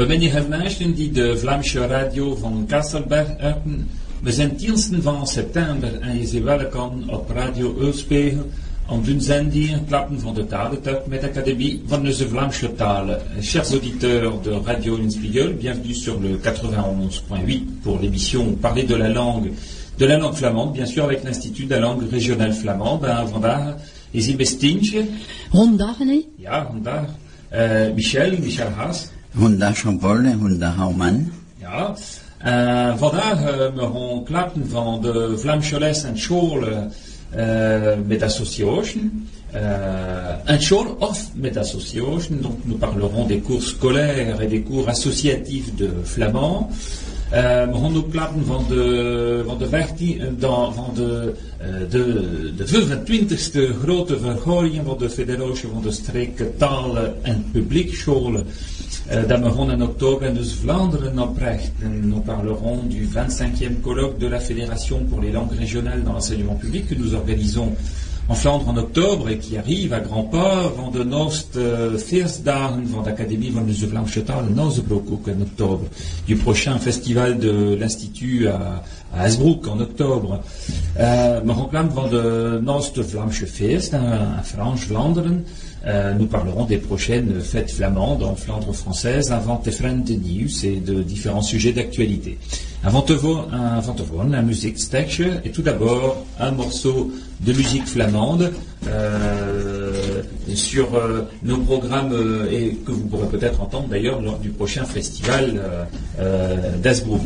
We zijn hier mensen die de Vlaamse radio van Kasselberg hebben. We zijn 10 van september en je ziet welkom op Radio Eulspegel om doen zending klappen van de talentuig met l'Académie van de Vlaamse talen. Chers auditeurs de Radio Inspiegel, bienvenue sur le 91.8 pour l'émission Parler de la langue, de la langue flamande, bien sûr avec l'Institut de la langue régionale flamande. Ben, vandaag is hier. Honda, nee? Ja, vandaag. Uh, Michel, Michel Haas. Honda Jean-Paul en Honda Houman. Ja. Vandaag we gaan klappen van de en school uh, met association. Uh, un association, donc nous parlerons des cours scolaires et des cours associatifs de flamand. Gaan ook klappen de, van de, 15, dan, van de, uh, de, de 25e grote de de Streken Talen en Publiekscholen. Uh, we gaan in oktober in dus Vlaanderen oprichten. Nous parlerons du 25e colloque de la Fédération pour les langues régionales dans l'enseignement public que nous organisons en Flandre en octobre et qui arrive à grands pas van de Nost uh, Feestdagen van de Académie van de Nosbroek ook in octobre, du prochain festival de l'Institut à, à en octobre. Uh, ook van de Nost Vlaamse Feest à Franche-Vlaanderen. Euh, nous parlerons des prochaines fêtes flamandes en Flandre française, avant de Nius et de différents sujets d'actualité. Avant voir la musique Stetch, et tout d'abord un morceau de musique flamande euh, sur euh, nos programmes et que vous pourrez peut-être entendre d'ailleurs lors du prochain festival d'Asbourg.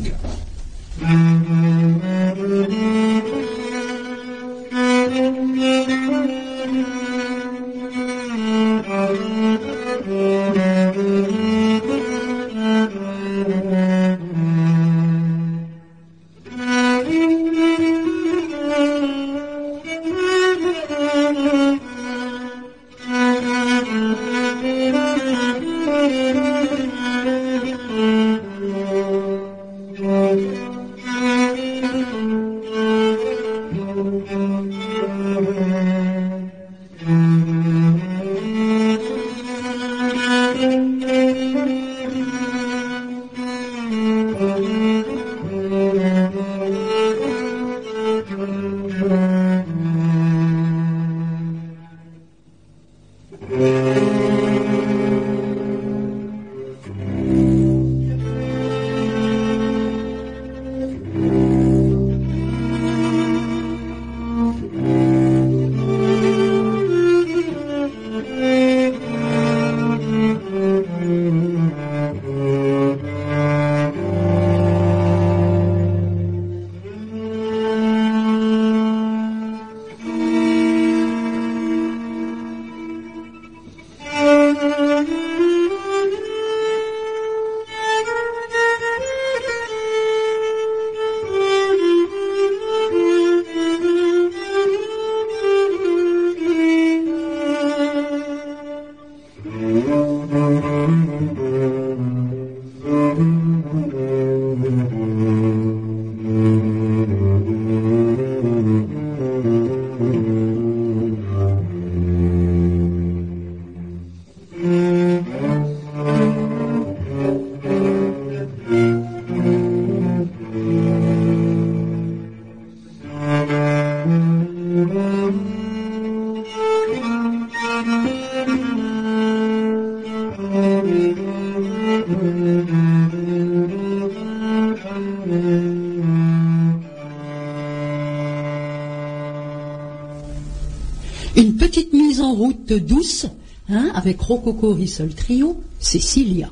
Route douce, hein, avec Rococo Rissol Trio, Cecilia.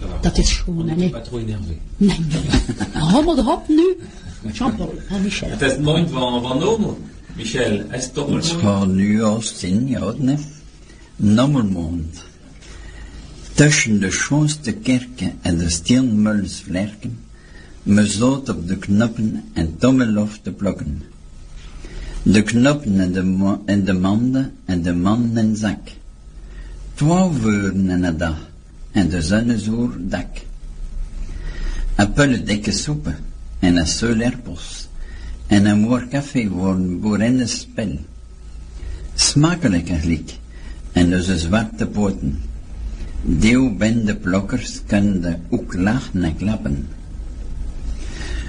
Va. Dat is gewoon On een... n'est pas trop énervé. Nee, nee. Rommel erop nu. Jean-Paul, hein, Michel. Het is mooi van, van. Michel, is het toch Het gaat nu als in, ja, ne? Nommermond. Tussen de schoonste kerken en de steenmulsvlerken, me zoot op de knoppen en tommelof te plukken. De knoppen en de, en de manden en de man en zak. Twaalf uren en een dag en de zon is dak. Een pulle dikke soepen en een seul erpels en een moer café voor een boerenspel. Smakelijk en glik en dus zwarte poten. Deel ben de kunnen ook lachen en klappen.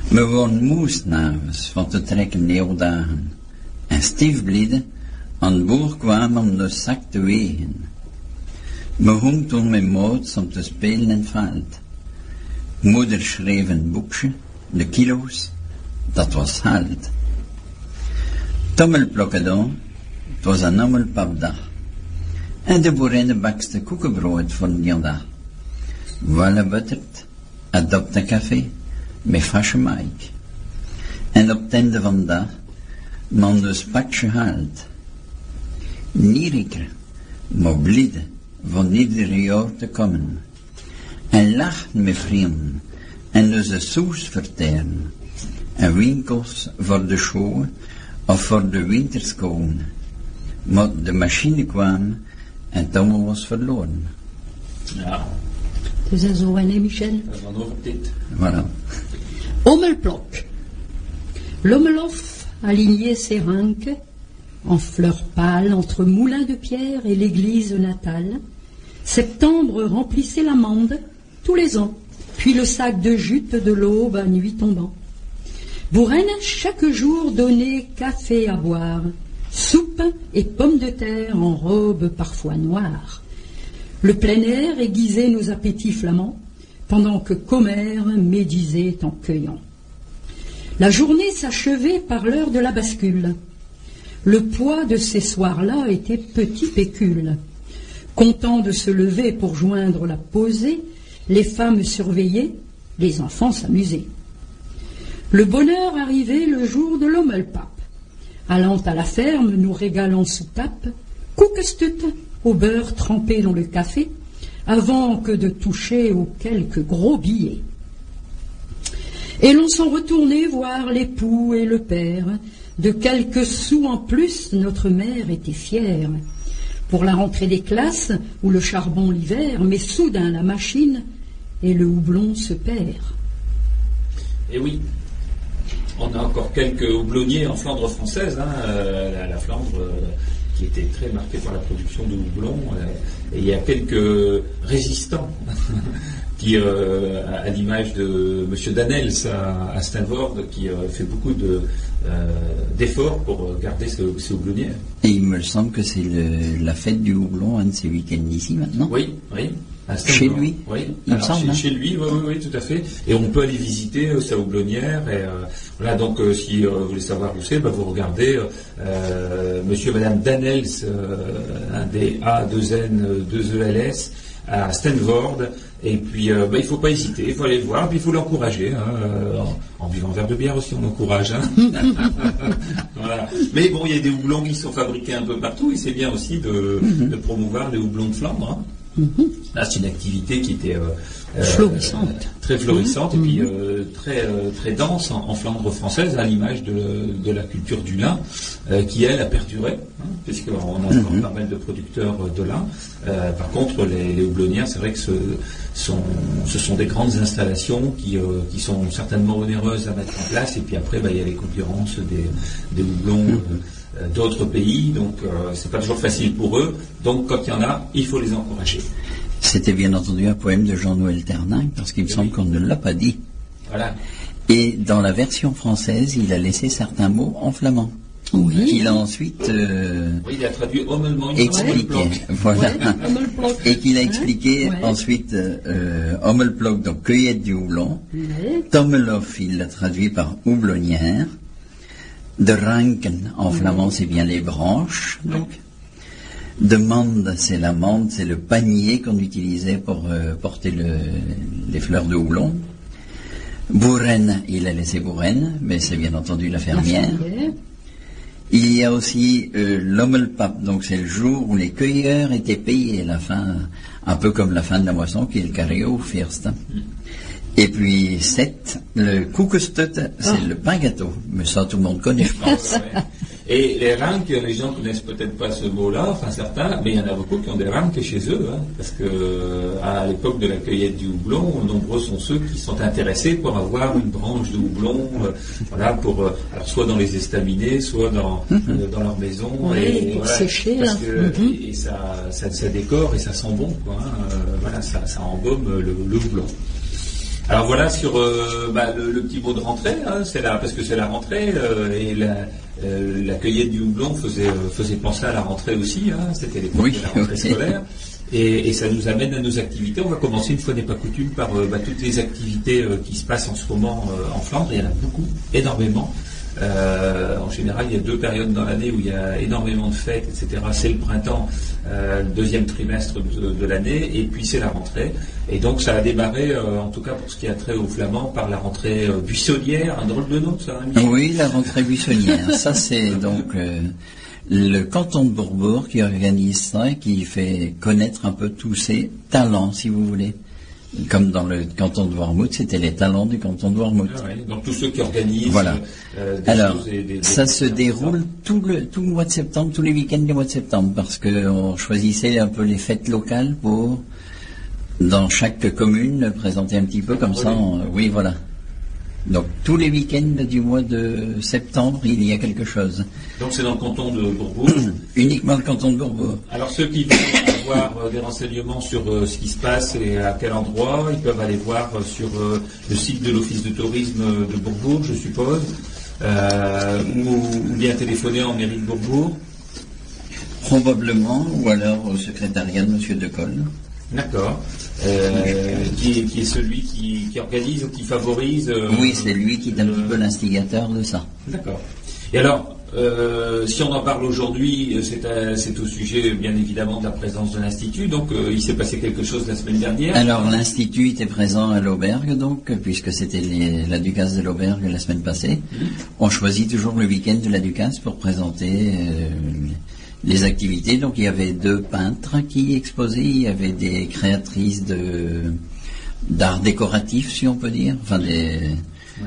We worden moesnavens van te trekken neeuwdagen. En stiefblieden aan boer kwamen om de zak te wegen. Hong toen met moots om te spelen in het veld. Moeder schreef een boekje, de kilo's, dat was halt. Tommelplokken dan, het was een ommelpapdag. En de boerinnen bakste koekenbrood voor die dag. Voilà butterd, adopt een café, met fasche Mike. En op het van de dag, man dus pakje haalt. Nieriker, maar blide, van ieder jaar te komen. En lachen met vrienden, en dus de soes verteren. En winkels voor de show, of voor de winterskoon. Maar de machine kwam, en Tommel was verloren. Ja, Het is zo, hè, Michel? dat is nog op dit. Voilà. Ommelplok. L'Ommelof alignait ses en fleurs pâles entre Moulin de Pierre et l'église natale. Septembre remplissait l'amande tous les ans, puis le sac de jute de l'aube à nuit tombant. Bourraine chaque jour donnait café à boire, soupe et pommes de terre en robe parfois noire. Le plein air aiguisait nos appétits flamands, pendant que Commère médisait en cueillant. La journée s'achevait par l'heure de la bascule. Le poids de ces soirs-là était petit pécule. Content de se lever pour joindre la posée, les femmes surveillaient, les enfants s'amusaient. Le bonheur arrivait le jour de l'Ommelpape. Allant à la ferme, nous régalant sous tape, cookestut au beurre trempé dans le café, avant que de toucher aux quelques gros billets. Et l'on s'en retournait voir l'époux et le père. De quelques sous en plus, notre mère était fière. Pour la rentrée des classes, ou le charbon l'hiver, mais soudain la machine et le houblon se perd. Et oui, on a encore quelques houblonniers en Flandre française, hein, euh, la, la Flandre euh, qui était très marquée par la production de houblon, euh, et il y a quelques résistants qui, euh, à, l'image de M. Danels à, à Stanford, qui euh, fait beaucoup de, euh, d'efforts pour euh, garder ce, houblonnières. Et il me semble que c'est le- la fête du houblon, un de ces week-ends ici maintenant. Oui, oui. à Chez lui Oui, Il me semble, chez, hein. chez lui, oui, oui, oui, tout à fait. Et on peut aller visiter euh, sa houblonnière. Et, euh, voilà, donc euh, si vous voulez savoir où c'est, bah, vous regardez Monsieur et Madame Danels, un des A, 2 N, 2 ELS à Stanford. Et puis, euh, bah, il faut pas hésiter, il faut aller le voir, puis il faut l'encourager. hein, euh, en, en buvant un verre de bière aussi, on l'encourage. hein. voilà. Mais bon, il y a des houblons qui sont fabriqués un peu partout, et c'est bien aussi de, de promouvoir les houblons de Flandre. hein. Là, c'est une activité qui était euh, euh, Florissante. très florissante et puis euh, très très dense en, en Flandre française, à l'image de, de la culture du lin, euh, qui elle a perduré, hein, puisqu'on a encore pas mal de producteurs de lin. Par contre, les, les houblonnières, c'est vrai que ce sont, ce sont des grandes installations qui, qui sont certainement onéreuses à mettre en place, et puis après, bah, il y a les concurrences des, des houblons. Euh, d'autres pays, donc euh, c'est pas toujours facile pour eux. Donc quand il y en a, il faut les encourager. C'était bien entendu un poème de Jean-Noël Ternin, parce qu'il me semble qu'on ne l'a pas dit. Voilà. Et dans la version française, il a laissé certains mots en flamand. Oui. Qu'il a ensuite euh, Oui, il a traduit expliqué. Voilà. Ouais. Et qu'il a expliqué Ouais. ensuite euh, donc cueillette du houblon. Ouais. Tommelof, il l'a traduit par houblonnière. De ranken, en flamand, c'est bien les branches. Donc. De mande, c'est la mande, c'est le panier qu'on utilisait pour euh, porter le- les fleurs de houblon. Bourraine, il a laissé Bourraine, mais c'est bien entendu la fermière. Il y a aussi euh, donc c'est le jour où les cueilleurs étaient payés, la fin, un peu comme la fin de la moisson, qui est le carreo first. Et puis 7, le koekestut, c'est Ah. le pain gâteau. Mais ça, tout le monde connaît, je pense. Ouais. Et les ranques, les gens connaissent peut-être pas ce mot-là, enfin certains, mais il y en a beaucoup qui ont des ranques chez eux, hein, parce que à l'époque de la cueillette du houblon, nombreux sont ceux qui sont intéressés pour avoir une branche de houblon, euh, voilà, pour euh, alors soit dans les estaminets, soit dans Mhm. euh, dans leur maison, Oui, pour sécher, parce là. que- Mhm. et ça, ça, ça décore et ça sent bon, quoi. hein, euh, voilà, ça, ça embaume le, le houblon. Alors voilà sur euh, bah, le, le petit mot de rentrée, hein, c'est là parce que c'est la rentrée euh, et la, euh, la cueillette du houblon faisait faisait penser à la rentrée aussi. Hein, C'était l'époque Oui, de la rentrée oui. scolaire. Et, et ça nous amène à nos activités. On va commencer une fois n'est pas coutume par bah, toutes les activités euh, qui se passent en ce moment euh, en Flandre. Il y en a beaucoup, énormément. Euh, en général, il y a deux périodes dans l'année où il y a énormément de fêtes, etc. C'est le printemps, euh, le deuxième trimestre de, de l'année, et puis c'est la rentrée. Et donc ça a démarré, euh, en tout cas pour ce qui a trait aux Flamands, par la rentrée buissonnière, un drôle de nom, ça, hein, Oui, la rentrée buissonnière. ça, c'est donc le canton de Bourbourg qui organise ça et qui fait connaître un peu tous ses talents, si vous voulez. Comme dans le canton de Wormhout, c'était les talents du canton de Wormhout. Ah ouais, donc tous ceux qui organisent Voilà. euh, des Alors, choses et des- des- ça se déroule tout le, tout le mois de septembre, tous les week-ends du mois de septembre, parce qu'on choisissait un peu les fêtes locales pour, dans chaque commune, présenter un petit peu comme ça. en- oui, voilà. Donc, tous les week-ends du mois de septembre, il y a quelque chose. Donc c'est dans le canton de Bourbourg. Uniquement le canton de Bourbourg. Alors ceux qui avoir euh, des renseignements sur euh, ce qui se passe et à quel endroit, ils peuvent aller voir euh, sur le site de l'Office de tourisme de Bourbourg, je suppose, ou, bien téléphoner en mairie de Bourbourg. Probablement, ou alors au secrétariat de Monsieur Decolle. D'accord. Euh, qui, est, qui est celui qui, qui organise ou qui favorise. euh, Oui, c'est lui qui est un le- petit peu l'instigateur de ça. D'accord. Et alors, euh, si on en parle aujourd'hui, euh, c'est au sujet bien évidemment de la présence de l'Institut. Donc euh, il s'est passé quelque chose la semaine dernière. Alors l'Institut était présent à l'Auberge, donc, puisque c'était la Ducasse de l'Auberge la semaine passée. On choisit toujours le week-end de la Ducasse pour présenter euh, les activités. Donc il y avait deux peintres qui exposaient, il y avait des créatrices de d'art décoratif, si on peut dire, enfin des,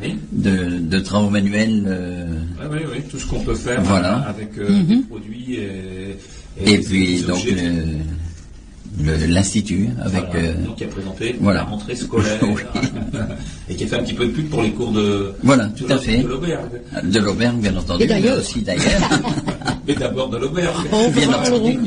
Oui. de, de travaux manuels. euh, Oui, oui, oui, tout ce qu'on peut faire Voilà. euh, avec euh, des produits et, et des- puis des donc l'Institut avec Voilà. euh, Donc, qui a présenté voilà. la rentrée scolaire Oui. et qui a fait un petit peu de pub pour les cours de, Voilà, de tout à fait. de l'auberge. de l'Auberge, bien entendu, Et d'ailleurs- mais aussi d'ailleurs. Mais d'abord de l'auberge. Oh, Bien entendu.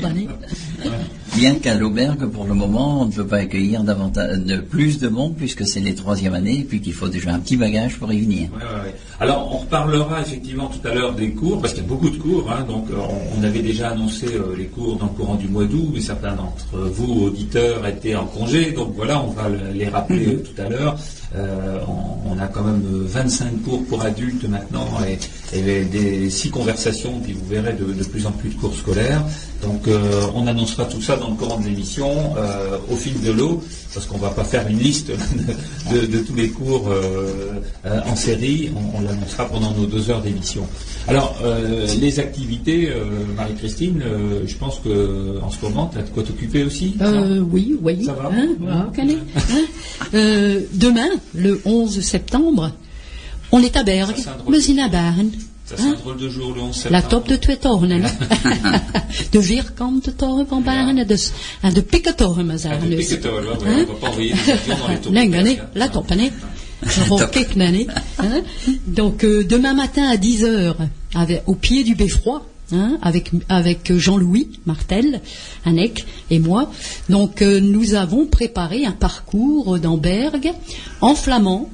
Bien qu'à l'auberge, pour le moment, on ne peut pas accueillir davantage de plus de monde puisque c'est les troisième années et puis qu'il faut déjà un petit bagage pour y venir. Ouais, ouais, ouais. Alors, on reparlera effectivement tout à l'heure des cours, parce qu'il y a beaucoup de cours. hein. donc, euh, on, on avait déjà annoncé euh, les cours dans le courant du mois d'août, mais certains d'entre vous, auditeurs, étaient en congé. Donc voilà, on va le- les rappeler euh, tout à l'heure. Euh, on, a quand même euh, 25 cours pour adultes maintenant et, des six conversations, puis vous verrez de, de plus en plus de cours scolaires. Donc euh, on annoncera tout ça dans le courant de l'émission euh, au fil de l'eau, parce qu'on va pas faire une liste de, tous les cours euh, euh, en série, on, on l'annoncera pendant nos deux heures d'émission. Alors euh, les activités, euh, Marie-Christine, je pense que en ce moment tu as de quoi t'occuper aussi. oui, oui. Ça va? Hein, hein? Euh, demain, le 11 septembre, on est à Berg, Ça, c'est Ça c'est un drôle de jour le 11 septembre. La top de Tweetornen. de vierkante torven van Baren en de, en de pikketormen Ah, zeggen de dus. Hein on va pas envoyer des avions dans les tours. Nee, Perse, hein. la top. Hein Donc, euh, demain matin à 10h, avec, au pied du beffroi, hein, avec, avec Jean-Louis Martel, Annek et moi. Donc, euh, nous avons préparé un parcours d'Amberg en flamand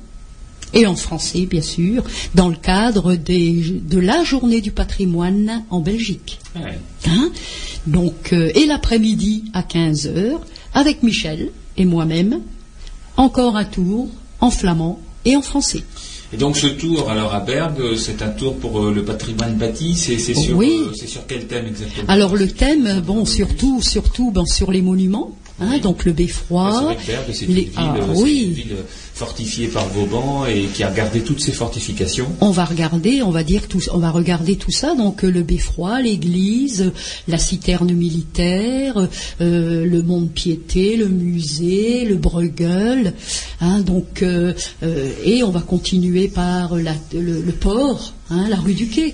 et en français, bien sûr, dans le cadre des, de la journée du patrimoine en Belgique. Ouais. Hein? Donc, euh, et l'après-midi à 15h, avec Michel et moi-même, encore un tour en flamand et en français. Et donc ce tour, alors à Bergue, c'est un tour pour euh, le patrimoine bâti. C'est c'est sur, Oui. euh, c'est sur quel thème exactement? Alors le thème, bon, surtout, surtout ben, sur les monuments, hein, donc le Ah, beffroi. que Bergue, c'est une, ah, c'est oui. une ville fortifiée par Vauban et qui a gardé toutes ses fortifications. On va regarder, on va dire tout, on va regarder tout ça. Donc euh, le beffroi, l'église, la citerne militaire, euh, le mont de piété, le musée, le Bruegel. Hein, donc euh, euh, et on va continuer par la- le, le port. hein, la rue du Quai,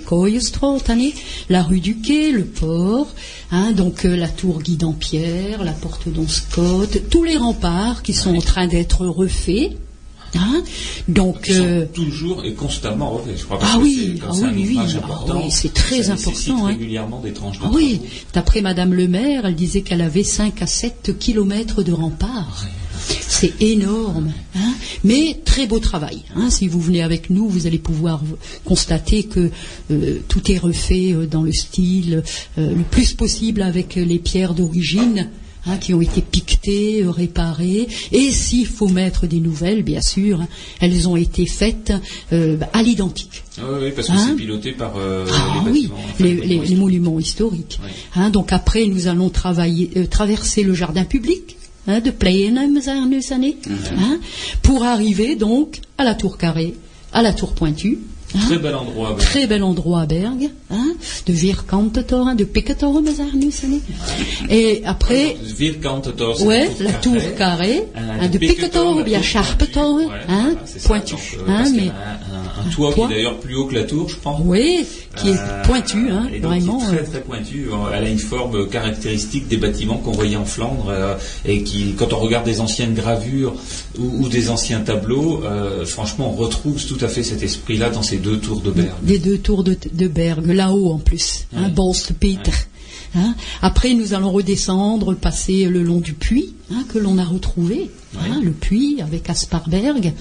la rue du Quai, le port, hein, donc la tour Guy d'Ampierre, la porte d'Onscott, tous les remparts qui sont en train d'être refaits. Hein donc Ils sont euh, toujours et constamment refaits, je crois. Ah que oui, ah oui, ah oui, c'est très ça important, hein. régulièrement des tranches de ah oui, d'après Madame le maire, elle disait qu'elle avait 5 à 7 kilomètres de remparts. C'est énorme, hein. mais très beau travail. hein. Si vous venez avec nous, vous allez pouvoir constater que euh, tout est refait euh, dans le style euh, le plus possible avec les pierres d'origine. Hein, qui ont été piquetées, réparées, et s'il faut mettre des nouvelles, bien sûr, hein, elles ont été faites euh, à l'identique. Ah oui, oui, parce que Hein c'est piloté par euh, Ah les oui, bâtiments, enfin, les, monuments historiques. Oui. Donc après, nous allons travailler, euh, traverser le jardin public de années, hein, pour arriver donc à la tour carrée, à la tour pointue. Hein. Très bel endroit. ben. Très bel endroit à Berg, hein, de Vierkantetor, hein, de Pikketor, années. Et après, c'est ouais, la tour carrée. hein, de Pikketor, bien Sharpetor, Ouais, hein, voilà, ça. pointu. Euh, hein, mais a un, un- un toit qui est d'ailleurs plus haut que la tour, je pense. oui, qui est Euh, pointu, hein, et donc, vraiment. qui est euh, très très pointu. Elle a une forme caractéristique des bâtiments qu'on voyait en Flandre euh, et qui, quand on regarde des anciennes gravures ou, ou des anciens tableaux, euh, franchement, on retrouve tout à fait cet esprit-là dans ces deux tours de Berg. des deux tours de, de Berg, là-haut en plus, hein, Ouais. Bonst Peter. Hein. Après, nous allons redescendre, passer le long du puits hein, que l'on a retrouvé, hein, le puits avec Asparberg.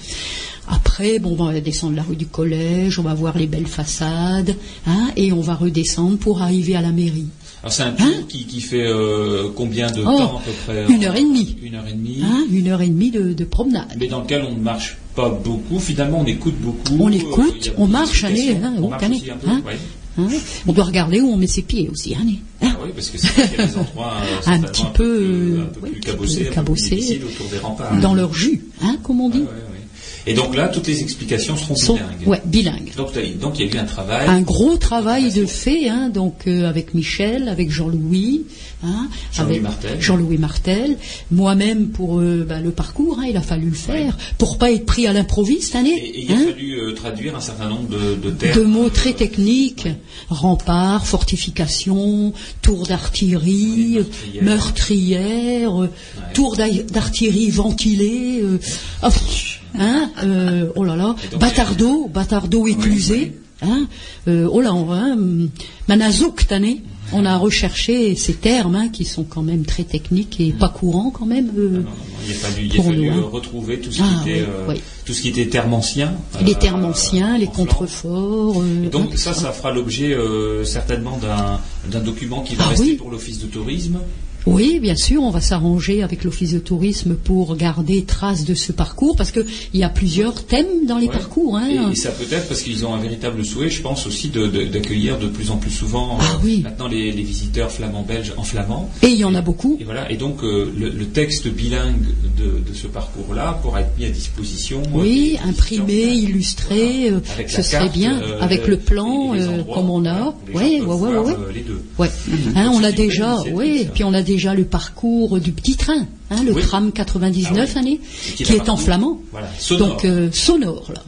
Après, bon, on va descendre la rue du collège, on va voir les belles façades, hein, et on va redescendre pour arriver à la mairie. Alors c'est un tour qui, qui fait euh, combien de Hein Oh, temps à peu près une heure et demie. Une heure et demie. Hein, une heure et demie de, de promenade. mais dans lequel on ne marche pas beaucoup. Finalement, on écoute beaucoup. On Euh, écoute, on marche, allez, hein, on oh, marche allez, aussi un peu, hein. ouais. Hein. On doit regarder où on met ses pieds aussi. Hein, hein. Ah oui, parce que c'est vrai qu'il y a des endroits euh, Un petit un peu, plus, un peu oui, plus un petit peu cabossés, un peu plus cabossés. difficiles autour des remparts. Dans leur jus, hein, comme on dit. Ouais, ouais. Et donc là, toutes les explications seront Sont- bilingues. ouais, bilingues. Donc, donc il y a eu un travail. Un gros travail de fait, hein, donc euh, avec Michel, avec Jean-Louis, hein, Jean-Louis avec Martel. Jean-Louis Martel, moi-même pour euh, bah, le parcours, hein, il a fallu le faire pour pas être pris à l'improviste, hein, Et, et il a hein, fallu euh, traduire un certain nombre de, de termes. de mots très techniques, remparts, fortifications, tours d'artillerie, Oui, meurtrières, tours d'ail- d'artillerie ventilées, euh, ah, pff, hein, euh, oh là là, donc, batardeau, batardeau éclusé, hein, euh, oh là, on hein, manazouk, tanné. On a recherché ces termes hein, qui sont quand même très techniques et pas courants quand même. euh, Non, non, non, il a fallu, il a Pour fallu, nous, retrouver tout ce qui Ah, était, oui, oui. tout ce qui était termes anciens. les termes anciens, les contreforts. Et donc ça, ça fera l'objet certainement d'un d'un document qui va Ah rester oui. pour l'office de tourisme. Oui, bien sûr, on va s'arranger avec l'Office de tourisme pour garder trace de ce parcours, parce qu'il y a plusieurs thèmes dans les Ouais. parcours. hein. Et, et ça peut être parce qu'ils ont un véritable souhait, je pense aussi, de- de- d'accueillir de, plus en plus souvent Ah euh, oui. maintenant les, les visiteurs flamands-belges en flamand. Et il y en a beaucoup. Et voilà. Et donc euh, le, le texte bilingue de, de ce parcours-là pourra être mis à disposition. euh, Oui, imprimé, illustré, Avec ce la serait carte, bien, avec le plan endroits, comme on a. voir, ouais. euh, les deux. Ouais. Hein, on c'est a une belle déjà, oui, puis on a déjà le parcours du petit train, hein, le Oui. tram 99 Ah oui. Et qui qui est en flamand. voilà, sonore. Donc euh, sonore là,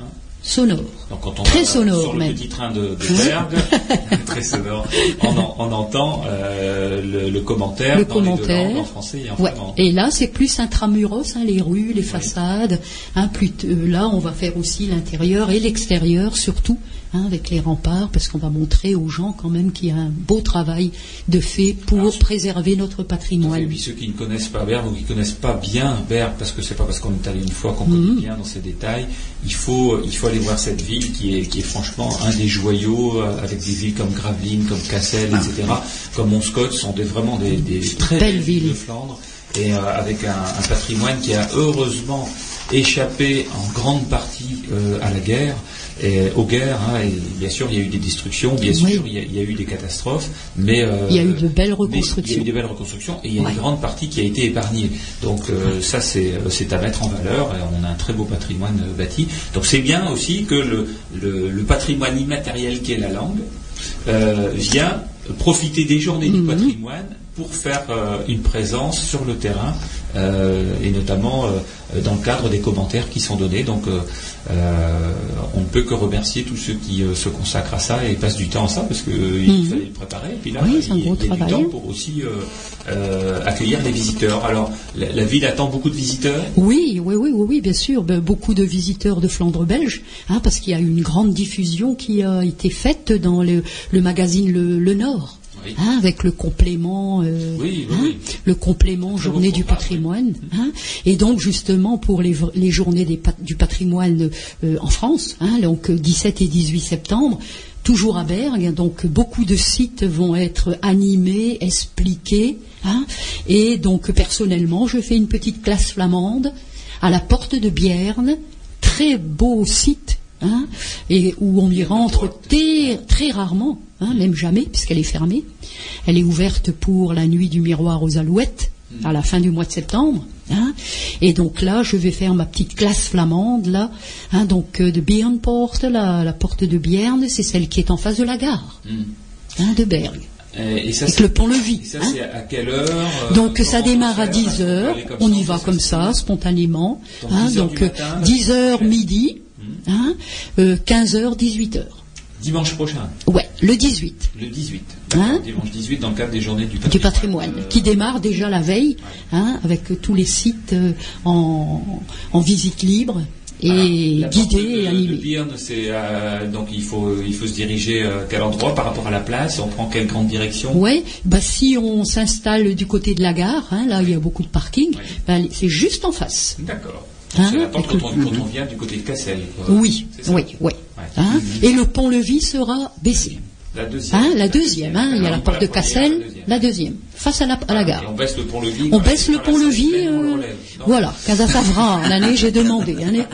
sonore. Donc quand on Très va sonore, sur le même. petit train de, de Berg, très sonore, on, en- on entend euh, le, le commentaire le dans les deux commentaire. langues, en français et en Ouais. flamand. Et là, c'est plus intramuros, hein, les rues, les façades. Hein, plus euh, là, on va faire aussi l'intérieur et l'extérieur, surtout hein, avec les remparts, parce qu'on va montrer aux gens quand même qu'il y a un beau travail de fait pour Alors, préserver notre Et patrimoine. puis ceux qui ne connaissent pas Berg ou qui ne connaissent pas bien Berg, parce que c'est pas parce qu'on est allé une fois qu'on Mhm. connaît bien dans ces détails, il faut, il faut aller voir cette ville qui est, qui est franchement un des joyaux, euh, avec des villes comme Gravelines, comme Cassel, etc., comme Monscott, sont des, vraiment des, des très Belles villes villes. de Flandre, et euh, avec un, un patrimoine qui a heureusement échappé en grande partie euh, à la guerre, et aux guerres, hein, et bien sûr il y a eu des destructions, bien Oui. sûr il y, a, il y a eu des catastrophes, mais euh, Il y a eu de belles mais Il y a reconstructions. eu des belles reconstructions et il y a Ouais. une grande partie qui a été épargnée. Donc euh, ça c'est euh, c'est à mettre en valeur et on a un très beau patrimoine euh, bâti. Donc c'est bien aussi que le, le, le patrimoine immatériel qui est la langue euh, vient profiter des journées du Mhm. patrimoine pour faire euh, une présence sur le terrain et notamment dans le cadre des commentaires qui sont donnés. Donc on ne peut que remercier tous ceux qui se consacrent à ça et passent du temps à ça parce qu'il mhm. fallait le préparer. Et puis là, il, y a, du temps pour aussi accueillir des visiteurs. Alors la, ville attend beaucoup de visiteurs? Oui, oui, oui, oui, bien sûr. Ben, beaucoup de visiteurs de Flandre belge, hein, parce qu'il y a eu une grande diffusion qui a été faite dans le, magazine le Nord. Hein, avec le complément, euh, hein, le complément journée du patrimoine. Hein. et donc justement pour les, journées du patrimoine euh, en France, donc 17 et 18 septembre, toujours à Bergue, donc beaucoup de sites vont être animés, expliqués. et donc personnellement, je fais une petite classe flamande à la porte de Bierne, très beau site Hein, et où on y rentre très, rarement, hein, même jamais, puisqu'elle est fermée. Elle est ouverte pour la nuit du miroir aux alouettes, hmm. à la fin du mois de septembre. Hein. et donc là, je vais faire ma petite classe flamande, là, donc euh, de Bernport, la, la porte de Bierne, c'est celle qui est en face de la gare hmm. de Berg. Et ça, Avec le pont-levis. Ça, c'est à quelle heure euh, Donc ça démarre à 10 heures. On y va comme ça, spontanément. donc 10 heures midi. Hein, 15h, euh, 18h. Dimanche prochain Ouais, le 18. Le 18. Hein dimanche 18 dans le cadre des journées du patrimoine. Du patrimoine, euh, qui démarre déjà la veille, hein, avec tous les sites euh, en, visite libre et guidé et animé. donc il faut, il faut se diriger à quel endroit par rapport à la place On prend quelle grande direction? Oui, bah, si on s'installe du côté de la gare, là il y a beaucoup de parking, bah, c'est juste en face. D'accord. Hein c'est la porte quand, on, vient du côté de Cassel. Oui, oui, oui. Hein et le pont-levis sera baissé. La deuxième. Hein, la deuxième. Hein, il y a la porte de Cassel, la deuxième, face à la, à la gare. on baisse le pont-levis. On baisse le pont-levis. Euh, voilà, Casa Savra, l'année j'ai demandé. Hein,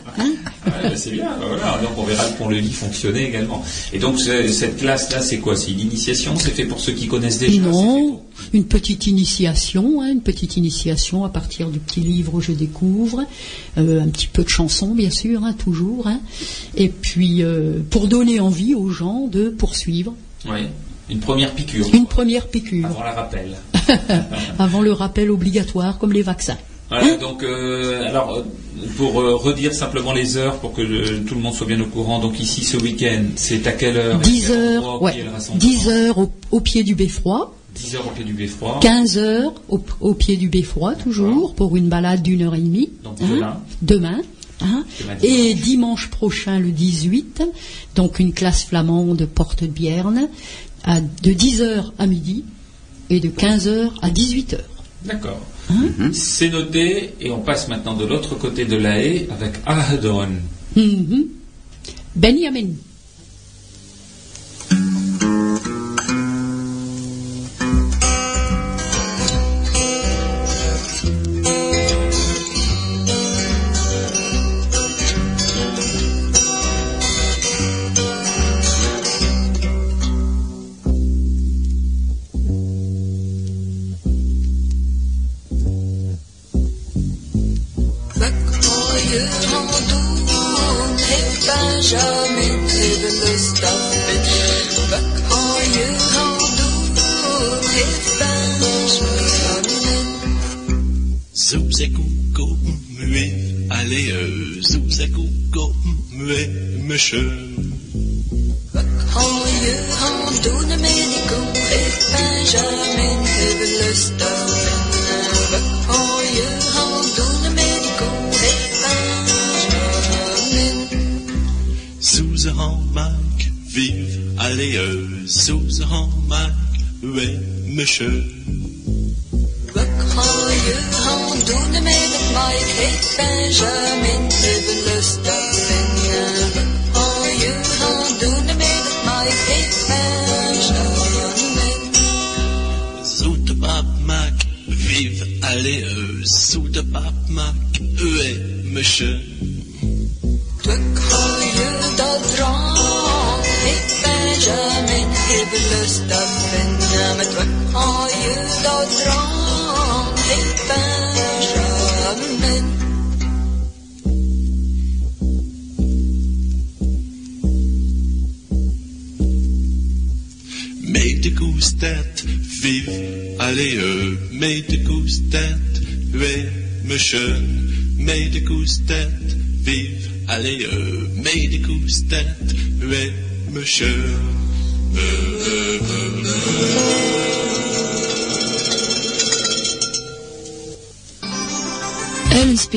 c'est bien, bah voilà. Donc on verra le pont-levis fonctionner également. Et donc cette classe-là, c'est quoi? C'est une initiation? C'est fait pour ceux qui connaissent déjà? Non, une petite initiation, hein, une petite initiation à partir du petit livre Je découvre, euh, un petit peu de chansons bien sûr, hein, toujours. Hein. Et puis euh, pour donner envie aux gens de poursuivre. Oui. Une première piqûre. Une première piqûre. Avant la rappel. Avant le rappel obligatoire, comme les vaccins. Voilà, donc, euh, alors, pour euh, redire simplement les heures, pour que tout le monde soit bien au courant, donc ici, ce week-end, c'est à quelle heure 10 heures, ouais, 10 heures au, pied du beffroi. 10 heures au pied du beffroi. 15 heures au, pied du beffroi, toujours, pour une balade d'une heure et demie. Donc demain. Demain. Hein. et dimanche prochain, le 18, donc une classe flamande porte de Bierne, de 10h à midi et de 15h à 18h. D'accord. Hein mhm. C'est noté et on passe maintenant de l'autre côté de la haie avec Ahadon. Mm Benjamin. Vive,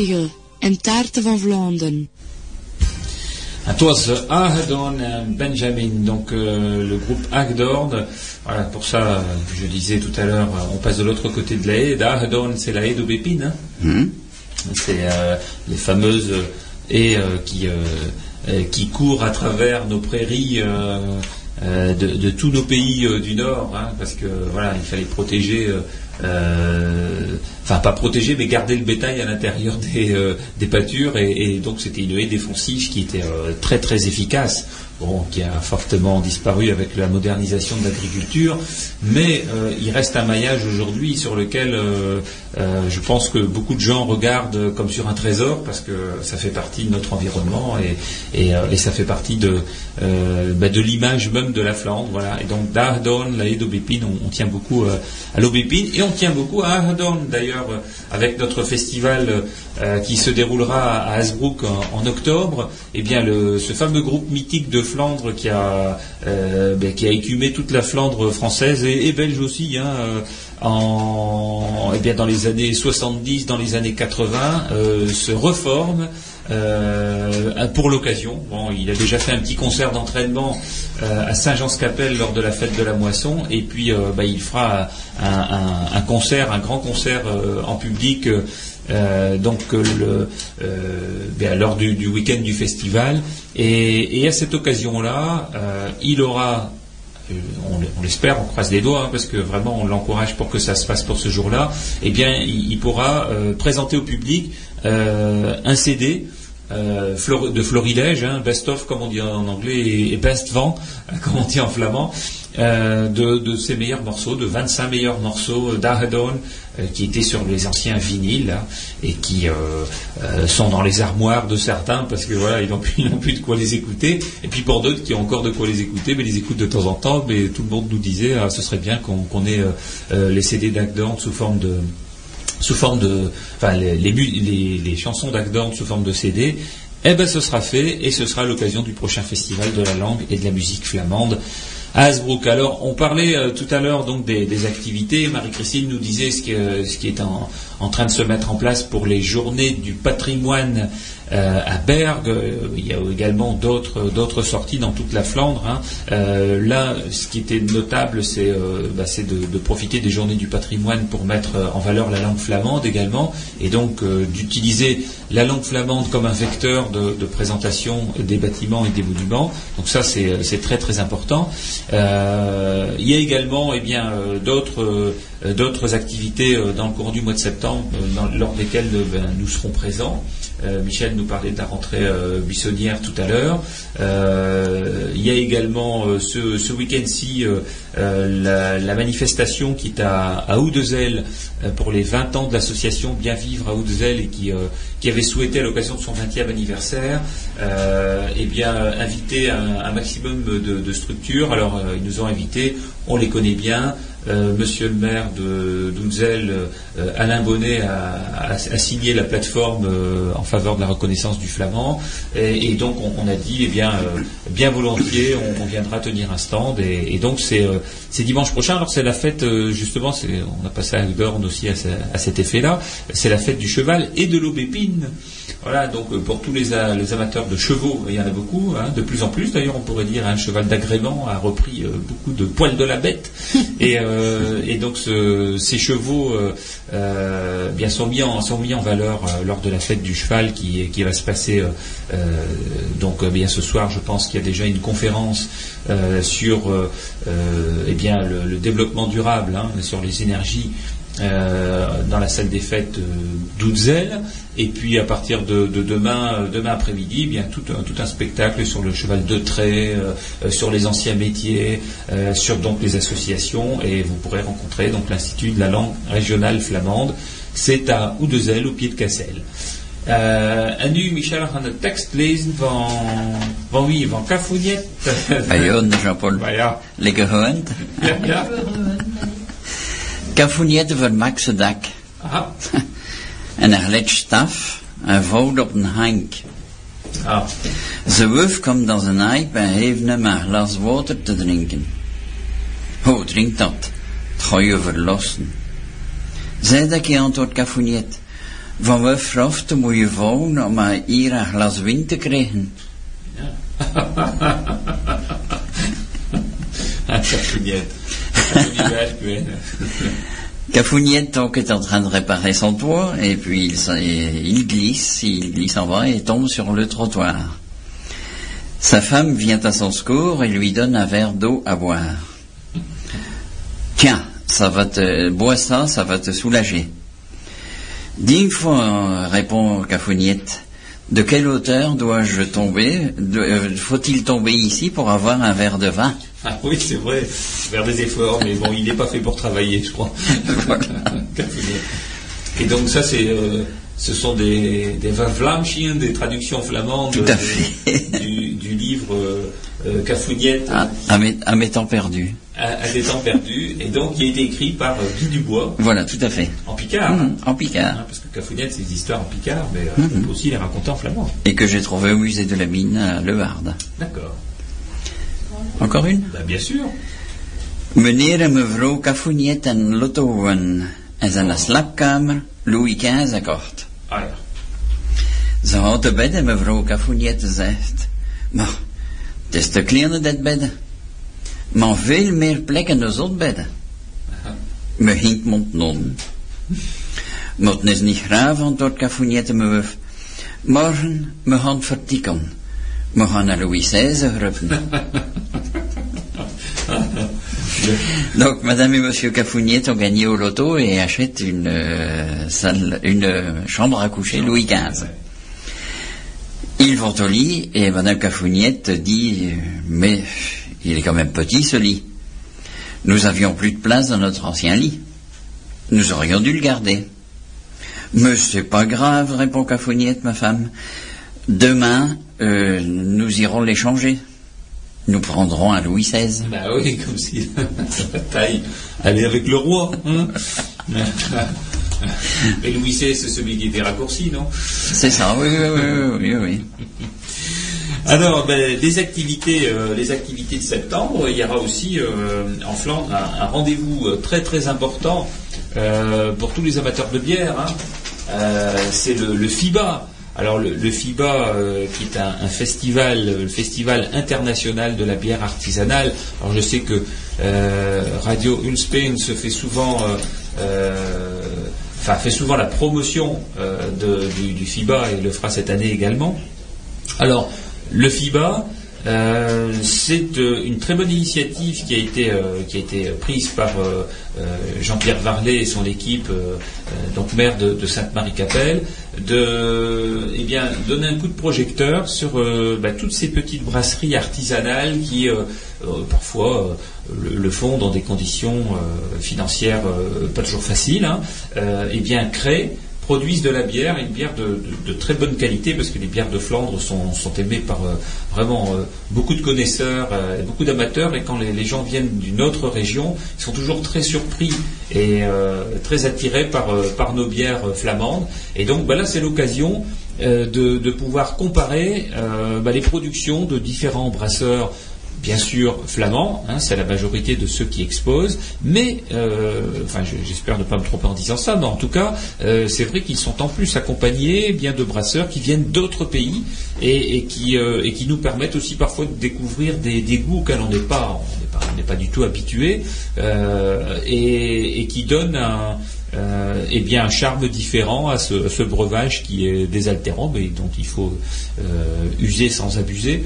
Eulenspiegel en Taarten van Vlaanderen. It was Ahedorn and Benjamin, donc euh, le groupe Agdorn. Voilà, pour ça, je disais tout à l'heure, on passe de l'autre côté de la haie. Ahedorn, c'est la haie d'Aubépine. Hein. Hmm. C'est euh, les fameuses haies euh, qui, qui courent à travers nos prairies de, de, tous nos pays du Nord, hein, parce que voilà, il fallait protéger euh, enfin pas protéger, mais garder le bétail à l'intérieur des, euh, des pâtures, et, donc c'était une haie défensive qui était euh, très très efficace qui a fortement disparu avec la modernisation de l'agriculture, mais euh, il reste un maillage aujourd'hui sur lequel je pense que beaucoup de gens regardent comme sur un trésor parce que ça fait partie de notre environnement et, ça fait partie de, bah, de l'image même de la Flandre. Voilà. Et donc d'Ardon, la haie d'Aubépine, on, tient beaucoup à l'Aubépine et on tient beaucoup à Ardon d'ailleurs avec notre festival qui se déroulera à Hasbrook en, octobre. Eh bien ce fameux groupe mythique de Flandre qui a, euh, ben, qui a écumé toute la Flandre française et, belge aussi. Hein, euh, eh bien, dans les années 70, dans les années 80, euh, se reforme pour l'occasion. Bon, il a déjà fait un petit concert d'entraînement à Saint-Jean-Scapelle lors de la fête de la moisson, et puis bah, il fera un, concert, un grand concert en public euh, donc euh, lors du, week-end du festival. Et, à cette occasion-là, euh, il aura on, l'espère, on croise les doigts, hein, parce que vraiment on l'encourage pour que ça se passe pour ce jour-là, eh bien il, pourra présenter au public un CD de florilège, hein, best of comme on dit en anglais et, best vent comme on dit en flamand, de, ses meilleurs morceaux, de 25 meilleurs morceaux d'Ahadon, euh, qui étaient sur les anciens vinyles et qui euh, euh, sont dans les armoires de certains parce que voilà ils n'ont plus, de quoi les écouter. Et puis pour d'autres qui ont encore de quoi les écouter mais les écoutent de temps en temps. Mais tout le monde nous disait ah, ce serait bien qu'on ait les CD d'Agdorn sous forme de sous forme de enfin les, les, chansons d'Agdorn sous forme de CD eh ben ce sera fait et ce sera l'occasion du prochain festival de la langue et de la musique flamande Hasbrook. Alors, on parlait euh, tout à l'heure donc des, activités. Marie-Christine nous disait ce qui, est en, train de se mettre en place pour les journées du patrimoine euh, à Bergue. Euh, il y a également d'autres sorties dans toute la Flandre. Hein. là, ce qui était notable, c'est bah, de, profiter des journées du patrimoine pour mettre en valeur la langue flamande également, et donc d'utiliser la langue flamande comme un vecteur de, de, présentation des bâtiments et des monuments. Donc ça, c'est très très important. Euh, il y a également eh bien, euh, d'autres, euh, d'autres activités dans le cours du mois de septembre lors desquelles ben, nous serons présents. Michel nous parlait de la rentrée buissonnière tout à l'heure. il y a également ce, week-end-ci la, manifestation qui est à, à Oudezel pour les 20 ans de l'association Bien Vivre à Oudezel et qui, qui avait souhaité à l'occasion de son 20e anniversaire eh bien, inviter un, maximum de, structures. Alors euh, ils nous ont invités, on les connaît bien. Euh, monsieur le maire de Dounzel, euh, Alain Bonnet, a, signé la plateforme en faveur de la reconnaissance du flamand. Et, donc on, a dit, eh bien, bien volontiers, on, viendra tenir un stand. Et, donc c'est dimanche prochain. Alors c'est la fête, justement, on a passé à Dorn aussi à, cet effet-là. C'est la fête du cheval et de l'aubépine. Voilà, donc pour tous les, amateurs de chevaux, il y en a beaucoup, hein, de plus en plus. D'ailleurs, on pourrait dire un cheval d'agrément a repris beaucoup de poils de la bête. et, euh, et donc ces chevaux euh, euh, bien sont mis en, sont mis en valeur lors de la fête du cheval qui, qui va se passer donc bien ce soir. Je pense qu'il y a déjà une conférence sur eh bien le, développement durable, hein, sur les énergies euh, dans la salle des fêtes euh, d'Oudzel. Et puis à partir de, demain, euh, demain après-midi, eh bien tout, tout, un spectacle sur le cheval de trait, sur les anciens métiers, sur donc les associations. Et vous pourrez rencontrer donc l'Institut de la langue régionale flamande. C'est à Oudzel, au pied de Cassel. Uh, en nu, Michel, gaan de tekst lezen van, van wie? Van Cafouillet? Ah Jean-Paul. ja. Lekker gewend. Ja, ja. Cafoniette van Max Dak. Aha. En legt staf en vouwt op een hank. Ah, Ze wuf komt dan zijn eik en heeft hem een glas water te drinken. Hoe drink dat? Het ga je verlossen. Zij dat je antwoord Cafoniet. Van wuf vraagt de mooie vrouw om hier een glas wijn te krijgen. Cafouillette. Cafouillette, oui. Cafoniet donc est en train de réparer son toit et puis il, glisse, il glisse en bas et tombe sur le trottoir. Sa femme vient à son secours et lui donne un verre d'eau à boire. Tiens, ça va te, bois ça, ça va te soulager. Dix fois, répond Cafoniette. De quelle hauteur dois-je tomber euh, Faut-il tomber ici pour avoir un verre de vin? Ah oui, c'est vrai, faire des efforts, mais bon, il n'est pas fait pour travailler, je crois. Et donc ça, c'est, euh, ce sont des, des Vlamchien, des traductions flamandes Tout à euh, fait. du, du livre euh, euh, Cafouillette à, à mes, à mes temps perdus. à, à des temps perdus, et donc qui a été écrit par Guy Dubois Voilà, tout à fait. en Picard. Hum, en Picard. Hein, parce que Cafouillette, c'est des histoires en Picard, mais euh, on peut aussi les raconter en flamand. et que j'ai trouvé au musée de la mine à Le Hard. D'accord. Encore une Bah, bien sûr. Meneer en mevrouw Cafoniet en Lottoen en zijn slaapkamer Louis XV akkoord. Ah ja. Ze houdt de bed en mevrouw Cafoniet zegt, maar het is te klein dat bed. Maar veel meer plekken dan zo'n bedden. Me hinkt mond non. Maar het is niet graaf, antwoordt Cafoniet en mevrouw. Morgen, me gaan vertikken. Naar Louis XVI groepen. Donc, madame et monsieur Cafouniet ont gagné au loto et achètent une euh, salle, une euh, chambre à coucher Louis XV. Ils vont au lit et madame Cafouniette dit, mais il est quand même petit ce lit. Nous avions plus de place dans notre ancien lit. Nous aurions dû le garder. Mais c'est pas grave, répond Cafouniette, ma femme. Demain, euh, nous irons l'échanger. Nous prendrons un Louis XVI. Bah oui, comme si la taille allait avec le roi. Hein Mais Louis XVI, c'est celui qui était raccourci, non? C'est ça, oui, oui, oui, oui, oui, oui. Alors, ben, les activités, euh, les activités de septembre, il y aura aussi euh, en Flandre un, un rendez-vous très très important euh, pour tous les amateurs de bière. hein. C'est le, le FIBA. Alors le, FIBA, euh, qui est un, festival, euh, le festival international de la bière artisanale. Alors je sais que euh, Radio Ulspain se fait souvent, la promotion du FIBA et le fera cette année également. Alors, le FIBA, euh, c'est euh, une très bonne initiative qui a été, euh, prise par Jean-Pierre Varlet et son équipe, donc maire de, Sainte-Marie-Capelle, de eh bien, donner un coup de projecteur sur bah, toutes ces petites brasseries artisanales qui parfois le, font dans des conditions financières pas toujours faciles, hein, euh, eh bien créent produisent de la bière, une bière de, très bonne qualité, parce que les bières de Flandre sont, aimées par euh, vraiment euh, beaucoup de connaisseurs, euh, et beaucoup d'amateurs, et quand les, gens viennent d'une autre région, ils sont toujours très surpris et très attirés par, nos bières flamandes. Et donc bah là, c'est l'occasion de, pouvoir comparer bah, les productions de différents brasseurs bien sûr flamands, hein, c'est la majorité de ceux qui exposent, mais euh, enfin je- j'espère ne pas me tromper en disant ça, mais en tout cas euh, c'est vrai qu'ils sont en plus accompagnés bien de brasseurs qui viennent d'autres pays et, qui euh, et qui nous permettent aussi parfois de découvrir des, des goûts auxquels on n'est pas pas, pas du tout habitué et, qui donnent un euh, eh bien un charme différent à ce, à ce breuvage qui est désaltérant mais dont il faut user sans abuser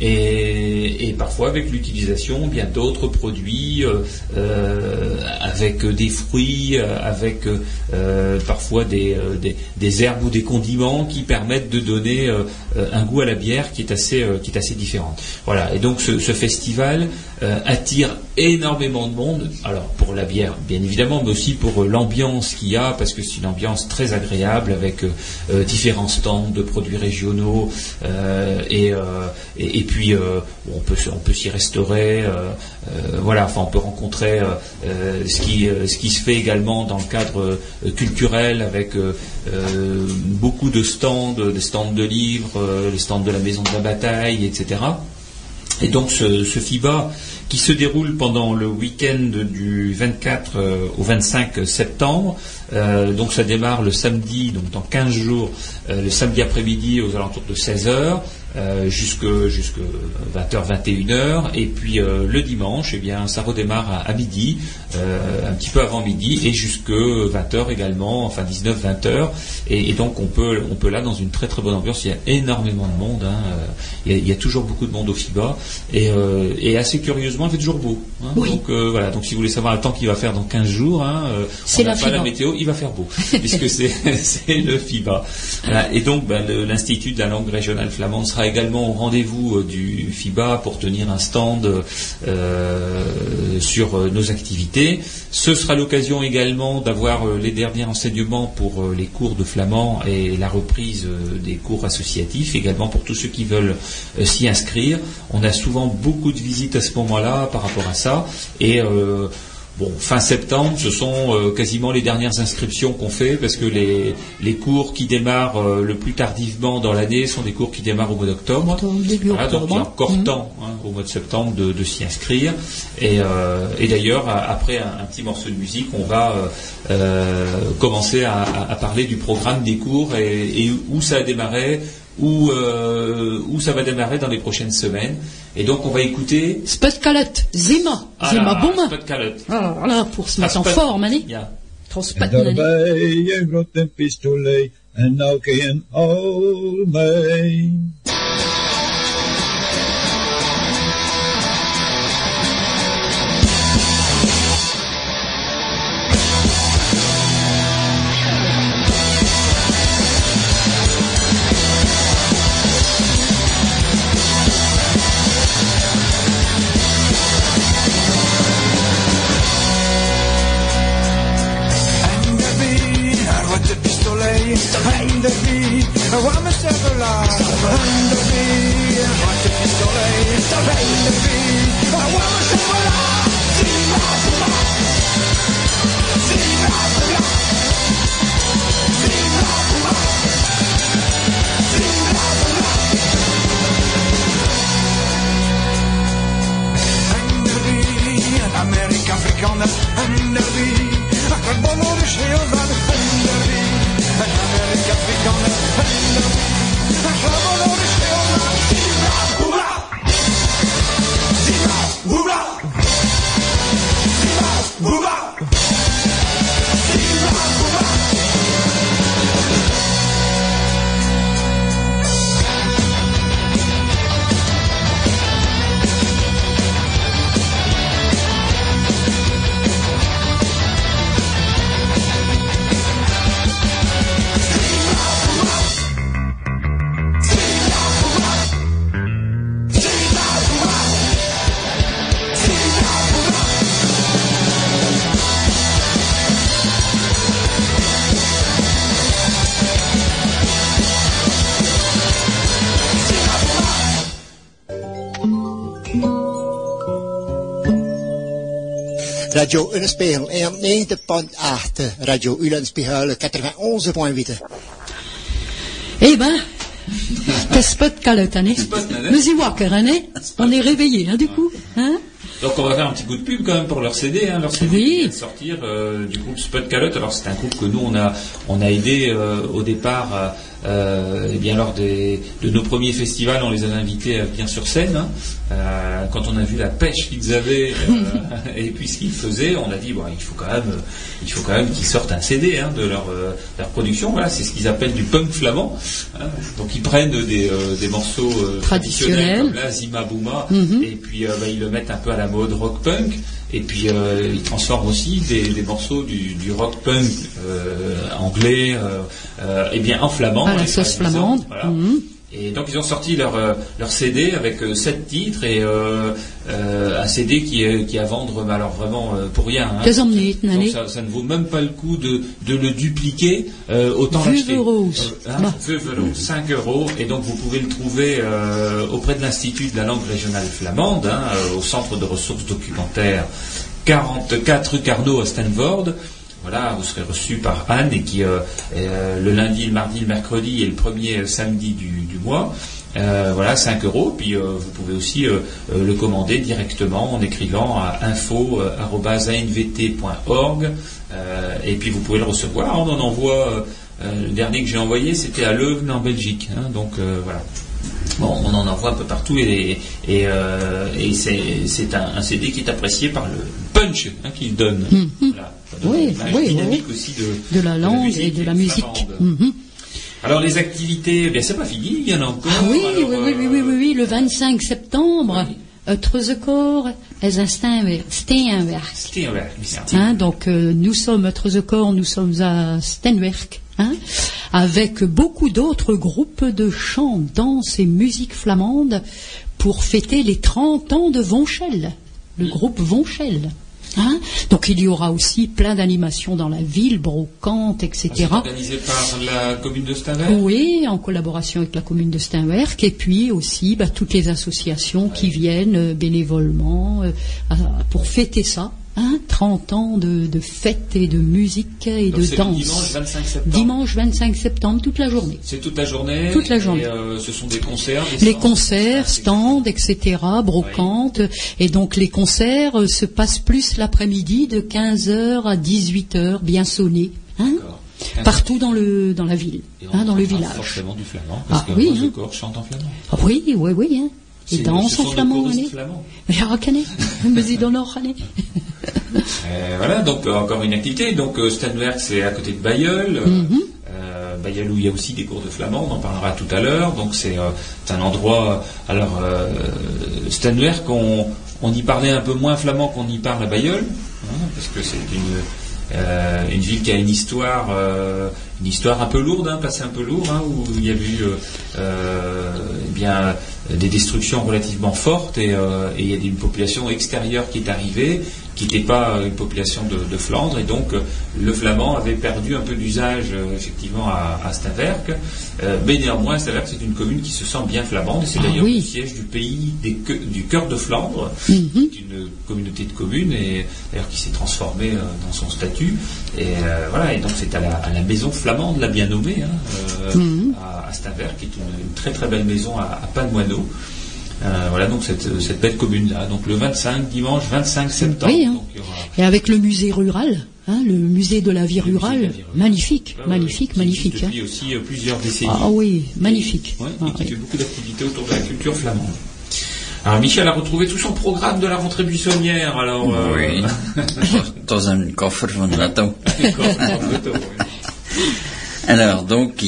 et, parfois avec l'utilisation bien d'autres produits, euh, euh, avec des fruits, euh, avec parfois des, des, herbes ou des condiments qui permettent de donner un goût à la bière qui est assez, qui est assez différent. Voilà. Et donc ce, festival attire énormément de monde. Alors pour la bière, bien évidemment, mais aussi pour l'ambiance qu'il y a, parce que c'est une ambiance très agréable avec différents stands de produits régionaux et puis on peut on peut s'y restaurer. voilà, enfin on peut rencontrer ce qui se fait également dans le cadre culturel avec beaucoup de stands, des stands de livres, les stands de la maison de la bataille, etc. Et donc ce, FIBA qui se déroule pendant le week-end du 24 au 25 septembre, donc ça démarre le samedi, donc dans 15 jours, le samedi après-midi aux alentours de 16h. Euh, jusque, jusque 20h, 21h. Et puis euh, le dimanche, eh bien, ça redémarre à, midi, euh, un petit peu avant midi, et jusque 20h également, enfin 19, 20h. Et, donc on peut, on peut là dans une très très bonne ambiance. Il y a énormément de monde. Hein, il, y a, toujours beaucoup de monde au FIBA. Et, assez curieusement, il fait toujours beau. Hein. Donc voilà. Donc si vous voulez savoir le temps qu'il va faire dans 15 jours, hein, on n'a pas la météo, il va faire beau, puisque c'est le FIBA. Et donc ben, l'Institut de la langue régionale flamande sera également au rendez-vous euh, du FIBA pour tenir un stand euh, sur euh, nos activités. Ce sera l'occasion également d'avoir les derniers enseignements pour les cours de flamand et la reprise des cours associatifs, également pour tous ceux qui veulent s'y inscrire. On a souvent beaucoup de visites à ce moment-là par rapport à ça. Et Bon, fin septembre, ce sont euh, quasiment les dernières inscriptions qu'on fait parce que les, les cours qui démarrent euh, le plus tardivement dans l'année sont des cours qui démarrent au mois d'octobre. donc il y a encore mhm. temps hein, au mois de septembre de, s'y inscrire. Et, euh, d'ailleurs, après un, petit morceau de musique, on va commencer à, parler du programme des cours et, et où ça a démarré, où, euh, où ça va démarrer dans les prochaines semaines. Et donc on va écouter... Spot Calotte, Zima, ah Zima Bouma. Spot Calotte. Ah, voilà, pour se mettre en forme, allez. Ja. Trospet, Amerika, Afrikaner, boller de schreeuw van Underby. Amerika Afrikaner, Radio Ulenspiegel 90.8, Radio Ulenspiegel 91.8. Eh ben, qu'est-ce que calotte, année Monsieur Walker, année On est réveillé, hein, du coup, hein donc on va faire un petit coup de pub quand même pour leur CD, hein, leur CD oui. qui sortir euh, du groupe Spot Calotte. Alors c'est un groupe que nous on a on a aidé euh, au départ euh, euh, et bien lors de nos premiers festivals, on les avait invités à venir sur scène. Hein. Euh, quand on a vu la pêche qu'ils avaient euh, et puis ce qu'ils faisaient, on a dit bon, il faut quand même, il faut quand même qu'ils sortent un CD hein, de leur, leur production. Voilà, c'est ce qu'ils appellent du punk flamand. Hein. Donc ils prennent des, morceaux traditionnels comme la Zima Bouma mhm. et puis bah, ils le mettent un peu à la mode rock punk. Et puis euh, il transforme aussi des, morceaux du, rock punk euh, anglais euh, et bien en flamand. la sauce flamande. Mhm. Et donc ils ont sorti leur, euh, leur CD avec euh, sept titres et euh, euh, un CD qui est, qui est à vendre alors vraiment pour rien. hein. Donc ça, ça ne vaut même pas le coup de, de le dupliquer, euh, autant l'acheter. euros. Hein, euros, 5 euros, et donc vous pouvez le trouver auprès de l'Institut de la langue régionale flamande, hein, au centre de ressources documentaires 44 rue Carnot à Stanford. Voilà, vous serez reçu par Anne et qui euh, euh, le lundi, le mardi, le mercredi et le premier euh, samedi du, du mois. Euh, voilà, 5 euros. Puis vous pouvez aussi le commander directement en écrivant à info.anvt.org. Et puis vous pouvez le recevoir. On en envoie. le dernier que j'ai envoyé, c'était à Leuven en Belgique. hein, donc voilà. Bon, on en envoie un peu partout et, et, euh, et c'est, c'est un, un CD qui est apprécié par le punch hein, qu'il donne. Voilà. Oui, image oui, dynamique oui. aussi de, De la langue et de la musique. Mhm. Alors les activités, bien c'est pas fini, il y en a encore. Ah oui, Alors, oui, oui, oui, oui, euh, oui, le 25 septembre, Oui. Trezekor est un Steenwerk. Steenwerk. Hein, donc euh, nous sommes à Trezekor, nous sommes à Steenwerk, hein, avec beaucoup d'autres groupes de chant, danse et musique flamande pour fêter les 30 ans de Vonchel, le groupe Vonchel. Hein. Donc il y aura aussi plein d'animations dans la ville, brocantes, etc. Organisé par la commune de Stavel. Oui, en collaboration avec la commune de Steinwerk, et puis aussi bah, toutes les associations qui viennent euh, bénévolement euh, pour fêter ça. Hein, 30 ans de, de fêtes et de musique et Donc, de le danse. dimanche 25 septembre. Dimanche 25 septembre, toute la journée. C'est toute la journée. Toute la journée. Et, euh, ce sont des concerts. des Les stands. concerts, stands, etc., brocantes. Et donc les concerts euh, se passent plus l'après-midi de 15h à 18h, bien sonnés. Hein, partout dans, le, dans la ville, Et hein, dans le village. Forcément du flamand, parce Ah, que oui, Rose hein. Corps chante en flamand. Ah Oui, oui, oui. Hein. Et C'est- danse ce en sont des flamand, allez. allez. Euh, voilà, donc euh, encore une activité. Donc euh, c'est à côté de Bayeul. euh, Mhm. euh, Bayeul où il y a aussi des cours de flamand, on en parlera tout à l'heure. Donc c'est un endroit. Alors Stanwerk, on, on y parlait un peu moins flamand qu'on y parle à Bayeul, hein, parce que c'est une euh, une ville qui a une histoire, euh, une histoire un peu lourde, un passé un peu lourd, hein, où il y a eu euh, eh bien des destructions relativement fortes et, euh, il y a une population extérieure qui est arrivée, qui n'était pas une population de, de Flandre, et donc euh, le flamand avait perdu un peu d'usage euh, effectivement à, à Staverk, Euh, mais néanmoins Staverk c'est une commune qui se sent bien flamande, et c'est Ah d'ailleurs oui. le siège du pays des du cœur de Flandre, qui est une communauté de communes et d'ailleurs qui s'est transformée euh, dans son statut. Et voilà, et donc c'est à la, à la maison flamande, la bien nommée, hein, Mhm. à, à Staver, qui est une, une très très belle maison à, à Panoineau. Euh, voilà donc cette, cette belle commune là. Donc le 25 dimanche 25 septembre. Oui, hein. donc, il y aura- Et avec le musée rural, hein, le musée de la vie la rurale, vie rurale. magnifique, magnifique, qui magnifique. existe hein. Depuis aussi euh, plusieurs décennies. Ah oui, magnifique. Ouais, Ah et qui oui. fait beaucoup d'activités autour de la culture flamande. Alors Michel a retrouvé tout son programme de la rentrée buissonnière. Alors euh, Oui. Dans un coffre van l'auto. Alors, donc,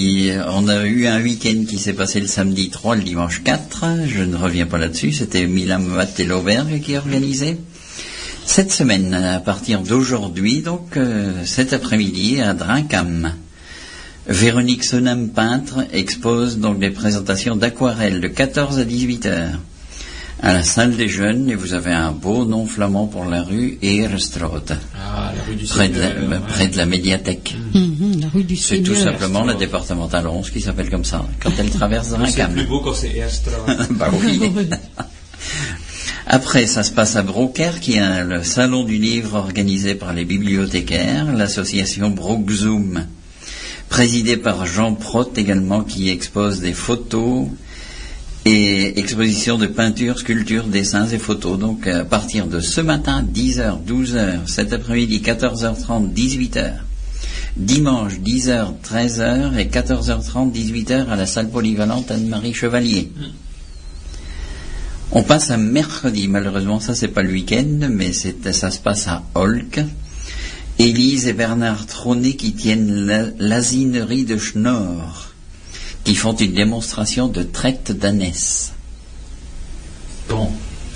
on a eu un week-end qui s'est passé le samedi 3, le dimanche 4. Je ne reviens pas là-dessus. C'était Milan l'Auberge qui organisait. Cette semaine, à partir d'aujourd'hui, donc, euh, cet après-midi, à Drincam. Véronique Sonam, peintre, expose donc des présentations d'aquarelles de 14 à 18 heures à la salle des jeunes et vous avez un beau nom flamand pour la rue Eerstraat, Ah, la rue du près, de la, ouais. près de la médiathèque. Mhm, la rue du C'est tout simplement la départementale 11 qui s'appelle comme ça, quand elle traverse C'est Drincam. plus beau quand c'est Erstra. bah oui. Après, ça se passe à Broker, qui est le salon du livre organisé par les bibliothécaires, l'association Brookzoom, présidée par Jean Prott également, qui expose des photos et exposition de peintures, sculptures, dessins et photos. Donc, à partir de ce matin, 10h, 12h, cet après-midi, 14h30, 18h. Dimanche, 10h, 13h et 14h30, 18h à la salle polyvalente Anne-Marie Chevalier. On passe à mercredi, malheureusement, ça c'est pas le week-end, mais ça se passe à Holk. Élise et Bernard Trôné qui tiennent la- l'asinerie de Schnorr, qui font une démonstration de traite d'ânesse. Bon.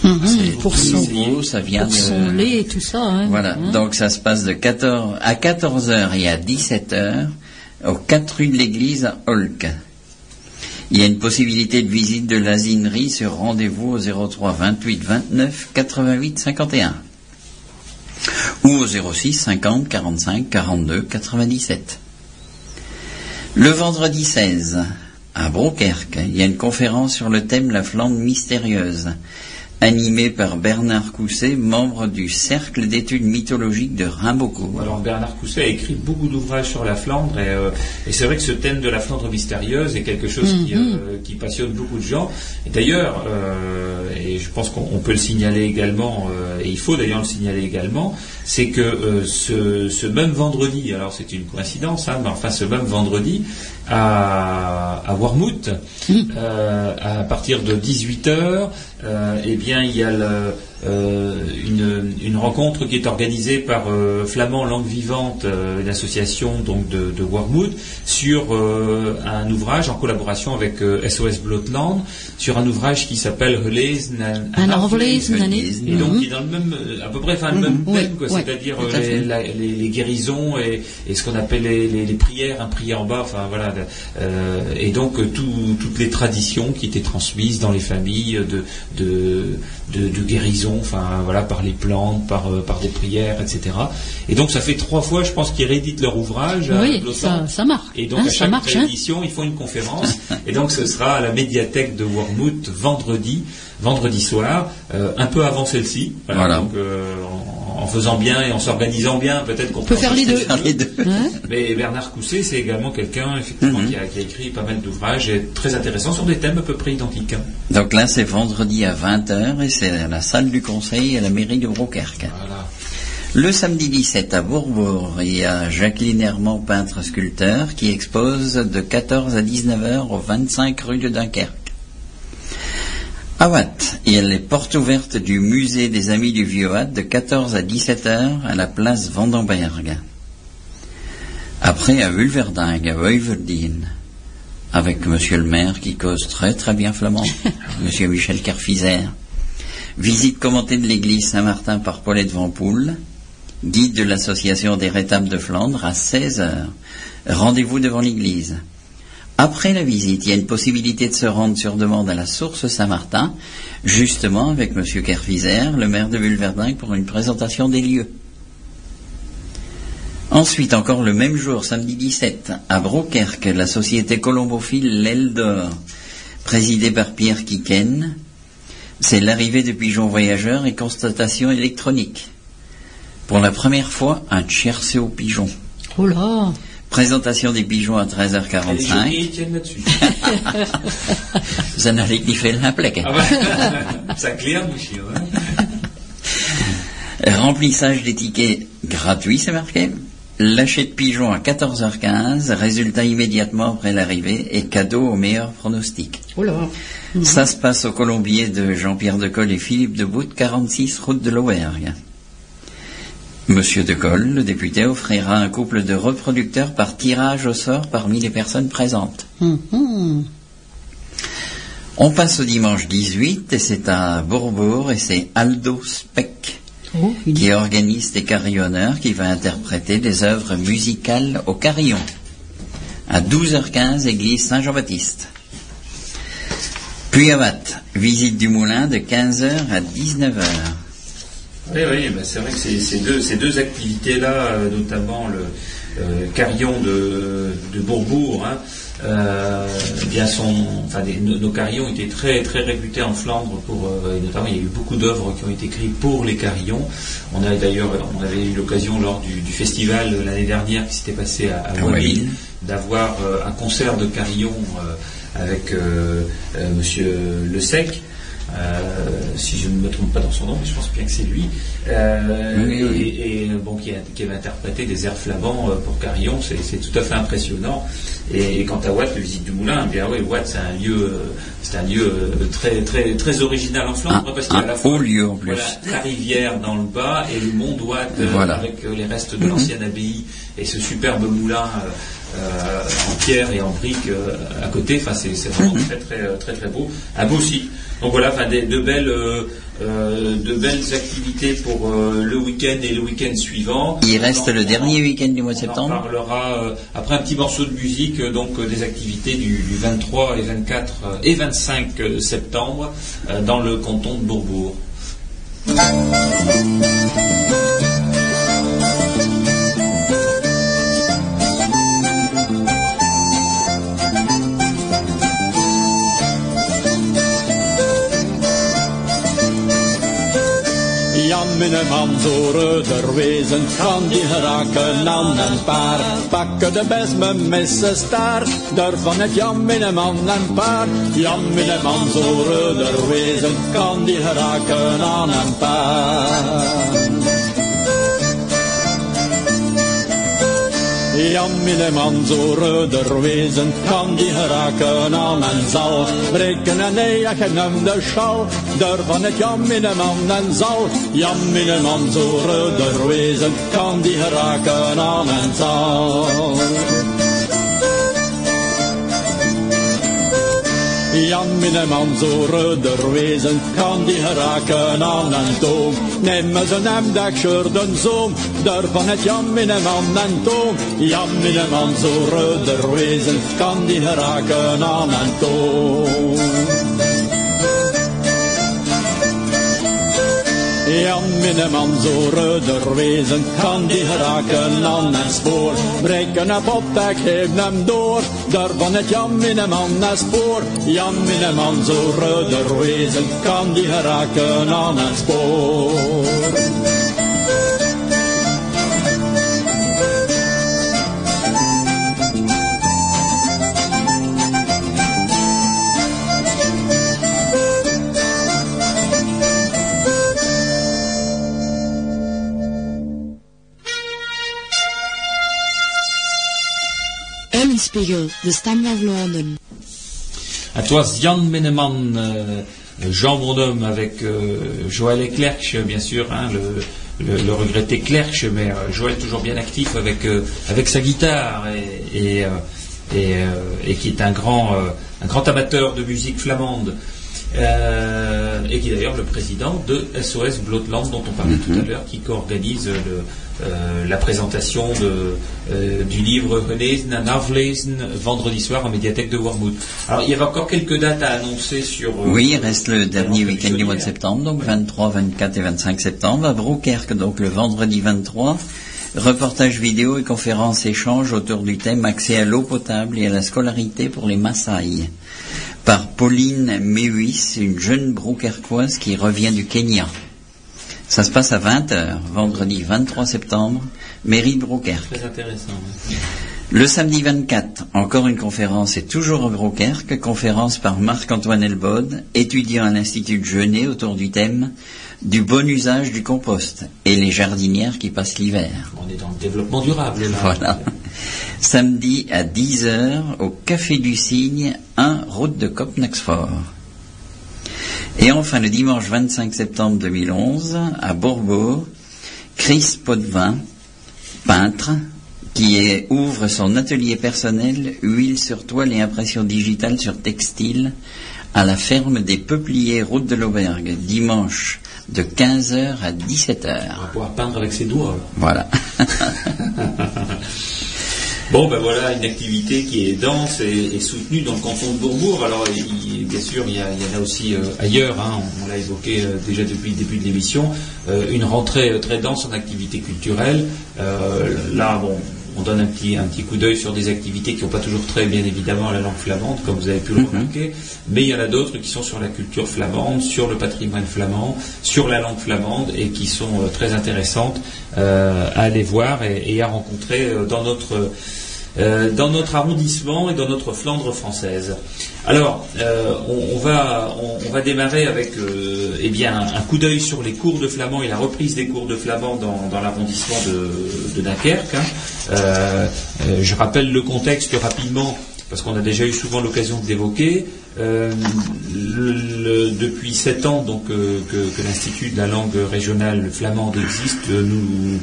Mhm, c'est pour son, ça vient pour de- son lait et tout ça. Hein, Voilà, hein. donc ça se passe de 14, à 14h et à 17h aux 4 rues de l'église à Holk. Il y a une possibilité de visite de l'asinerie sur rendez-vous au 03 28 29 88 51 ou au 06 50 45 42 97. Le vendredi 16, à Broukerque, il y a une conférence sur le thème La Flandre mystérieuse, animée par Bernard Cousset, membre du Cercle d'études mythologiques de Rimbaud. Alors Bernard Cousset a écrit beaucoup d'ouvrages sur la Flandre et, euh, et c'est vrai que ce thème de la Flandre mystérieuse est quelque chose qui, euh, qui passionne beaucoup de gens. Et d'ailleurs, euh, et je pense qu'on on peut le signaler également, euh, et il faut d'ailleurs le signaler également, c'est que euh, ce, ce même vendredi, alors c'est une coïncidence, hein, mais enfin ce même vendredi, à, à euh, à partir de 18h, eh bien il y a le, euh, une, une rencontre qui est organisée par euh, Flamand Langue Vivante, euh, une association donc de, de Wormwood, sur euh, un ouvrage en collaboration avec SOS Blotland, sur un ouvrage qui s'appelle Relays Et donc Mhm. qui est dans le même, à peu près, enfin le même Oui, thème, oui, c'est-à-dire les, la- les- les guérisons et, et ce qu'on appelle les, prières, un prier en bas, enfin voilà, et donc tout- toutes les traditions qui étaient transmises dans les familles de, de, de, de guérison, enfin voilà, par les plantes, par, euh, par des prières, etc. Et donc ça fait trois fois, je pense, qu'ils rééditent leur ouvrage. à Oui, Blotland. ça, ça marche. Et donc Hein, à ça chaque marche. hein. réédition, ils font une conférence. et donc ce sera à la médiathèque de Wormhout vendredi, vendredi soir, euh, un peu avant celle-ci. Voilà. Donc euh, en faisant bien et en s'organisant bien, peut-être qu'on On peut faire les deux. Faire les deux. Mais Bernard Cousset, c'est également quelqu'un effectivement qui, a, qui a écrit pas mal d'ouvrages et très intéressants sur des thèmes à peu près identiques. hein. Donc là, c'est vendredi à 20h et c'est à la salle du conseil à la mairie de Broukerque. Voilà. Le samedi 17 à Bourbourg, il y a Jacqueline Hermand, peintre sculpteur, qui expose de 14 à 19h au 25 rue de Dunkerque. À Watt, il y a les portes ouvertes du musée des Amis du Vieux Watt de 14 à 17h à la place Vandenberg. Après à Vulverdingue, à Weuverdien, avec monsieur le maire qui cause très très bien flamand, monsieur Michel Carfizer. Visite commentée de l'église Saint-Martin par Paulette Vampoule. Guide de l'association des rétables de Flandre à 16 heures. Rendez-vous devant l'église. Après la visite, il y a une possibilité de se rendre sur demande à la source Saint-Martin, justement avec M. Kerfizer, le maire de Vulverdingue, pour une présentation des lieux. Ensuite, encore le même jour, samedi 17, à Broukerque, la société colombophile L'Aile présidée par Pierre Kiken, c'est l'arrivée de pigeons voyageurs et constatation électronique. Pour la première fois, un tiercé aux pigeons. Oh là Présentation des pigeons à Et les 13h45. journées, ils tiennent là-dessus. La plaque. Ah bah, ça claire, mon chien. hein. Remplissage des tickets gratuit, c'est marqué. Lâcher de pigeons à 14h15, résultat immédiatement après l'arrivée et cadeau au meilleur pronostic. Oh là Ça se passe au Colombier de Jean-Pierre Decolle et Philippe Debout, 46 route de l'Auberge. Monsieur Decolle, le député, offrira un couple de reproducteurs par tirage au sort parmi les personnes présentes. Hum. On passe au dimanche 18 et c'est à Bourbourg et c'est Aldo Speck Oh, qui organise des carillonneurs qui va interpréter des œuvres musicales au carillon. À 12h15, église Saint-Jean-Baptiste. Puis à Watt, visite du moulin de 15h à 19h. Oui, oui, ben c'est vrai que ces, deux, ces deux activités-là, euh, notamment le euh, carillon de, de Bourbourg, hein, euh, bien sont, enfin, des- nos, nos carillons étaient très, très réputés en Flandre pour, euh, et notamment il y a eu beaucoup d'œuvres qui ont été écrites pour les carillons. On a d'ailleurs, on avait eu l'occasion lors du, du festival l'année dernière qui s'était passé à, à d'avoir euh, un concert de carillon euh, avec euh, euh, Monsieur Le Sec. Euh, si je ne me trompe pas dans son nom, mais je pense bien que c'est lui. Euh, Oui, oui. Et, et, bon, qui, a, qui avait interprété des airs flamands euh, pour Carillon, c'est tout à fait impressionnant. Et, et quant à Watt, le visite du moulin, eh bien oui, Watt c'est un lieu, euh, c'est un lieu euh, très très très original en Flandre Un- parce qu'il y a à la fois lieu, en plus. voilà, la rivière dans le bas et le mont Watt euh, Voilà. avec euh, les restes de l'ancienne abbaye et ce superbe moulin euh, en pierre et en briques euh, à côté. Enfin, c'est vraiment très, très, euh, très, très beau. Un beau site. Donc voilà, enfin, des- de, belles, euh, euh, de belles activités pour euh, le week-end et le week-end suivant. Il reste On en- le dernier week-end du mois de on septembre. parlera euh, après un petit morceau de musique, donc des activités du, du 23 et 24 euh, et 25 euh, septembre dans le canton de Bourbourg. Minneman, zo reuder wezen, kan die geraken aan een paar. Pakken de best me missen staar, daarvan het Jan Minneman een paar. Jan Minneman, zo reuder wezen, kan die geraken aan een paar. Jan Minneman, zo reuder wezen, kan die geraken aan en zal. Breken en eigen hem de schal, daarvan het Jan Minneman en zal. Jan Minneman, zo wezen, kan die geraken aan en zal. Jan Minneman, zo reuder wezen, kan die geraken aan een toom. Neem ze hem dat scheurden zoom, daarvan het Jan Minneman en toom. Jan Minneman, zo reuder wezen, kan die geraken aan een toom. Jan Minneman, zo reuder wezen, kan die geraken aan een spoor. Breken op op, ik geef hem door, daarvan het Jan Minneman een spoor. Jan Minneman, zo reuder wezen, kan die geraken aan een spoor. Stem van Vlaanderen. Het was Jan Minneman, euh, Jean Bonhomme avec euh, Joël Eclerc, bien sûr, hein, le, le, le regretté Clerc, mais euh, Joël toujours bien actif avec, euh, avec sa guitare et, et, euh, et, euh, et qui est un grand, euh, un grand amateur de musique flamande. Euh, et qui est d'ailleurs le président de SOS Blotland dont on parlait tout à l'heure, qui co-organise le, euh, la présentation de, euh, du livre Gelesen en Aflesen vendredi soir en médiathèque de Wormwood. Alors il y avait encore quelques dates à annoncer sur... euh, Oui, il reste le dernier week-end du mois de septembre, donc 23, 24 et 25 septembre, à Broukerque, donc le vendredi 23. Reportage vidéo et conférences échanges autour du thème accès à l'eau potable et à la scolarité pour les Maasai. Par Pauline Mewis, une jeune broukerquoise qui revient du Kenya. Ça se passe à 20h, vendredi 23 septembre, mairie de Broukerque. Très intéressant. ouais. Le samedi 24, encore une conférence et toujours à Broukerque, conférence par Marc-Antoine Elbode, étudiant à l'Institut de Genève autour du thème du bon usage du compost et les jardinières qui passent l'hiver. On est dans le développement durable. Là. Voilà. Samedi à 10h au Café du Cygne, 1 route de Copnaxfort. Et enfin le dimanche 25 septembre 2011 à Bourbourg, Chris Potvin, peintre, qui est- ouvre son atelier personnel huile sur toile et impression digitale sur textile à la ferme des Peupliers, route de l'Aubergue, dimanche de 15h à 17h. On va pouvoir peindre avec ses doigts. Voilà. Bon, ben voilà, une activité qui est dense et, et soutenue dans le canton de Bourbourg. Alors, il- bien sûr, il y, a, il y en a aussi euh, ailleurs, hein, on, on l'a évoqué euh, déjà depuis le début de l'émission, euh, une rentrée très dense en activités culturelles. Là, bon, on donne un petit, un petit coup d'œil sur des activités qui n'ont pas toujours très bien évidemment la langue flamande, comme vous avez pu le remarquer, mais il y en a d'autres qui sont sur la culture flamande, sur le patrimoine flamand, sur la langue flamande et qui sont très intéressantes à aller voir et, et à rencontrer dans notre euh, dans notre arrondissement et dans notre Flandre française. Alors, euh, on, va, on, va démarrer avec euh, eh bien, un coup d'œil sur les cours de flamand et la reprise des cours de flamand dans, dans l'arrondissement de, Dunkerque. hein. Euh, je rappelle le contexte rapidement parce qu'on a déjà eu souvent l'occasion de l'évoquer. Depuis sept ans donc, que, que l'Institut de la langue régionale flamande existe, nous,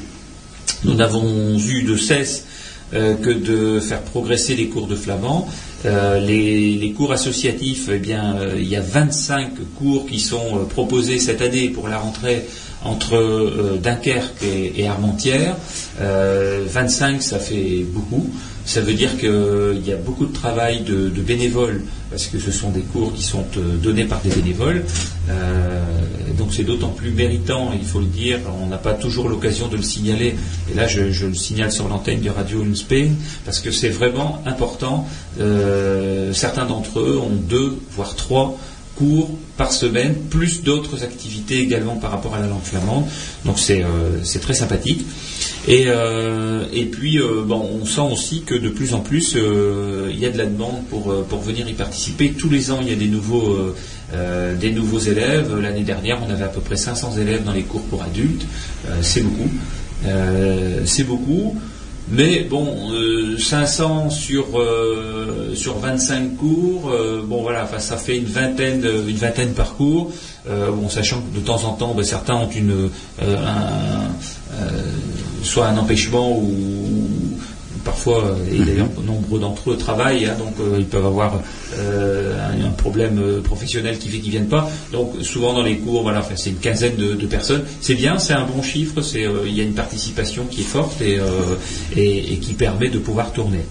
nous n'avons eu de cesse euh, que de faire progresser les cours de flamand. Euh, les, cours associatifs, eh bien, euh, il y a 25 cours qui sont proposés cette année pour la rentrée entre Dunkerque et, et Armentières. Euh, 25, ça fait beaucoup. Ça veut dire qu'il y a beaucoup de travail de, bénévoles, parce que ce sont des cours qui sont euh, donnés par des bénévoles. Euh, donc c'est d'autant plus méritant, il faut le dire. On n'a pas toujours l'occasion de le signaler. Et là, je, le signale sur l'antenne de Radio Spain, parce que c'est vraiment important. Euh, certains d'entre eux ont deux, voire trois cours par semaine, plus d'autres activités également par rapport à la langue flamande. Donc c'est euh, très sympathique. Et, euh, et puis, euh, bon, on sent aussi que de plus en plus, euh, il y a de la demande pour, pour venir y participer. Tous les ans, il y a des nouveaux, des nouveaux élèves. L'année dernière, on avait à peu près 500 élèves dans les cours pour adultes. C'est beaucoup. C'est beaucoup. Mais bon, euh, 500 sur, euh, sur 25 cours, euh, bon voilà, ça fait une vingtaine, une vingtaine par cours. Euh, bon, sachant que de temps en temps, ben, certains ont une, euh, un, euh, soit un empêchement ou parfois, euh, et d'ailleurs nombre d'entre eux travaillent, hein, donc euh, ils peuvent avoir euh, un, un problème euh, professionnel qui fait qu'ils viennent pas. Donc souvent dans les cours, voilà, enfin, c'est une quinzaine de, de personnes. C'est bien, c'est un bon chiffre, c'est, euh, il y a une participation qui est forte et, euh, et, et qui permet de pouvoir tourner.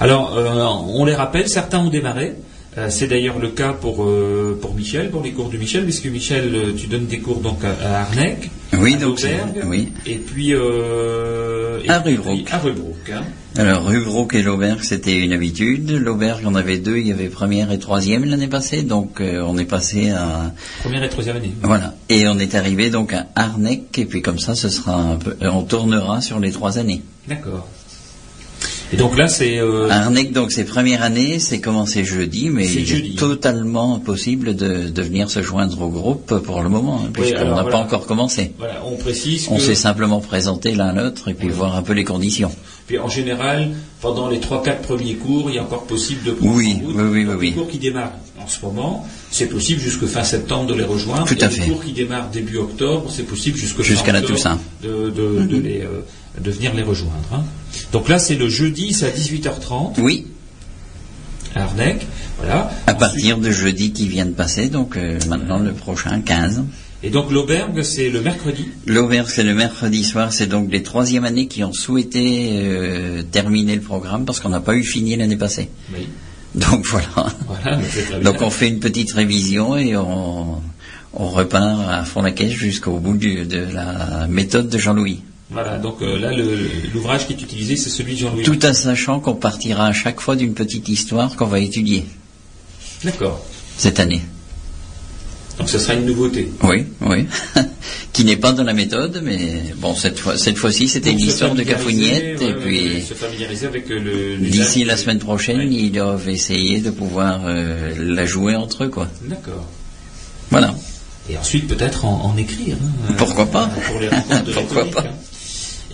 Alors, euh, on les rappelle, certains ont démarré. Euh, c'est d'ailleurs le cas pour, euh, pour Michel, pour les cours de Michel, puisque Michel, euh, tu donnes des cours donc à, Arnec, Oui, à donc Aubergue, oui. et puis euh, À Rubrook. à Rubrook, hein. Alors, Rubrook et l'Auberge, c'était une habitude. L'Auberge, on avait deux, il y avait première et troisième l'année passée, donc euh, on est passé à... Première et troisième année. Voilà. Et on est arrivé donc à Arnec, et puis comme ça, ce sera un peu... On tournera sur les trois années. D'accord. Et donc là, c'est euh, Arnec, donc c'est première année, c'est commencé jeudi, mais C'est jeudi. totalement possible de, de venir se joindre au groupe pour le moment, hein, puisqu'on n'a voilà. pas encore commencé. voilà, on précise On que s'est simplement présenté l'un l'autre et puis Oui. voir un peu les conditions. puis en général, pendant les 3-4 premiers cours, il est encore possible de prendre Oui, route. oui, oui, oui, Les cours qui démarrent en ce moment, c'est possible jusque fin septembre de les rejoindre. Tout Et à les fait. cours qui démarrent début octobre, c'est possible jusque fin Jusqu'à la octobre Toussaint. de, de, de les, euh, de venir les rejoindre. hein. Donc là, c'est le jeudi, c'est à 18h30 Oui, à Arnec. Voilà. à Ensuite- partir de jeudi qui vient de passer, donc euh, maintenant le prochain, 15. Et donc l'auberge, c'est le mercredi. L'auberge, c'est le mercredi soir, c'est donc les troisième années qui ont souhaité euh, terminer le programme parce qu'on n'a pas eu fini l'année passée. Oui. Donc voilà. Donc on fait une petite révision et on, on repart à fond la caisse jusqu'au bout du- de la méthode de Jean-Louis. Voilà, donc euh, là, l'ouvrage qui est utilisé, c'est celui de Jean-Louis. Tout en sachant qu'on partira à chaque fois d'une petite histoire qu'on va étudier D'accord. cette année. Donc ce sera une nouveauté. Oui, oui. qui n'est pas dans la méthode, mais bon, cette fois, cette fois-ci, c'était Donc, une se histoire de ouais, et puis. ouais, se familiariser avec le. le D'ici la semaine prochaine, Ouais. ils doivent essayer de pouvoir euh, la jouer entre eux, quoi. D'accord. Voilà. Et ensuite peut-être en, en écrire. hein, Pourquoi euh, pas Pour les rencontres de Pourquoi pas hein.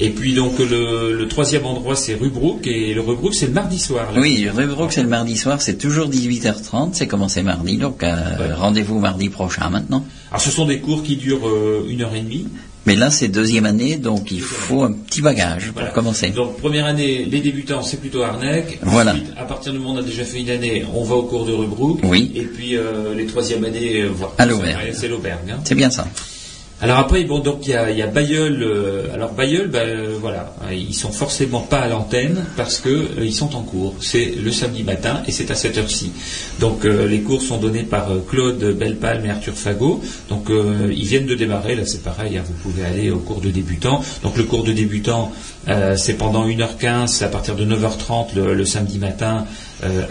Et puis donc le, le troisième endroit c'est Rubrook et le Rubrook c'est le mardi soir. là. Oui, Rubrook, c'est le mardi soir, c'est toujours 18h30, c'est commencé mardi, donc euh, Ouais. rendez-vous mardi prochain maintenant. Alors ce sont des cours qui durent euh, une heure et demie. Mais là, c'est deuxième année, donc il faut un petit bagage Voilà. pour commencer. Donc première année, les débutants c'est plutôt Arnec. Voilà. Ensuite, à partir du moment où on a déjà fait une année, on va au cours de Rubrook. Oui. Et puis euh, les troisième années, euh, voire À l'Auberge. c'est l'Auberge. hein. C'est bien ça. Alors après, bon, donc il y a, y Bayeul. euh, alors Bayeul, ben, euh, voilà, ils sont forcément pas à l'antenne parce que euh, ils sont en cours. C'est le samedi matin et c'est à cette heure-ci. Donc euh, les cours sont donnés par Claude Bellepalme et Arthur Fagot. Donc ils viennent de démarrer. Là, c'est pareil. hein, vous pouvez aller au cours de débutant. Donc le cours de débutant, euh, c'est pendant 1h15 c'est à partir de 9h30 le, le samedi matin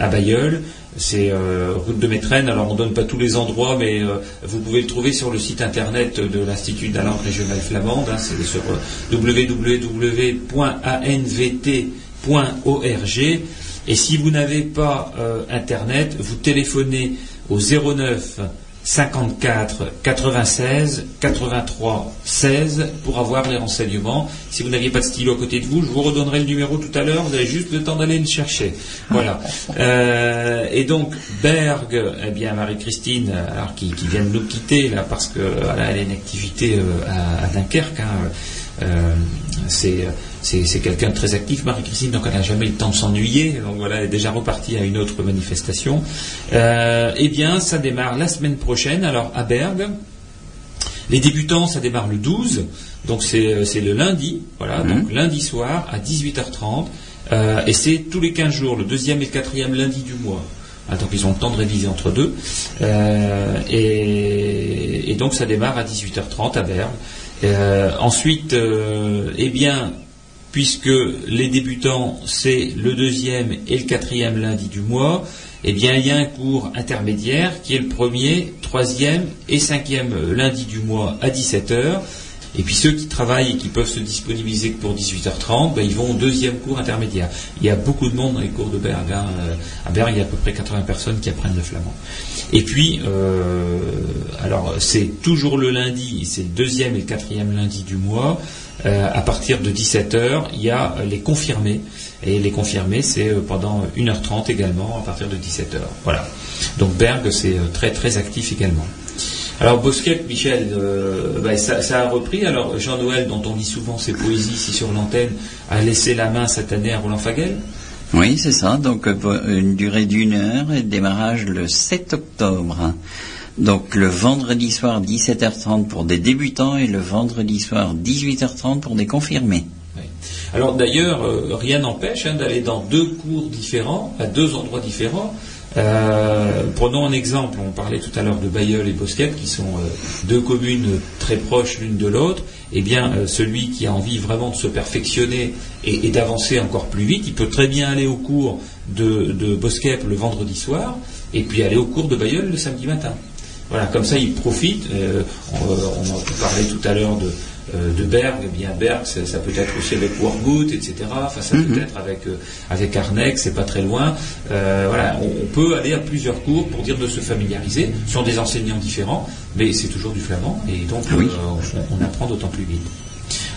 à Bayeul. C'est euh, route de Métrenne. Alors on donne pas tous les endroits, mais euh, vous pouvez le trouver sur le site internet de l'Institut de la langue régionale flamande. hein. c'est sur euh, www.anvt.org. Et si vous n'avez pas internet, vous téléphonez au 09 54 96 83 16 pour avoir les renseignements. Si vous n'aviez pas de stylo à côté de vous, je vous redonnerai le numéro tout à l'heure. Vous avez juste le temps d'aller le chercher. Voilà. Euh, et donc Berg, eh bien Marie-Christine, alors qui, qui vient de nous quitter là parce que voilà, elle a une activité euh, à, à Dunkerque. hein, Euh, c'est c'est quelqu'un de très actif, Marie-Christine, donc elle n'a jamais eu le temps de s'ennuyer. Donc voilà, elle est déjà repartie à une autre manifestation. Euh, eh bien, ça démarre la semaine prochaine, alors à Bergue. Les débutants, ça démarre le 12, donc c'est euh, c'est le lundi, voilà, donc lundi soir à 18h30, euh, et c'est tous les 15 jours, le deuxième et le quatrième lundi du mois. Ah, donc ils ont le temps de réviser entre deux. Euh, et, et donc ça démarre à 18h30 à Bergue. Ensuite, eh bien, puisque les débutants, c'est le deuxième et le quatrième lundi du mois, eh bien, il y a un cours intermédiaire qui est le premier, troisième et cinquième lundi du mois à 17h. Et puis ceux qui travaillent et qui peuvent se disponibiliser que pour 18h30, ben, ils vont au deuxième cours intermédiaire. Il y a beaucoup de monde dans les cours de Berg. hein. À Berg, il y a à peu près 80 personnes qui apprennent le flamand. Et puis, euh, alors c'est toujours le lundi, c'est le deuxième et le quatrième lundi du mois. Euh, à partir de 17h, il y a euh, les confirmés. Et les confirmés, c'est euh, pendant 1h30 également, à partir de 17h. Voilà. Donc Berg, c'est très très actif également. Alors Bosquet, Michel, bah, ça, a repris. Alors Jean-Noël, dont on lit souvent ses poésies ici sur l'antenne, a laissé la main cette année à Roland Faguel. Oui, c'est ça. Donc, une durée d'une heure et démarrage le 7 octobre. Donc, le vendredi soir 17h30 pour des débutants et le vendredi soir 18h30 pour des confirmés. Alors d'ailleurs, euh, rien n'empêche hein, d'aller dans deux cours différents, à deux endroits différents. Euh, prenons un exemple, on parlait tout à l'heure de Bayeul et Bosquet, qui sont euh, deux communes très proches l'une de l'autre. Eh bien, celui qui a envie vraiment de se perfectionner et, et d'avancer encore plus vite, il peut très bien aller au cours de, de Bosquet le vendredi soir, et puis aller au cours de Bayeul le samedi matin. Voilà, comme ça, il profite. Euh, on, on a parlé tout à l'heure de, euh, de Berg. Eh bien, Berg, ça, ça peut être aussi avec Wargood, etc. Enfin, ça peut être avec euh, avec Arnex, c'est pas très loin. Euh, voilà, on, on peut aller à plusieurs cours pour dire de se familiariser. Ce sont des enseignants différents, mais c'est toujours du flamand, et donc Oui. euh, on, on apprend d'autant plus vite.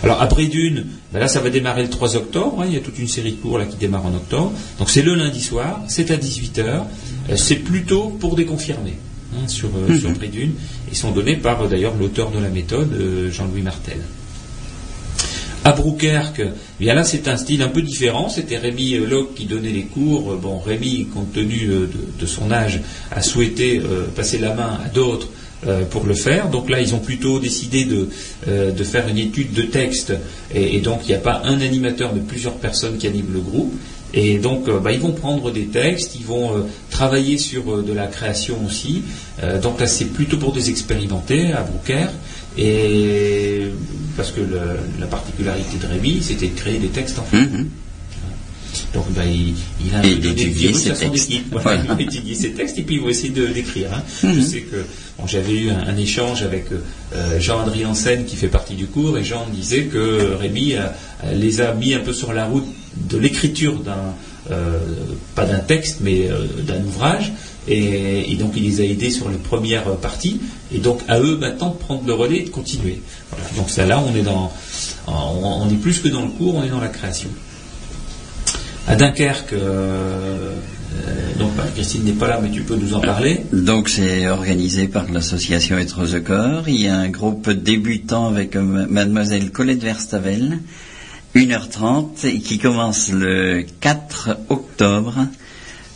Alors à Brédune, ben là ça va démarrer le 3 octobre, hein, il y a toute une série de cours là qui démarre en octobre. Donc c'est le lundi soir, c'est à 18h, euh, c'est plutôt pour des confirmés hein, sur, euh, sur Brédune. Ils sont donnés par euh, d'ailleurs l'auteur de la méthode, euh, Jean-Louis Martel. À Brouwerk, eh bien là c'est un style un peu différent. C'était Rémi euh, Locke qui donnait les cours. Euh, Bon, Rémi, compte tenu euh, de, de son âge, a souhaité euh, passer la main à d'autres euh, pour le faire. Donc là, ils ont plutôt décidé de, euh, de faire une étude de texte. Et, et donc, il n'y a pas un animateur, mais plusieurs personnes qui animent le groupe. Et donc, euh, bah, ils vont prendre des textes, ils vont euh, travailler sur euh, de la création aussi. Euh, donc là, c'est plutôt pour des expérimentés à Brouwer. Et parce que le- la particularité de Rémi, c'était de créer des textes en fait. Mhm. Donc ben, il, il a Et d'étudier ses textes. équipe. Voilà, Voilà. Il va étudier ses textes et puis il va essayer de d'écrire. hein. Mhm. Je sais que bon, j'avais eu un, un échange avec euh, Jean-Adrien Sen qui fait partie du cours et Jean disait que Rémi les a mis un peu sur la route de l'écriture d'un euh, pas d'un texte mais euh, d'un ouvrage et, donc il les a aidés sur les premières parties et donc à eux maintenant de prendre le relais et de continuer. Voilà. Donc ça là on est dans on, est plus que dans le cours, on est dans la création. À Dunkerque, euh, donc bah, Christine n'est pas là, mais tu peux nous en parler. Donc c'est organisé par l'association Être the Corps. Il y a un groupe débutant avec mademoiselle Colette Verstavel, 1h30, et qui commence le 4 octobre.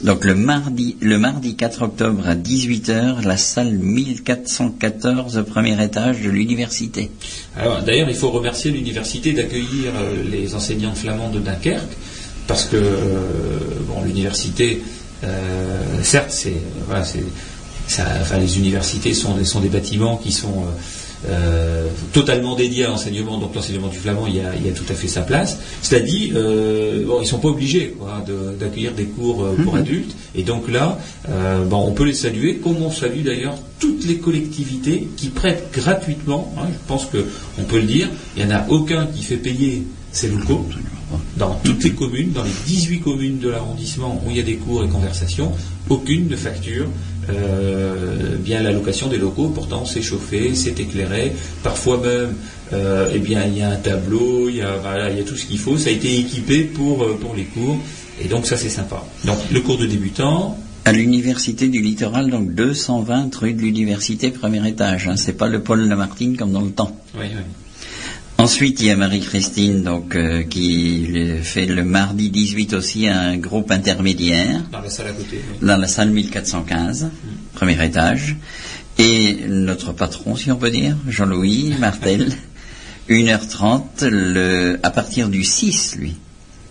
Donc le mardi, le mardi 4 octobre à 18h, la salle 1414, premier étage de l'université. Alors d'ailleurs, il faut remercier l'université d'accueillir euh, les enseignants flamands de Dunkerque, parce que euh, bon, l'université, euh, certes, c'est voilà, c'est ça, les universités sont, sont des bâtiments qui sont euh, totalement dédiés à l'enseignement, donc l'enseignement du flamand, il y a, il y a tout à fait sa place. Cela dit, euh, bon, ils sont pas obligés quoi, de- d'accueillir des cours euh, pour adultes, et donc là, euh, bon, on peut les saluer, comme on salue d'ailleurs toutes les collectivités qui prêtent gratuitement. hein, je pense que on peut le dire. Il n'y en a aucun qui fait payer ses locaux. Dans toutes les communes, dans les 18 communes de l'arrondissement où il y a des cours et conversations, aucune ne facture euh, bien la location des locaux. Pourtant, c'est chauffé, c'est éclairé. Parfois même, euh, eh bien, il y a un tableau, il y a, voilà, il y a tout ce qu'il faut. Ça a été équipé pour, euh, pour les cours. Et donc, ça, c'est sympa. Donc, le cours de débutant, À l'université du littoral, donc 220 rue de l'université, premier étage. Hein. C'est pas le Paul Lamartine comme dans le temps. oui, oui. Ensuite, il y a Marie-Christine, donc, euh, qui le- fait le mardi 18 aussi un groupe intermédiaire Dans la salle à côté. oui. dans la salle 1415, premier étage. Et notre patron, si on peut dire, Jean-Louis Martel, 1h30 le, à partir du 6, lui.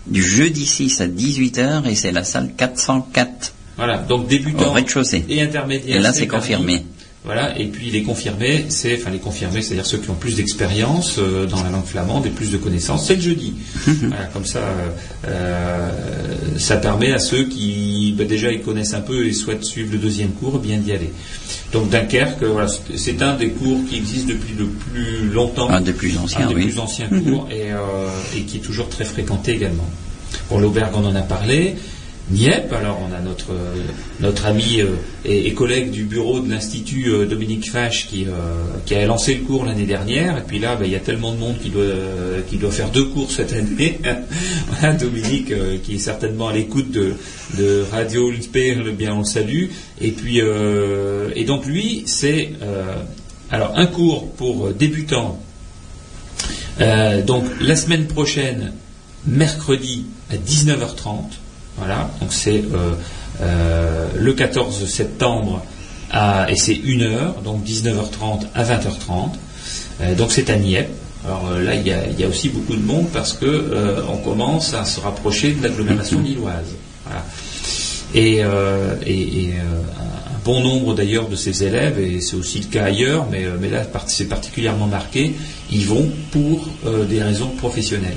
Du jeudi 6 à 18h, et c'est la salle 404 Voilà, donc débutant au rez-de-chaussée. et intermédiaire. Et là, c'est confirmé. Voilà, et puis les confirmés, c'est, enfin les confirmés, c'est-à-dire ceux qui ont plus d'expérience euh, dans la langue flamande et plus de connaissances, c'est le jeudi. voilà, comme ça, euh, euh, ça permet à ceux qui, bah, déjà, ils connaissent un peu et souhaitent suivre le deuxième cours, bien d'y aller. Donc Dunkerque, voilà, c'est- un des cours qui existe depuis le plus longtemps. Un des plus anciens, un des oui. plus anciens cours et, euh, et qui est toujours très fréquenté également. Pour l'auberge, on en a parlé. Niep, alors on a notre, notre ami euh, et, collègue du bureau de l'Institut euh, Dominique Fache qui, euh, qui a lancé le cours l'année dernière. Et puis là, ben, il y a tellement de monde qui doit, qui doit faire deux cours cette année. Dominique qui est certainement à l'écoute de, de Radio Ulsper, bien on le salue. Et puis, et donc lui, c'est alors un cours pour débutants donc la semaine prochaine, mercredi à 19h30, voilà, donc c'est euh, euh, le 14 septembre à, et c'est une heure, donc 19h30 à 20h30. Euh, donc c'est à Nieppe. Alors là, il y, a, aussi beaucoup de monde parce que euh, on commence à se rapprocher de l'agglomération lilloise. Et, un, bon nombre d'ailleurs de ces élèves, et c'est aussi le cas ailleurs, mais, mais là c'est particulièrement marqué, ils vont pour des raisons professionnelles.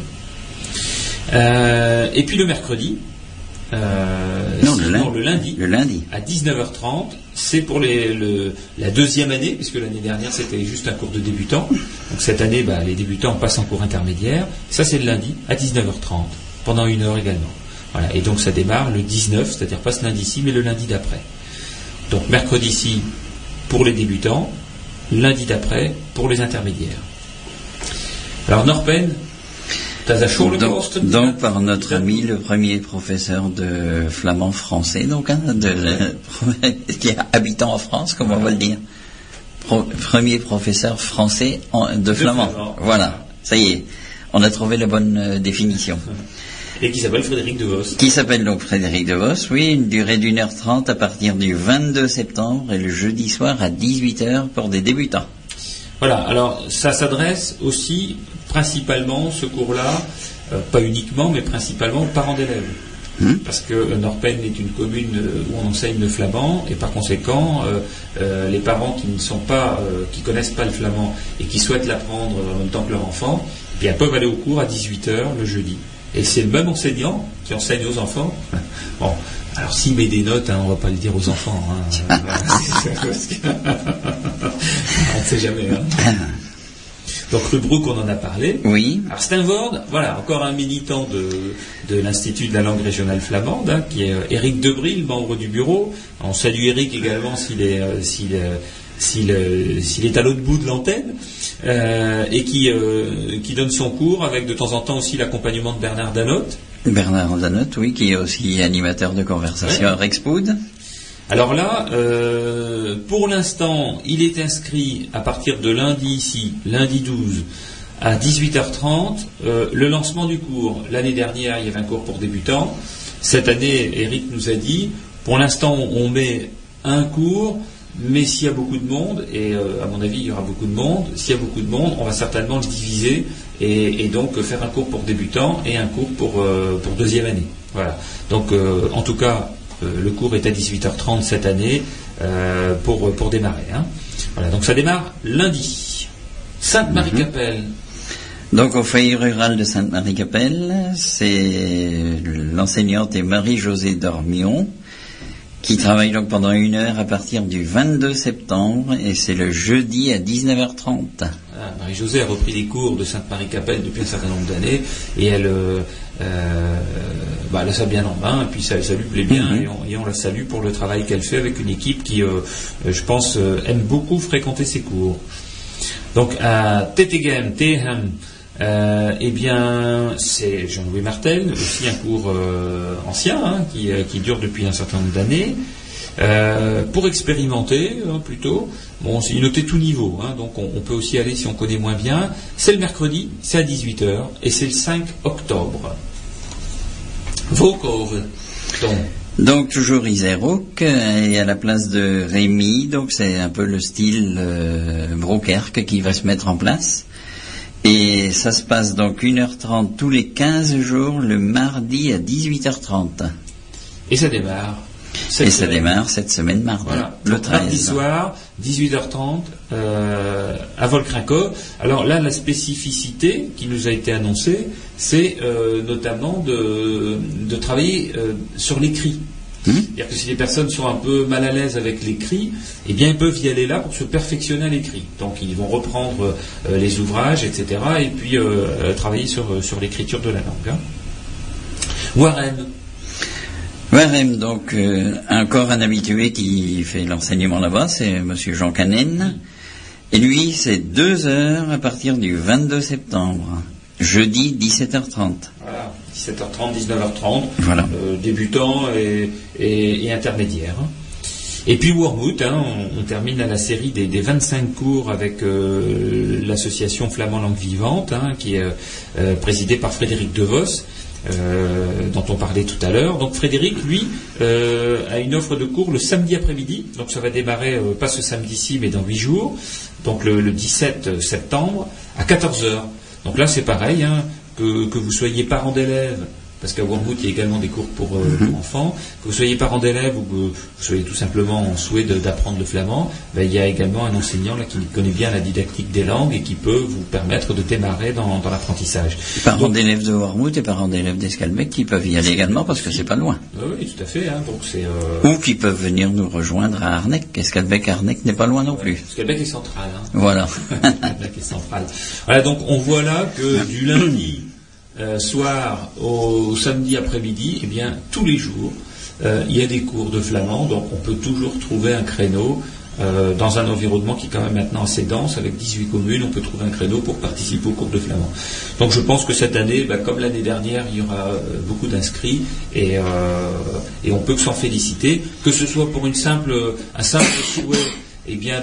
Et puis le mercredi, euh, Non, le lundi. le lundi, Le lundi. à 19h30. C'est pour les- le- la deuxième année, puisque l'année dernière c'était juste un cours de débutants. Donc cette année, bah, les débutants passent en cours intermédiaire. Ça c'est le lundi à 19h30, pendant une heure également. Voilà. Et donc ça démarre le 19, c'est-à-dire pas ce lundi-ci, mais le lundi d'après. Donc mercredi-ci pour les débutants, lundi d'après pour les intermédiaires. Alors Norpen, Donc, par notre ami, le premier professeur de flamand français, donc, hein, de, qui est habitant en France, comme on va le dire. Pro- premier professeur français en- de, flamand. flamand. Voilà, ça y est, on a trouvé la bonne euh, définition. et qui s'appelle Frédéric De Vos. Qui s'appelle donc Frédéric De Vos, oui, une durée d'une heure trente à partir du 22 septembre et le jeudi soir à 18h pour des débutants. Voilà, alors ça s'adresse aussi principalement, ce cours-là, euh, pas uniquement, mais principalement aux parents d'élèves. Hmm. Parce que euh, Norpen est une commune euh, où on enseigne le flamand et par conséquent, euh, les parents qui ne sont pas, qui connaissent pas le flamand et qui souhaitent l'apprendre en même temps que leur enfant, eh bien, peuvent aller au cours à 18h le jeudi. Et c'est le même enseignant qui enseigne aux enfants. Bon, alors s'il met des notes, hein, on va pas le dire aux enfants. hein. On ne sait jamais. hein. Donc Rubruck, on en a parlé. Oui, Alors Steinvord, voilà, encore un militant de, de l'Institut de la langue régionale flamande, hein, qui est euh, Éric Debril, membre du bureau. On salue Éric également s'il est, euh, s'il, euh, s'il, s'il est à l'autre bout de l'antenne, euh, et qui, euh, qui donne son cours avec de temps en temps aussi l'accompagnement de Bernard Danotte. Bernard Danotte, oui, qui est aussi animateur de conversation Ouais. à Rexpoud. Alors là, euh, pour l'instant, il est inscrit à partir de lundi ici, lundi 12, à 18h30, euh, le lancement du cours. L'année dernière, il y avait un cours pour débutants. Cette année, Eric nous a dit, pour l'instant, on met un cours, mais s'il y a beaucoup de monde, et euh, à mon avis, il y aura beaucoup de monde, s'il y a beaucoup de monde, on va certainement le diviser et, donc faire un cours pour débutants et un cours pour, euh, pour deuxième année. Voilà. Donc, euh, en tout cas, euh, le cours est à 18h30 cette année euh, pour, pour démarrer. hein. Voilà, donc ça démarre lundi. Sainte-Marie-Capelle. Donc au foyer rural de Sainte-Marie-Capelle, c'est l'enseignante est Marie-Josée Dormion, qui travaille donc pendant une heure à partir du 22 septembre, et c'est le jeudi à 19h30. Ah, Marie-Josée a repris les cours de Sainte-Marie-Capelle depuis un certain nombre d'années et elle, euh, euh, bah, elle a ça bien en main et puis ça, ça lui plaît bien Mhm. et, on, et on la salue pour le travail qu'elle fait avec une équipe qui, euh, je pense, euh, aime beaucoup fréquenter ses cours. Donc à Tettegem, Tehem, euh, eh bien, c'est Jean-Louis Martel, aussi un cours euh, ancien, hein, qui, euh, qui dure depuis un certain nombre d'années. Pour expérimenter, hein, plutôt, bon, c'est noté tout niveau, hein, donc on, peut aussi aller si on connaît moins bien. C'est le mercredi, c'est à 18h, et c'est le 5 octobre. Vaucove, donc, Donc toujours Iserok et à la place de Rémi, donc c'est un peu le style Brokerque qui va se mettre en place. Et ça se passe donc 1h30 tous les 15 jours le mardi à 18h30. et ça démarre. cette Et ça semaine. démarre cette semaine mardi, Voilà. le Donc, Mardi 13. soir, 18h30, euh, à Volcrinco. Alors là, la spécificité qui nous a été annoncée, c'est euh, notamment de, de travailler euh, sur l'écrit. Mhm. C'est-à-dire que si les personnes sont un peu mal à l'aise avec l'écrit, eh bien, ils peuvent y aller là pour se perfectionner à l'écrit. Donc, ils vont reprendre euh, les ouvrages, etc., et puis euh, euh, travailler sur, sur l'écriture de la langue. hein. Warren, Warem, donc euh, encore un habitué qui fait l'enseignement là-bas, c'est Monsieur Jean Canen. Et lui, c'est deux heures à partir du 22 septembre, jeudi 17h30. Voilà, 17h30, 19h30, Voilà. euh, débutants et, et, et intermédiaires. Et puis Wormwood, hein, on, on termine à la série des, des 25 cours avec euh, l'association Flamand Langue Vivante, hein, qui est euh, présidée par Frédéric DeVos, euh, dont on parlait tout à l'heure. Donc Frédéric, lui, a une offre de cours le samedi après-midi, donc ça va démarrer pas ce samedi-ci, mais dans 8 jours, donc le, le 17 septembre, à 14h. Donc là, c'est pareil, hein, que, que vous soyez parent d'élèves, parce qu'à Wormwood, il y a également des cours pour, euh, pour enfants, que vous soyez parent d'élèves ou que vous soyez tout simplement en souhait d'apprendre le flamand, ben, il y a également un enseignant là, qui connaît bien la didactique des langues et qui peut vous permettre de démarrer dans, dans l'apprentissage. Parents d'élèves de Wormwood et parents d'élèves d'Escalbec qui peuvent y aller également parce que c'est pas loin. Oui, tout à fait. hein, donc euh, Ou qui peuvent venir nous rejoindre à Arnec. Escalbec-Arnec n'est pas loin non plus. Québec est central. Hein. Voilà. Est central. Voilà, donc on voit là que du lundi euh, soir au samedi après-midi, eh bien tous les jours, euh, il y a des cours de flamand, donc on peut toujours trouver un créneau. euh, dans un environnement qui est quand même maintenant assez dense, avec 18 communes, on peut trouver un créneau pour participer au cours de flamand. Donc je pense que cette année, bah, comme l'année dernière, il y aura beaucoup d'inscrits et, et on peut que s'en féliciter, que ce soit pour une simple, un simple souhait eh bien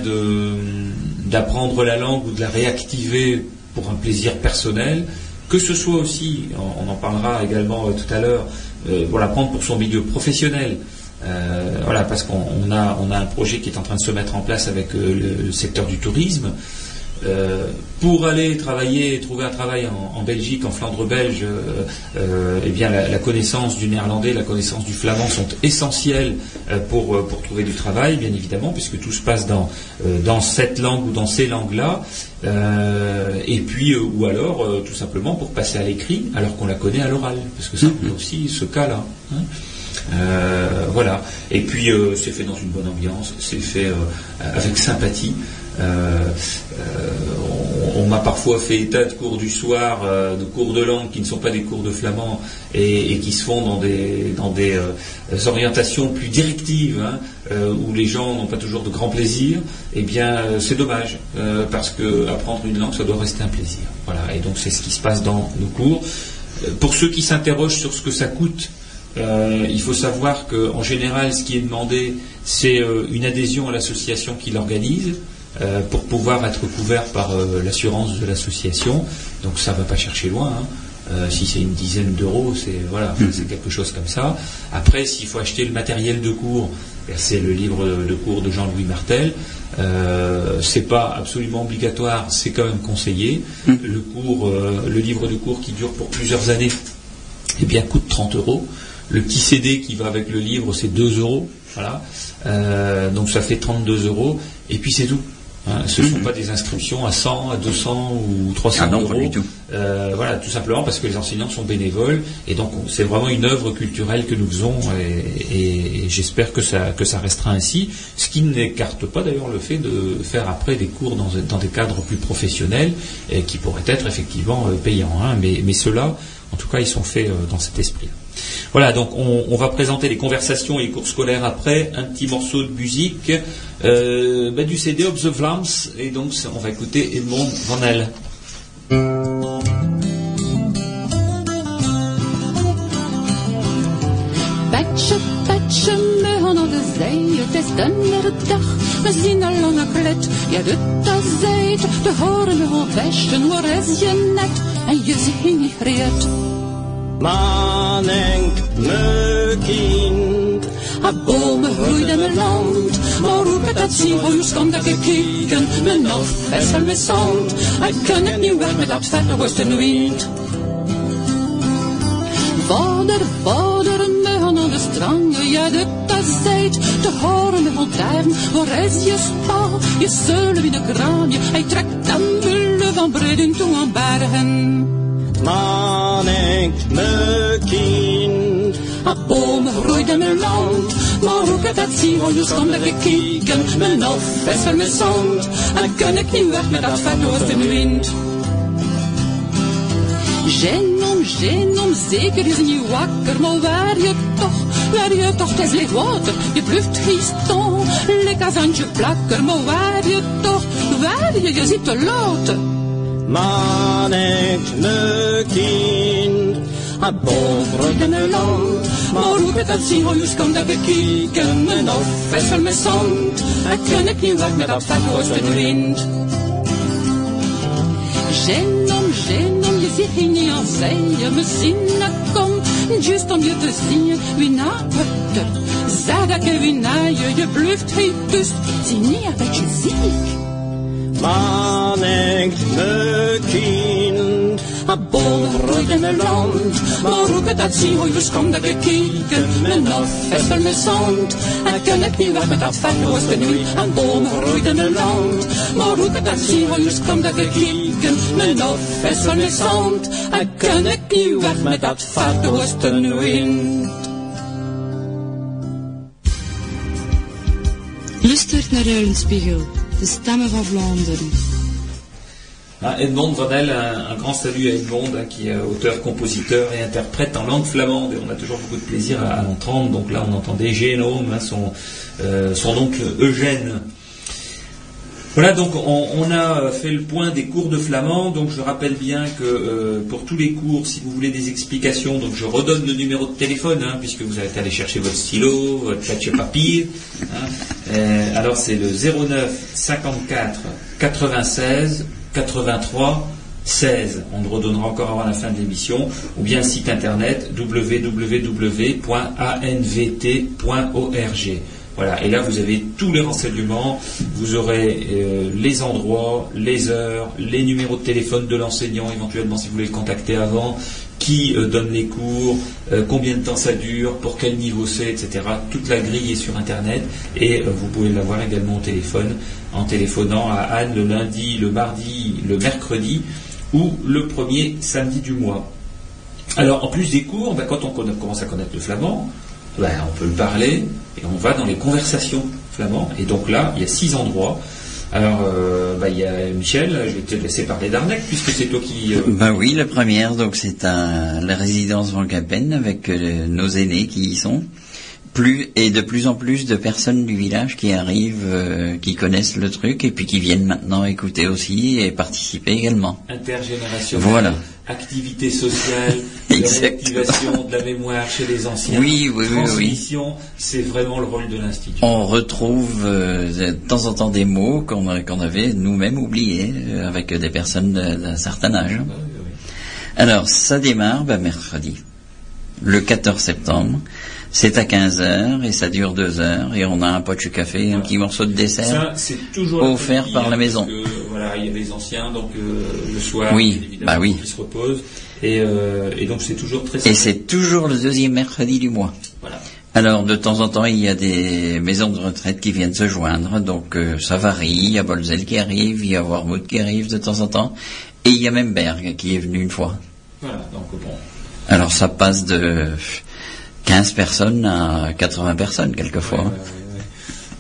d'apprendre la langue ou de la réactiver pour un plaisir personnel, que ce soit aussi, on, en parlera également euh, tout à l'heure, euh, pour l'apprendre pour son milieu professionnel. Euh, voilà, parce qu'on on a, on a un projet qui est en train de se mettre en place avec euh, le secteur du tourisme. Euh, pour aller travailler et trouver un travail en, Belgique, en Flandre belge, euh, euh, eh bien la, connaissance du néerlandais, la connaissance du flamand sont essentielles pour, trouver du travail, bien évidemment, puisque tout se passe dans, dans cette langue ou dans ces langues-là. Et puis, ou alors, tout simplement pour passer à l'écrit, alors qu'on la connaît à l'oral, parce que ça a aussi ce cas-là. hein. Voilà. Et puis c'est fait dans une bonne ambiance, c'est fait avec sympathie. Euh, euh, on, m'a parfois fait état de cours du soir, euh, de cours de langue qui ne sont pas des cours de flamand et, qui se font dans des, orientations plus directives, hein, où les gens n'ont pas toujours de grand plaisir. Eh bien, c'est dommage parce que apprendre une langue, ça doit rester un plaisir. Voilà. Et donc c'est ce qui se passe dans nos cours. Pour ceux qui s'interrogent sur ce que ça coûte, il faut savoir qu'en général, ce qui est demandé, c'est une adhésion à l'association qui l'organise euh, pour pouvoir être couvert par euh, l'assurance de l'association. Donc ça ne va pas chercher loin. hein. Euh, si c'est une dizaine d'euros, c'est voilà, c'est quelque chose comme ça. Après, s'il faut acheter le matériel de cours, c'est le livre de, cours de Jean-Louis Martel. Euh, c'est pas absolument obligatoire, c'est quand même conseillé. Le cours, euh, le livre de cours qui dure pour plusieurs années, eh bien coûte 30 euros. Le petit CD qui va avec le livre, c'est 2 euros. Voilà. Euh, donc ça fait 32 euros. Et puis c'est tout. Hein, ce ne sont pas des inscriptions à 100, à 200 ou 300 Ah non, euros. pas du tout. Euh, voilà, tout simplement parce que les enseignants sont bénévoles et donc on- c'est vraiment une œuvre culturelle que nous faisons et, et- et j'espère que ça, que ça restera ainsi. Ce qui n'écarte pas d'ailleurs le fait de faire après des cours dans, dans des cadres plus professionnels et qui pourraient être effectivement euh, payants. hein. mais, mais ceux-là, en tout cas, ils sont faits euh, dans cet esprit. Voilà, donc on, va présenter les conversations et les cours scolaires après, un petit morceau de musique euh, bah, du CD Of the Flams et donc on va écouter Edmond Van Elle. Patje, patje, me handen de zee, dag, we zien al lange klet. Ja, de tazeit, de horen we al westen, waar is je net? En je ziet niet reed. Man enkt me kind. A bomen groeiden mijn land, maar hoe kan dat zien? Hoe kan dat gekeken? Mijn nog vessel met zand. Ik kan het niet weg met dat vette westenwind. Vader, vader, me gaan aan de strangen, ja, de tazeit, de horen van duiven. Waar is je spa, je zullen in de kraanje, hij trekt dan bullen van breden toe aan bergen. Man enkt me kind. A bomen groeiden mijn land, maar dat zien? Hoe je kan dat gekeken? Mijn af vessel met zand, en kan ik niet weg met dat vet oostenwind. Genom, genom, zeker is niet wakker, maar waar je toch, waar je toch, het is licht water, je bluft gieston, lekker aan je plakker, maar waar je toch, waar je, je zit te loten. Man enkt me kind. A in een land, maar hoe kan dat zien, hoe je kan dat bekijken, mijn af vessel met zand, en kan ik niet weg met dat vet oostenwind. Genom, genom, je ziet niet aan zeien, we zien het komt, just om je te zien, wie na het er, dat je wie na je, je bluft hij dus, zie niet een beetje ziek. Man enkt me kind. A boom groeit in mijn land, maar hoe kan dat zien, hoe je kan dat bekijken, mijn af vessel met zand, en kan ik niet weg met dat vet oostenwind. A boom groeit in mijn land, maar hoe kan dat zien, hoe je kan dat bekijken, mijn af vessel met zand, en kan ik niet weg met dat vet oostenwind. Luistert naar Eulenspiegel, de stemmen van Vlaanderen. Ah, Edmond Vanel, un, un grand salut à Edmond, hein, qui est auteur, compositeur et interprète en langue flamande. Et on a toujours beaucoup de plaisir à, à l'entendre. Donc là, on entendait Génome, hein, son, euh, son oncle Eugène. Voilà, donc on, a fait le point des cours de flamand. Donc je rappelle bien que euh, pour tous les cours, si vous voulez des explications, donc je redonne le numéro de téléphone, hein, puisque vous allez aller chercher votre stylo, votre papier papier. hein. Euh, alors c'est le 09 54 96 83 16. On le redonnera encore avant la fin de l'émission, ou bien le site internet www.anvt.org. Voilà, et là vous avez tous les renseignements, vous aurez euh, les endroits, les heures, les numéros de téléphone de l'enseignant éventuellement si vous voulez le contacter avant, qui euh, donne les cours, euh, combien de temps ça dure, pour quel niveau c'est, etc. Toute la grille est sur internet et vous pouvez l'avoir également au téléphone en téléphonant à Anne le lundi, le mardi, le mercredi ou le premier samedi du mois. Alors, en plus des cours, ben, quand on commence à connaître le flamand, ben, on peut le parler et on va dans les conversations flamands. Et donc là, il y a six endroits. Alors, euh, ben, il y a Michel, je vais te laisser parler d'Arnac puisque c'est toi qui. Ben oui, la première, donc c'est la résidence Van Capen avec euh, nos aînés qui y sont. Plus et de plus en plus de personnes du village qui arrivent, euh, qui connaissent le truc et puis qui viennent maintenant écouter aussi et participer également. intergénérationnelle, Voilà. activité sociale, réactivation de la mémoire chez les anciens, Oui, oui, oui, oui. transmission, c'est vraiment le rôle de l'Institut. On retrouve euh, de temps en temps des mots qu'on avait nous-mêmes oubliés euh, avec des personnes d'un certain âge. Oui, oui, oui. Alors, ça démarre ben, mercredi, le 14 septembre. C'est à 15h et ça dure 2 heures et on a un pot de café, un petit morceau de dessert. Ça, c'est toujours offert par la hein, maison. que, voilà, il y a les anciens, donc euh, le soir, Oui, évidemment, bah oui. ils se reposent. Et, euh, et donc c'est toujours très Et c'est toujours le deuxième mercredi du mois. Voilà. Alors, de temps en temps, il y a des maisons de retraite qui viennent se joindre, donc euh, ça varie. Il y a Bolzel qui arrive, il y a Wormwood qui arrive de temps en temps, et il y a même Berg qui est venu une fois. Voilà, donc bon. Alors, ça passe de 15 personnes à 80 personnes quelquefois.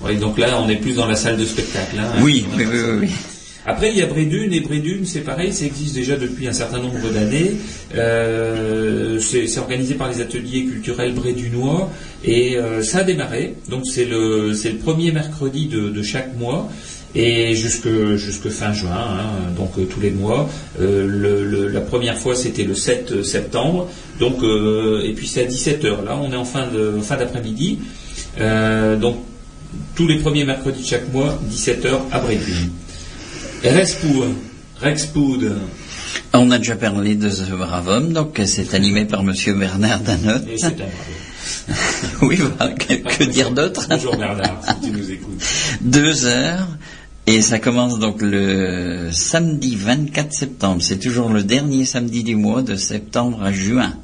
Ouais, donc là, on est plus dans la salle de spectacle. hein. Oui, oui, oui, oui, oui. Après, il y a Brédune, et Brédune, c'est pareil, ça existe déjà depuis un certain nombre d'années. Euh, c'est organisé par les ateliers culturels brédunois, et euh, ça a démarré. Donc c'est le, c'est le premier mercredi de, de chaque mois, et jusque, jusque fin juin, hein, donc euh, tous les mois. Euh, le- le- la première fois, c'était le 7 septembre, donc, euh, et puis c'est à 17h. Là, on est en fin de- fin d'après-midi. Donc tous les premiers mercredis de chaque mois, 17h à Bretville. Respoud, Rexpoud, On a déjà parlé de The Brave Homme, donc c'est animé par Monsieur Bernard Danotte. et c'est un bravo. oui, que, que dire d'autre? Bonjour Bernard, si tu nous écoutes. Deux heures. Et ça commence donc le samedi 24 septembre. C'est toujours le dernier samedi du mois, de septembre à juin.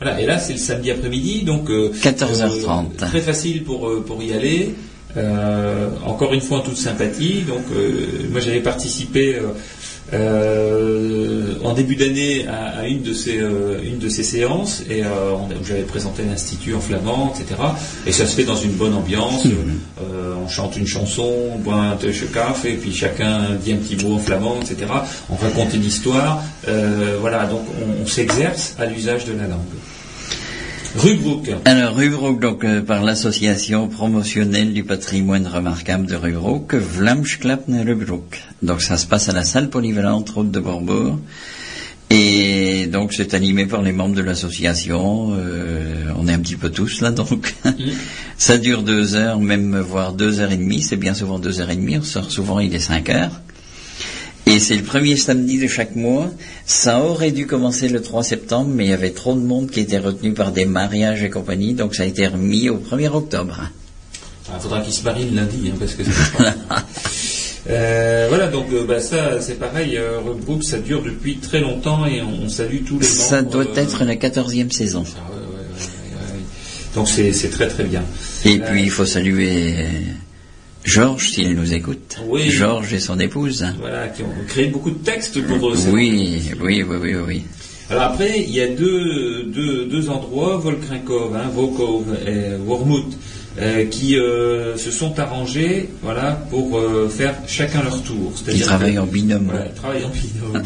Voilà, et là c'est le samedi après-midi, donc euh, 14h30. euh, très facile pour euh, pour y aller. Euh, encore une fois en toute sympathie. Donc euh, moi j'avais participé euh, euh, en début d'année à, à une de ces euh, une de ces séances et euh, où j'avais présenté l'institut en flamand, etc. Et ça se fait dans une bonne ambiance. Euh, on chante une chanson, on boit un café et puis chacun dit un petit mot en flamand, etc. On raconte une histoire. Euh, voilà, donc on, on s'exerce à l'usage de la langue. Rubrook. Alors, Rubrook, donc, euh, par l'association promotionnelle du patrimoine remarquable de Rubrook, Vlamsklappen Rubrook. Donc, ça se passe à la salle polyvalente Route de Borbourg. Et donc, c'est animé par les membres de l'association. euh, on est un petit peu tous là, donc. ça dure deux heures, même voire deux heures et demie. C'est bien souvent deux heures et demie. On sort souvent, il est cinq heures. Et c'est le premier samedi de chaque mois. Ça aurait dû commencer le 3 septembre, mais il y avait trop de monde qui était retenu par des mariages et compagnie, donc ça a été remis au 1er octobre. Il faudra qu'il se marie le lundi, hein, parce que Euh, voilà, donc euh, bah, ça, c'est pareil. Euh, ça dure depuis très longtemps et on, on salue tous les membres. Ça doit euh, être la 14e saison. ah, ouais, ouais, ouais, ouais, ouais. Donc c'est très très bien. Et puis il faut saluer Georges, s'il nous écoute. Oui. Georges et son épouse. Voilà, qui ont créé beaucoup de textes pour cette Oui, oui, oui, oui, oui. Alors après, il y a deux, deux, deux endroits, Volkrinkov, hein, Vokov et Wormut, euh, qui euh, se sont arrangés voilà, pour euh, faire chacun leur tour. Ils travaillent en binôme. Voilà, ils travaillent en binôme.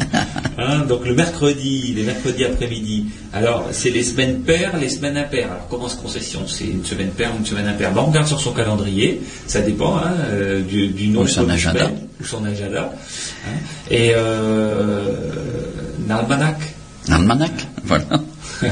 Hein, donc le mercredi, les mercredis après-midi. Alors c'est les semaines paires, les semaines impaires. Alors comment se concession C'est une semaine paire ou une semaine impaire? Bon, On regarde sur son calendrier, ça dépend hein, du, du nombre Ou son de agenda. semaines, ou son agenda. hein. Et euh. Almanach, voilà.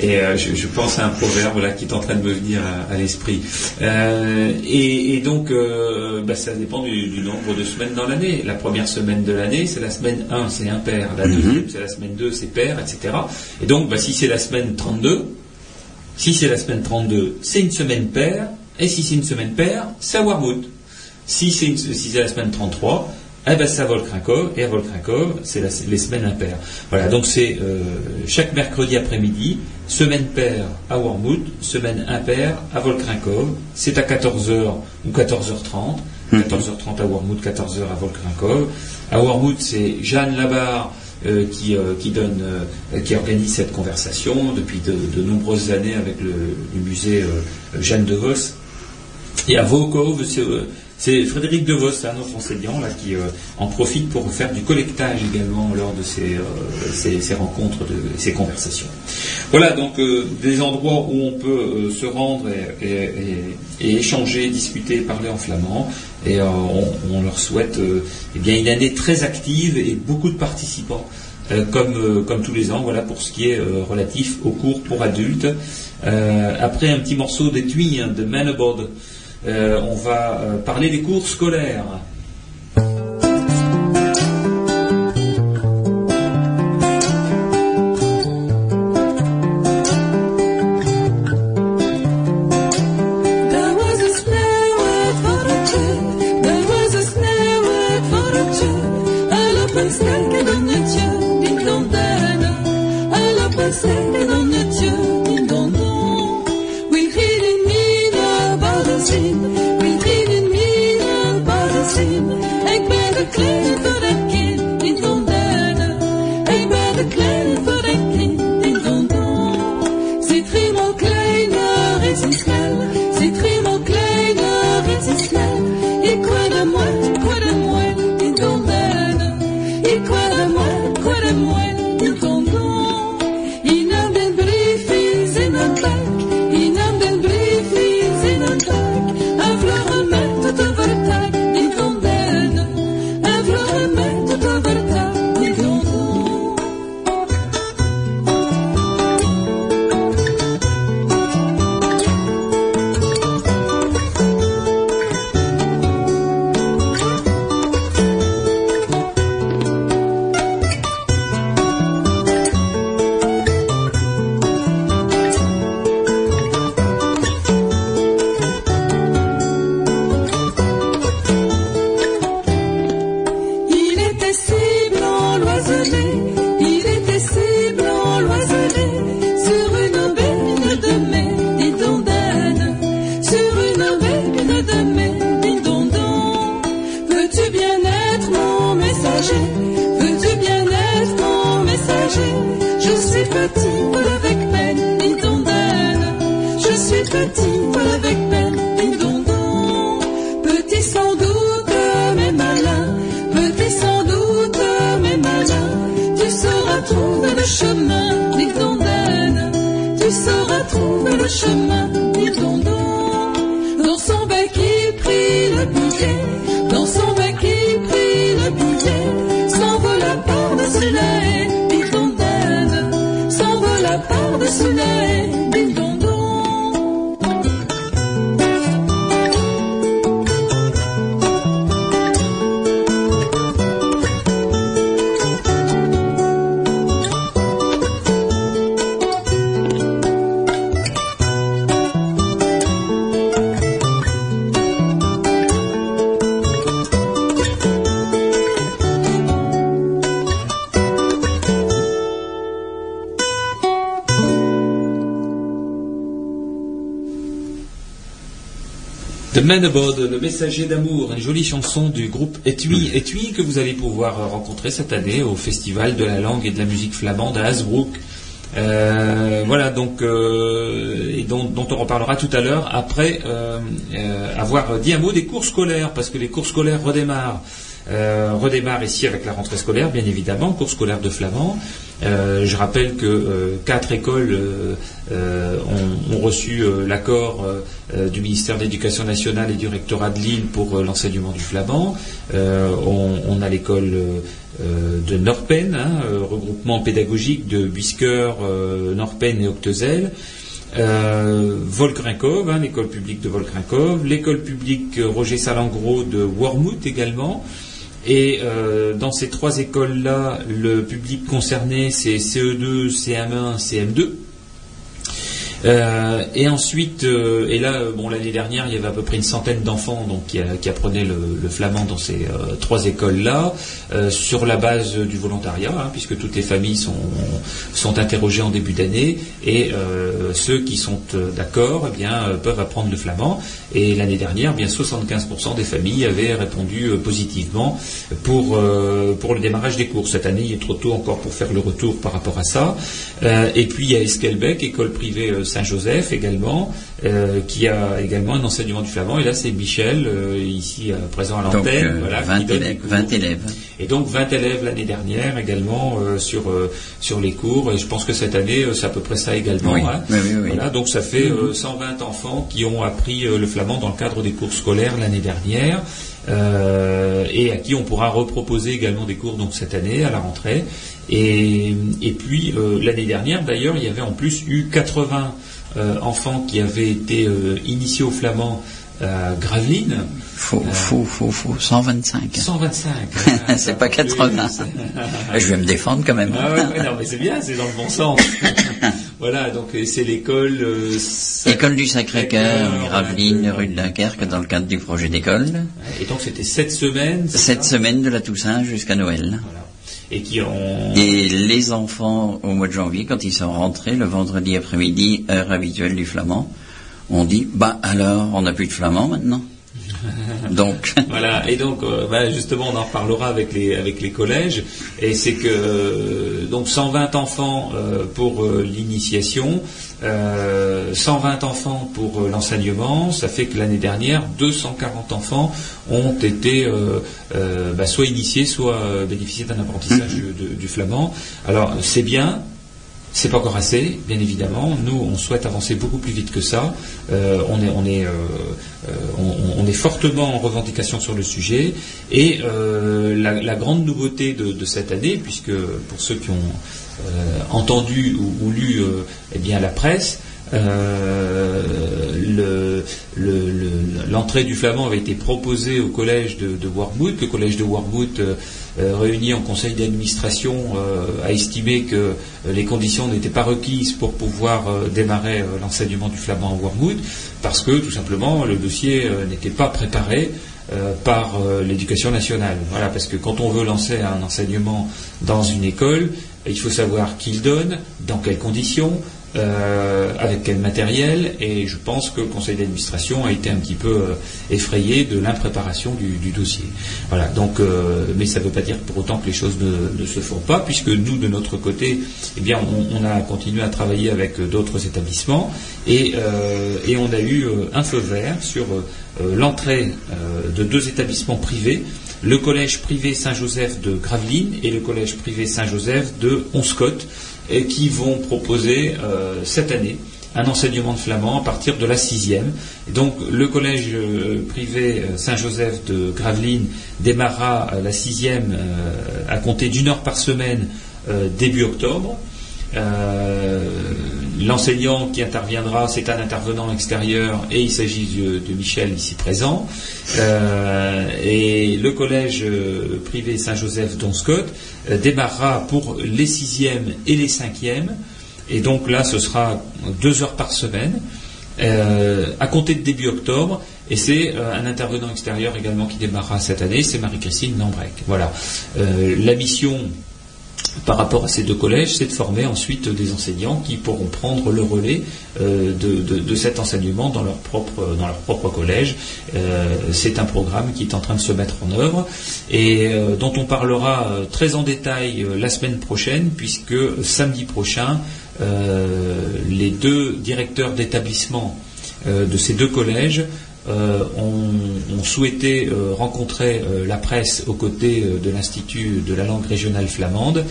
Et euh, je, je pense à un proverbe là, qui est en train de me venir à, à l'esprit. Euh, et, et donc, euh, bah, ça dépend du, du nombre de semaines dans l'année. La première semaine de l'année, c'est la semaine 1, c'est impair. La deuxième, c'est la semaine 2, c'est pair, etc. Et donc, bah, si c'est la semaine 32, si c'est la semaine 32, c'est une semaine paire. Et si c'est une semaine paire, c'est à Warwood. Si c'est si la semaine 33, eh ben c'est à Volkrinkov, et à Volkrinkov, c'est les semaines impaires. Voilà, donc c'est euh, chaque mercredi après-midi, semaine paire à Wormwood, semaine impaire à Volkrinkov, c'est à 14h ou 14h30, 14h30 à Wormwood, 14h à Volkrinkov. À Wormwood, c'est Jeanne Labarre euh, qui, euh, qui donne, euh, qui organise cette conversation depuis de, de nombreuses années avec le, le musée Jeanne de Vos. Et à Vaucove, c'est c'est Frédéric De Vos, un autre enseignant, là, qui euh, en profite pour faire du collectage également lors de ces, euh, rencontres, de, ces conversations. Voilà donc euh, des endroits où on peut se rendre et, échanger, discuter, parler en flamand. Et on, leur souhaite eh bien une année très active et beaucoup de participants. comme, comme tous les ans, voilà pour ce qui est relatif aux cours pour adultes. Après un petit morceau d'étui hein, de Manabod, on va euh, parler des cours scolaires. The Man About, le messager d'amour, une jolie chanson du groupe Etui, Etui que vous allez pouvoir euh, rencontrer cette année au Festival de la langue et de la musique flamande à Hasbrook. Euh, voilà donc euh, et dont, dont on reparlera tout à l'heure après euh, avoir dit un mot des cours scolaires parce que les cours scolaires redémarrent. Euh, redémarrent ici avec la rentrée scolaire, bien évidemment, cours scolaire de flamand. Euh, je rappelle que euh, quatre écoles ont, reçu l'accord du ministère de l'Éducation nationale et du rectorat de Lille pour l'enseignement du flamand. On, a l'école de Norpen, hein, regroupement pédagogique de Buisker, euh, Norpen et Octezel. Volkrinkov, hein, l'école publique de Volkrinkov, l'école publique Roger Salengro de Wormhout également. Et euh, dans ces trois écoles-là, le public concerné, c'est E CE2, CM1, CM2. Euh, et ensuite, euh, et là, euh, bon, l'année dernière, il y avait à peu près une centaine d'enfants donc qui, qui apprenaient le, flamand dans ces euh, trois écoles-là, euh, sur la base du volontariat, hein, puisque toutes les familles sont, interrogées en début d'année, et euh, ceux qui sont euh, d'accord, eh bien, euh, peuvent apprendre le flamand. Et l'année dernière, eh bien, 75% des familles avaient répondu euh, positivement pour euh, pour le démarrage des cours. Cette année, il est trop tôt encore pour faire le retour par rapport à ça. Euh, et puis il y a Esquelbec, école privée euh, Saint-Joseph également, euh, qui a également un enseignement du flamand. Et là, c'est Michel, euh, ici euh, présent à l'antenne, euh, voilà, qui 20 donne les élèves. cours. 20 élèves. Et donc 20 élèves l'année dernière également sur sur les cours. Et je pense que cette année, c'est à peu près ça également. Oui. hein. Oui. Voilà, donc ça fait euh, 120 enfants qui ont appris le flamand dans le cadre des cours scolaires l'année dernière. Euh, et à qui on pourra reproposer également des cours donc cette année à la rentrée. Et, et puis euh, l'année dernière d'ailleurs il y avait en plus eu 80 euh, enfants qui avaient été euh, initiés au flamand à Gravelines. Faux, faux, faux, faux. 125. 125. c'est pas 80. Je vais me défendre quand même. Ah ouais, ouais, non, mais c'est bien, c'est dans le bon sens. voilà, donc c'est l'école. euh, École du Sacré-Cœur, Gravelines, rue de Dunkerque, dans le cadre du projet d'école. Et donc c'était sept semaines. c'est Cette ça semaine de la Toussaint jusqu'à Noël. Voilà. Et qui ont. Et les enfants, au mois de janvier, quand ils sont rentrés, le vendredi après-midi, heure habituelle du flamand, on dit, bah alors, on n'a plus de flamand maintenant. Donc, Voilà, et donc euh, bah, justement on en reparlera avec les avec les collèges, et c'est que euh, donc 120 enfants euh, pour euh, l'initiation, euh, 120 enfants pour euh, l'enseignement, ça fait que l'année dernière 240 enfants ont été euh, euh, bah, soit initiés, soit euh, bénéficié d'un apprentissage du, de- du flamand. Alors c'est bien, c'est pas encore assez, bien évidemment. Nous, on souhaite avancer beaucoup plus vite que ça. Euh, euh, euh, on, est fortement en revendication sur le sujet. Et la, grande nouveauté de, cette année, puisque pour ceux qui ont entendu ou, ou lu eh bien, la presse, euh, le- le- le- l'entrée du flamand avait été proposée au collège de, de. Le collège de Wormwood, euh, euh, réuni en conseil d'administration, a estimé que les conditions n'étaient pas requises pour pouvoir démarrer l'enseignement du flamand à Wormwood, parce que tout simplement le dossier n'était pas préparé par l'éducation nationale. Voilà, parce que quand on veut lancer un enseignement dans une école, il faut savoir qui le donne, dans quelles conditions, euh, avec quel matériel, et je pense que le conseil d'administration a été un petit peu euh, effrayé de l'impréparation du, dossier. Voilà, donc, euh, mais ça ne veut pas dire pour autant que les choses ne, se font pas, puisque nous, de notre côté, eh bien, on, a continué à travailler avec d'autres établissements, et, et on a eu un feu vert sur l'entrée de deux établissements privés, le collège privé Saint-Joseph de Gravelines et le collège privé Saint-Joseph de Onscott, et qui vont proposer euh, cette année un enseignement de flamand à partir de la sixième. Donc le collège euh, privé euh, Saint-Joseph de Gravelines démarrera euh, la sixième à compter d'une heure par semaine début octobre. L'enseignant qui interviendra, c'est un intervenant extérieur et il s'agit de, Michel ici présent. Euh, et le collège euh, privé Saint-Joseph d'Onscott euh, démarrera pour les sixièmes et les cinquièmes. Et donc là, ce sera deux heures par semaine, à compter de début octobre. Et c'est un intervenant extérieur également qui démarrera cette année, c'est Marie-Christine Lambrec. Voilà. La mission par rapport à ces deux collèges, c'est de former ensuite des enseignants qui pourront prendre le relais euh, de, cet enseignement dans leur propre, collège. Euh, c'est un programme qui est en train de se mettre en œuvre et euh, dont on parlera très en détail la semaine prochaine, puisque samedi prochain, les deux directeurs d'établissement de ces deux collèges euh, ont souhaité euh, rencontrer euh, la presse aux côtés de l'Institut de la langue régionale flamande,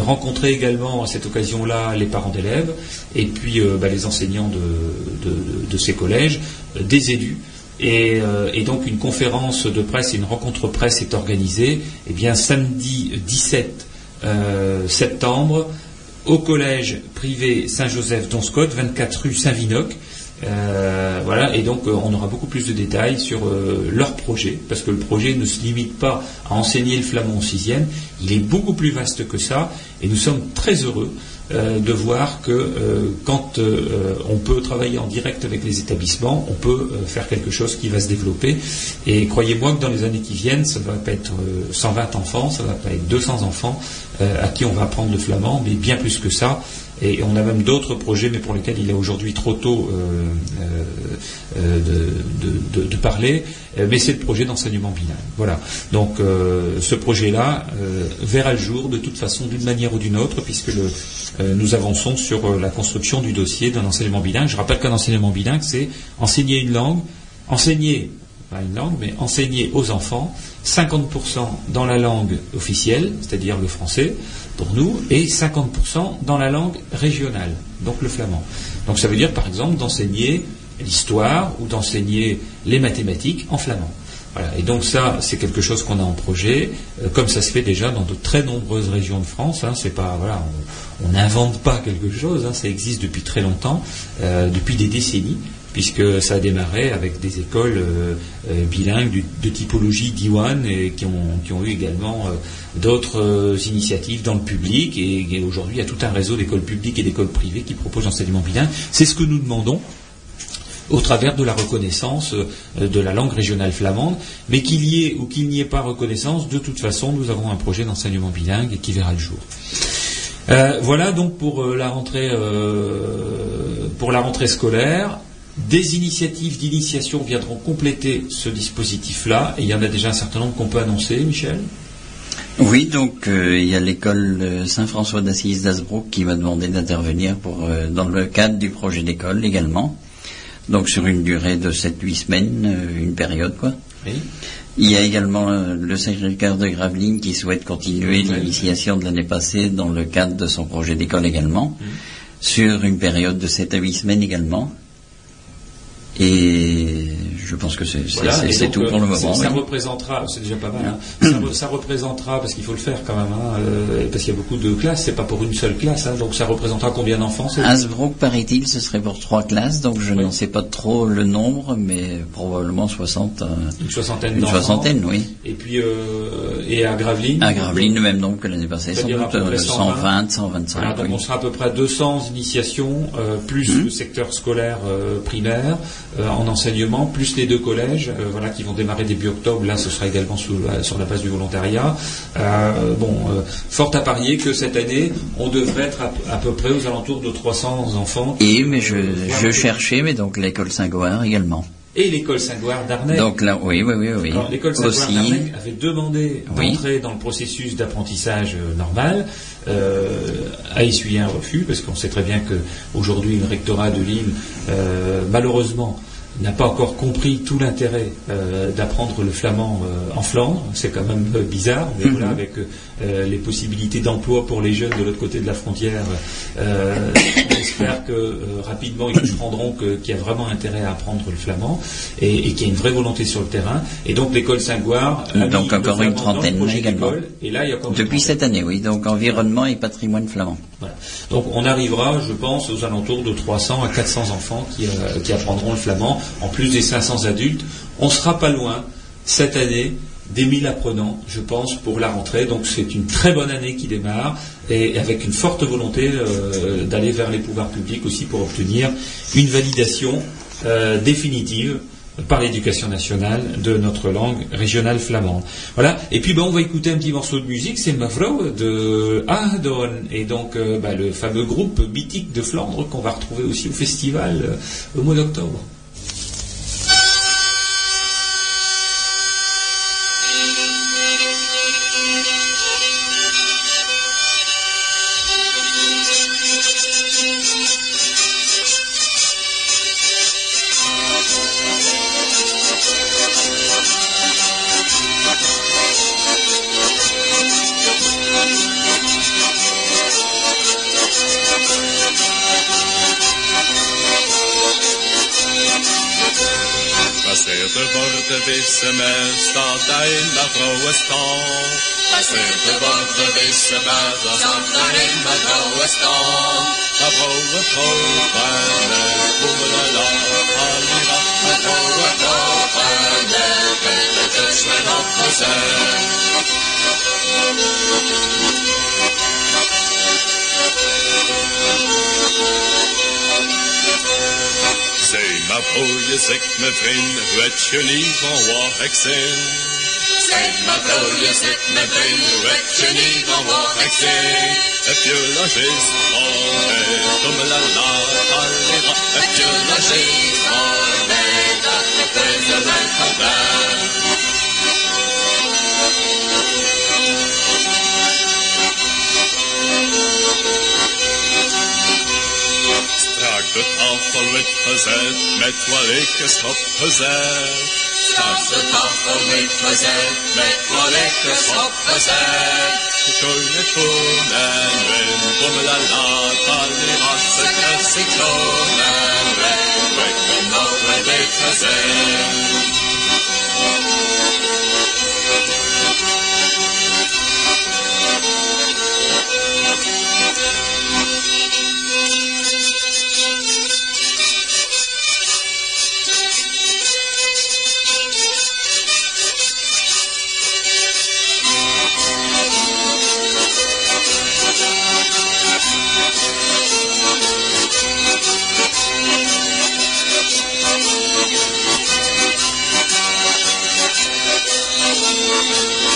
rencontrer également à cette occasion-là les parents d'élèves et puis bah, les enseignants de, ces collèges, des élus. Et, donc une conférence de presse une rencontre presse est organisée eh bien, samedi 17 euh, septembre au collège privé Saint-Joseph d'Onscott, 24 rue Saint-Vinoc. Euh, voilà, et donc euh, on aura beaucoup plus de détails sur euh, leur projet, parce que le projet ne se limite pas à enseigner le flamand au sixième, il est beaucoup plus vaste que ça, et nous sommes très heureux de voir que quand on peut travailler en direct avec les établissements, on peut faire quelque chose qui va se développer. Et croyez-moi que dans les années qui viennent, ça ne va pas être euh, 120 enfants, ça ne va pas être 200 enfants à qui on va apprendre le flamand, mais bien plus que ça. Et on a même d'autres projets, mais pour lesquels il est aujourd'hui trop tôt euh, euh, euh, de, parler. Mais c'est le projet d'enseignement bilingue. Voilà. Donc ce projet-là verra le jour de toute façon, d'une manière ou d'une autre, puisque nous avançons sur la construction du dossier d'un enseignement bilingue. Je rappelle qu'un enseignement bilingue, c'est enseigner une langue, enseigner pas une langue, mais enseigner aux enfants 50% dans la langue officielle, c'est-à-dire le français pour nous, et 50% dans la langue régionale, donc le flamand. Donc ça veut dire par exemple d'enseigner l'histoire ou d'enseigner les mathématiques en flamand. Et donc ça, c'est quelque chose qu'on a en projet, euh, comme ça se fait déjà dans de très nombreuses régions de France. Hein, on n'invente pas quelque chose, hein, ça existe depuis très longtemps, euh, depuis des décennies puisque ça a démarré avec des écoles euh, euh, bilingues de typologie Diwan et qui ont, qui ont eu également euh, d'autres initiatives dans le public et, et aujourd'hui il y a tout un réseau d'écoles publiques et d'écoles privées qui proposent l'enseignement bilingue. C'est ce que nous demandons au travers de la reconnaissance de la langue régionale flamande, mais qu'il y ait ou qu'il n'y ait pas reconnaissance, de toute façon, nous avons un projet d'enseignement bilingue qui verra le jour. Voilà donc pour la rentrée pour la rentrée scolaire. Des initiatives d'initiation viendront compléter ce dispositif-là, et il y en a déjà un certain nombre qu'on peut annoncer, Michel? Oui, donc euh, il y a l'école euh, Saint-François d'Assise d'Asbrook qui m'a demandé d'intervenir pour euh, dans le cadre du projet d'école également. Donc sur une durée de 7-8 semaines, euh, une période quoi. Oui. Il y a également le Sacré-Cœur de Gravelines qui souhaite continuer Oui. l'initiation de l'année passée dans le cadre de son projet d'école également, sur une période de 7 à 8 semaines également. Et je pense que c'est Voilà, tout euh, pour le ça- moment. Ça, oui. représentera, c'est déjà pas mal, hein, ça, re- ça représentera, parce qu'il faut le faire quand même, hein, euh, parce qu'il y a beaucoup de classes, c'est pas pour une seule classe, hein, donc ça représentera combien d'enfants Hasbrook, paraît-il, ce serait pour trois classes, donc je Oui. n'en sais pas trop le nombre, mais probablement 60. euh, Une soixantaine une d'enfants. soixantaine, oui. Et puis, euh, et à Gravelines. À Gravelines, le même nombre que l'année passée, sans doute peu près euh, 120, 120, 125. Voilà, donc oui. on sera à peu près à 200 initiations, euh, plus Mhm. le secteur scolaire euh, primaire euh, en enseignement, plus les deux collèges, euh, voilà, qui vont démarrer début octobre. Là, ce sera également sous sur la base du volontariat. Euh, bon, euh, fort à parier que cette année, on devrait être à, à peu près aux alentours de 300 enfants. Et, mais je, je cherchais, mais donc l'école Saint-Goard également. Et l'école Saint-Gouard d'Arnay. Donc là, oui, oui, oui, l'école Saint-Gouard Aussi, d'Arnay avait demandé Oui. d'entrer dans le processus d'apprentissage normal, euh, a essuyé un refus, parce qu'on sait très bien que aujourd'hui le rectorat de Lille, euh, malheureusement, n'a pas encore compris tout l'intérêt euh, d'apprendre le flamand euh, en Flandre. C'est quand même euh, bizarre, mais Mhm. voilà, avec euh, les possibilités d'emploi pour les jeunes de l'autre côté de la frontière, j'espère que rapidement ils comprendront qu'il y a vraiment intérêt à apprendre le flamand et, et qu'il y a une vraie volonté sur le terrain. Et donc l'école mis Donc encore une trentaine également. Et là, il y a encore Depuis cette année, oui. Donc environnement et patrimoine flamand. Voilà. Donc on arrivera, je pense, aux alentours de 300 à 400 enfants qui, qui apprendront le flamand, en plus des 500 adultes. On sera pas loin cette année des 1000 apprenants, je pense, pour la rentrée. Donc c'est une très bonne année qui démarre et avec une forte volonté euh, d'aller vers les pouvoirs publics aussi pour obtenir une validation euh, définitive par l'éducation nationale de notre langue régionale flamande. Voilà. Et puis ben, on va écouter un petit morceau de musique, c'est Mavro de Ahadon, et donc euh, ben, le fameux groupe mythique de Flandre qu'on va retrouver aussi au festival au mois d'octobre. semester deiner frohes Tag. Das hörte Worte wissen stand. das andere immer and Tag. Der frohe Proben ist Bummel auf Alira, der frohe Proben wird der Tischlein abgesehen. Thank you. Broer, je zegt mijn vriend, weet je niet van waar ik maar broer, je zegt mijn vriend, weet je niet van waar ik zin? Heb je logis mij, domme la la, allera. Heb je logis voor tafel met gezellig, met welke stop gezellig. Staat de tafel met gezellig, met welke stop gezellig. Keunen, konen, wen, bommelen, latar, die wasse kersie klonen, wen, weg, kom nog met dit gezellig. Thank you.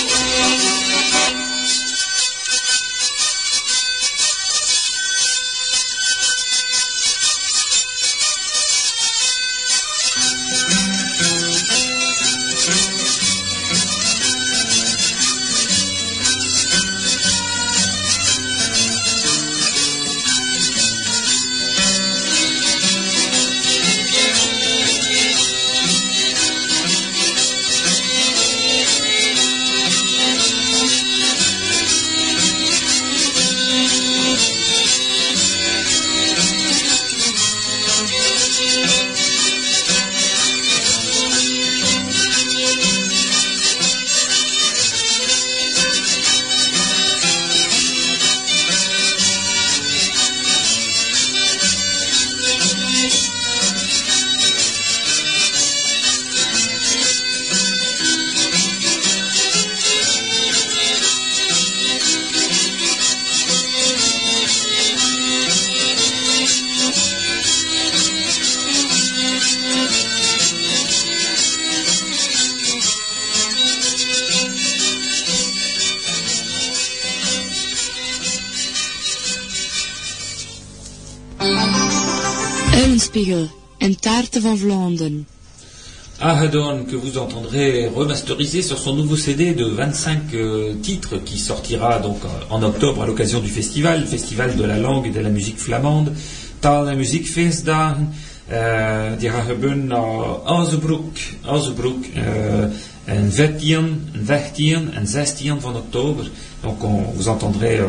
Ahadon que vous entendrez remasterisé sur son nouveau CD de 25 euh, titres qui sortira donc euh, en octobre à l'occasion du festival, festival de la langue et de la musique flamande, Taal en Muziekfeestdagen. Uh, die gaan gebeuren naar Azebroek, Azebroek uh, en 14, 15 en 16 van oktober. Donc on, vous entendrez euh,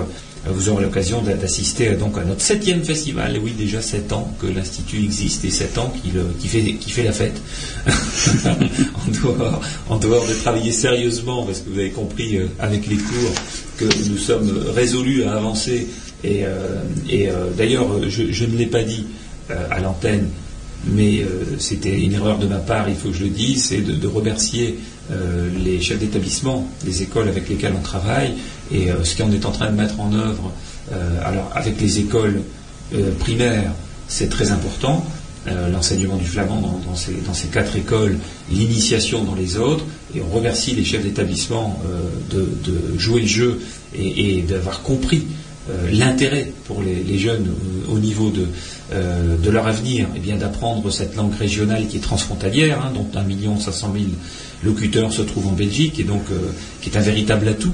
vous aurez l'occasion d'a- d'assister euh, donc à notre septième festival. Et oui, déjà sept ans que l'institut existe et sept ans qu'il euh, fait, la fête. en, dehors, de travailler sérieusement, parce que vous avez compris euh, avec les cours que nous sommes résolus à avancer. Et, euh, euh, d'ailleurs, euh, je, ne l'ai pas dit euh, à l'antenne, mais euh, c'était une erreur de ma part, il faut que je le dise, c'est de, remercier euh, les chefs d'établissement des écoles avec lesquelles on travaille et euh, ce qu'on est en train de mettre en œuvre. euh, alors avec les écoles euh, primaires, c'est très important. L'enseignement du flamand dans, ces, quatre écoles, l'initiation dans les autres, et on remercie les chefs d'établissement de, jouer le jeu et, d'avoir compris l'intérêt pour les, jeunes au niveau de, leur avenir, et bien d'apprendre cette langue régionale qui est transfrontalière, hein, dont un million cinq cent mille locuteurs se trouvent en Belgique, et donc qui est un véritable atout.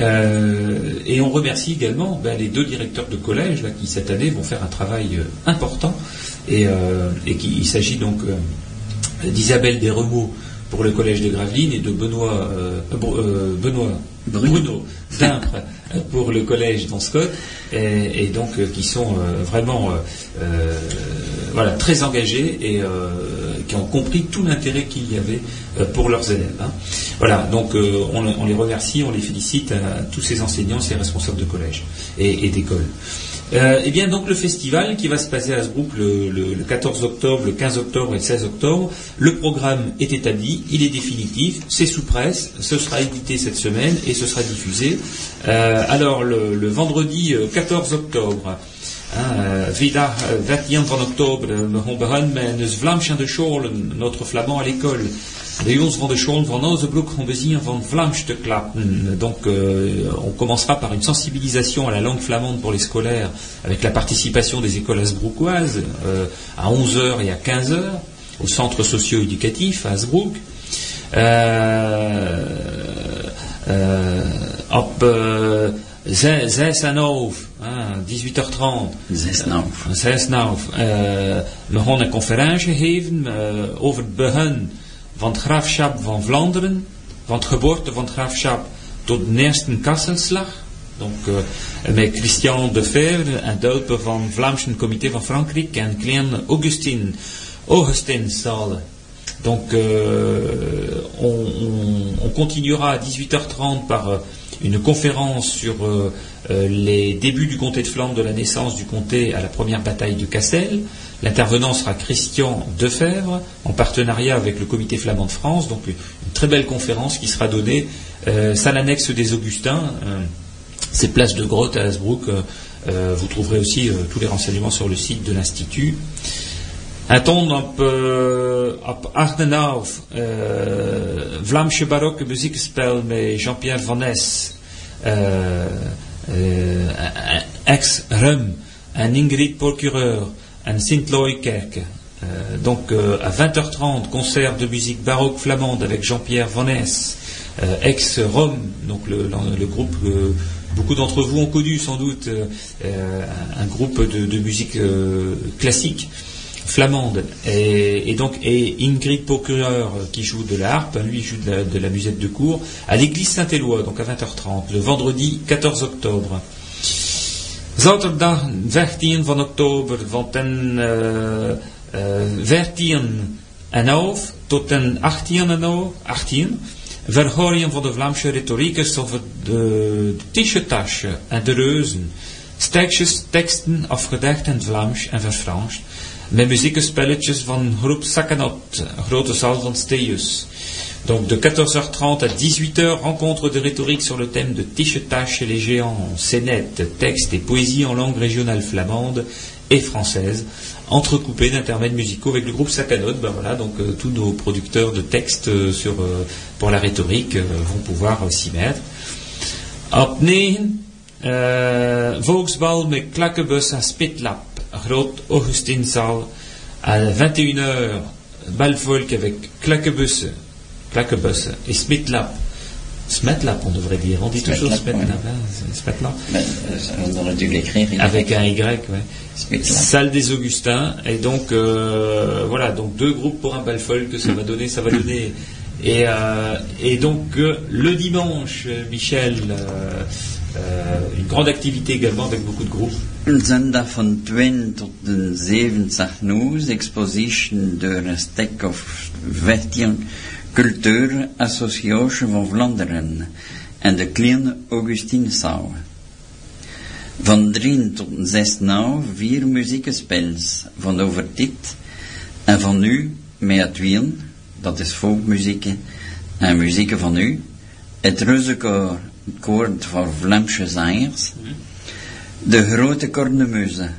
Euh, et on remercie également ben, les deux directeurs de collège là, qui cette année vont faire un travail euh, important. Et, euh, et qui- il s'agit donc d'Isabelle Desremeaux pour le collège de Gravelines et de Benoît, euh, euh, Benoît Bruno. Bruno Dimpre pour le collège d'Anscott, et, et donc euh, qui sont vraiment voilà, très engagés et qui ont compris tout l'intérêt qu'il y avait euh, pour leurs élèves. hein. Voilà, donc euh, on, les remercie, on les félicite à tous ces enseignants, ces responsables de collège et, d'école. Euh, et bien donc le festival qui va se passer à Hasbrook le, le- le 14 octobre, le 15 octobre et le 16 octobre, le programme est établi, il est définitif, c'est sous presse, ce sera édité cette semaine et ce sera diffusé. Euh, alors le, vendredi euh, 14 octobre, euh, Vrijdag euh, 21 van oktober, euh, we gaan beginnen met de scholen, notre flamand à l'école. Bij ons van de school van we zien van Vlaams te klappen. Donc euh, on commencera par une sensibilisation à la langue flamande pour les scolaires avec la participation des écoles asbroucoises euh, à 11h et à 15h au centre socio-éducatif à Hasbrook. Euh, euh, op 6 6 en 9, hein, 18h30. Zes nou. Zes nou, eh, we gaan een conferentie geven eh, over het begin van het graafschap van Vlaanderen, van het geboorte van het graafschap tot de eerste kasselslag. Donc, eh, met Christian de Fevre, een duipe van het Vlaamse Comité van Frankrijk, en klein Augustin, Augustin Sale. Donc, euh, on, on- on continuera à 18h30 par euh, une conférence sur euh, euh, les débuts du comté de Flandre, de la naissance du comté à la première bataille de Cassel. L'intervenant sera Christian Defebvre, en partenariat avec le Comité flamand de France. Donc, une, très belle conférence qui sera donnée, euh, salle annexe des Augustins. euh, c'est place de Grotte à Hasbrook. euh, vous trouverez aussi tous les renseignements sur le site de l'Institut. En toen op, uh, op 8 en 11 uh, Vlaamse baroque muziekspel met Jean-Pierre Van uh, ex-Rum, en Ingrid Procureur, en Sint-Looy-Kerke. Euh, donc à 20h30, concert de musique baroque flamande avec Jean-Pierre Van ex-Rome, donc le, le- le groupe beaucoup d'entre vous ont connu sans doute, un, groupe de, musique classique flamande. Et, et donc et Ingrid Procureur qui joue de la harpe, hein, lui joue de la, de la musette de cour, à l'église Saint-Éloi, donc à 20h30, le vendredi 14 octobre. Zaterdag 15 van oktober van ten eh, eh, 14 en 11 tot ten 18 en 11, 18 verhoring van de Vlaamse retoriekers over de Tischetasje en de reuzen. Stekjes, teksten afgedekt in Vlaams en verfranst. Met muziekspelletjes van groep Sakanot, grote zaal van Steus. Donc de 14h30 à 18h, rencontre de rhétorique sur le thème de Tichetage chez les géants, scénettes, textes et poésie en langue régionale flamande et française, entrecoupés d'intermèdes musicaux avec le groupe Sacanot. Ben voilà, donc euh, tous nos producteurs de textes euh, sur, euh, pour la rhétorique vont pouvoir s'y mettre. Op 9, uh, Volksbal met klakkenbus en spitlap, groot Augustinzaal. À 21h, Balfolk avec Klakebusse, Klakebusse et Smitlap. Smetlap, on devrait dire. On dit toujours Smetlap, Smetlap. hein, Smetlap. Ben, euh, on aurait dû l'écrire. Avec un Y, ouais. Smetlap. Salle des Augustins. Et donc, euh, voilà, donc deux groupes pour un Balfolk, ça va donner, ça va donner. Et, euh, et donc, le dimanche, Michel, euh, une grande activité également avec beaucoup de groupes. Van 20 tot de 70 nieuws, exposition door een stek of 15 cultuur association van Vlaanderen en de kleine Augustinensauer. Van 3 tot 6 nou, vier muziekspels van over dit en van nu, met het wien, dat is folkmuziek en muziek van nu, het Reuzenkoor, het koor van Vlaamse zangers, de grote cornemeuze,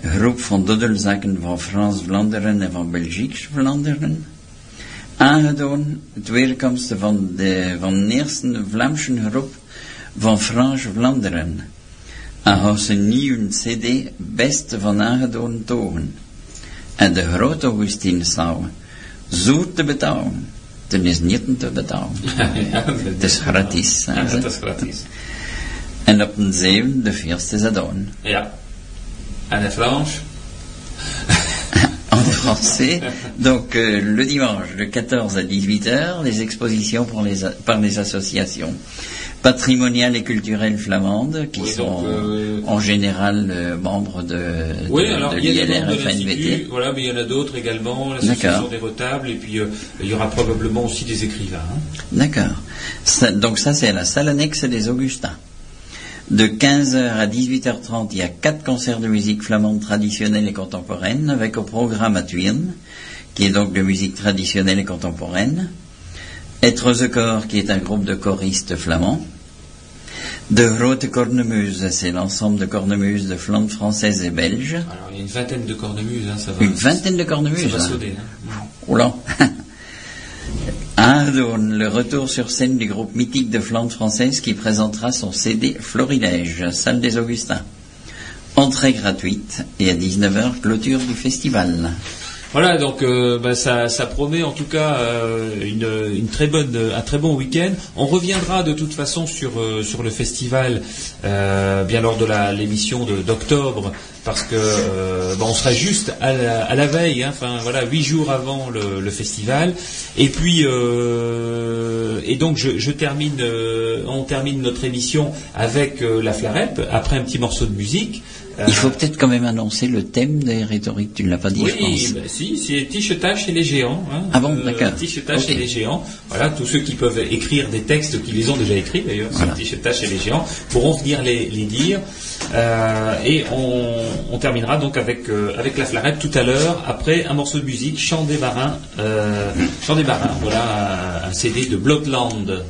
groep van duddelzakken van Frans-Vlaanderen en van Belgisch-Vlaanderen, aangedaan het weerkomsten van de, van de eerste Vlaamse groep van Frans-Vlaanderen. En had ze nieuwe cd beste van aangedaan togen. En de grote Augustinensauwe, zoet te betalen. Ten is niet te betalen. Het is gratis. Ja, dat is gratis. En op een zeven de eerste zadon. Ja. En de Franche. En français, donc euh, le dimanche de 14 à 18h, les expositions pour les par les associations patrimoniales et culturelles flamandes, qui Oui, sont donc, euh, en général euh, membres de, Oui, de, alors l'ILR voilà, mais il y en a d'autres également, l'association D'accord. des retables, et puis euh, il y aura probablement aussi des écrivains. hein. D'accord. Donc ça, c'est à la salle annexe des Augustins. De 15h à 18h30, il y a quatre concerts de musique flamande traditionnelle et contemporaine, avec au programme à Thuin, qui est donc de musique traditionnelle et contemporaine. Être the Corps, qui est un groupe de choristes flamands. De Grote Cornemuse, c'est l'ensemble de cornemuses de Flandre française et belge. Alors il y a une vingtaine de cornemuses, hein, ça va. Une vingtaine de Ça cornemuses. va hein. sonner. hein. Oula. Le retour sur scène du groupe mythique de Flandre française qui présentera son CD Florilège, salle des Augustins. Entrée gratuite et à 19h, clôture du festival. Voilà, donc euh, bah, ça, promet en tout cas euh, une, très bonne, un très bon week-end. On reviendra de toute façon sur, euh, le festival bien lors de l'émission d'octobre, parce que bah, on sera juste à la, à la veille, hein, enfin voilà, huit jours avant le, festival. Et puis et donc je, termine, on termine notre émission avec la Flarep après un petit morceau de musique. Euh, Il faut peut-être quand même annoncer le thème des rhétoriques, tu ne l'as pas dit, je oui, pense. bah, si, c'est Ticheta chez les géants. Hein. Ah bon, d'accord. Ticheta Ok. chez les géants. Voilà, tous ceux qui peuvent écrire des textes, qui les ont déjà écrits d'ailleurs, Voilà. sur chez les géants, pourront venir les, les dire. Euh, et on, on terminera donc avec, euh, avec la flarette tout à l'heure, après un morceau de musique, Chant des marins. Euh, Chant des marins, voilà un, un CD de Bloodland.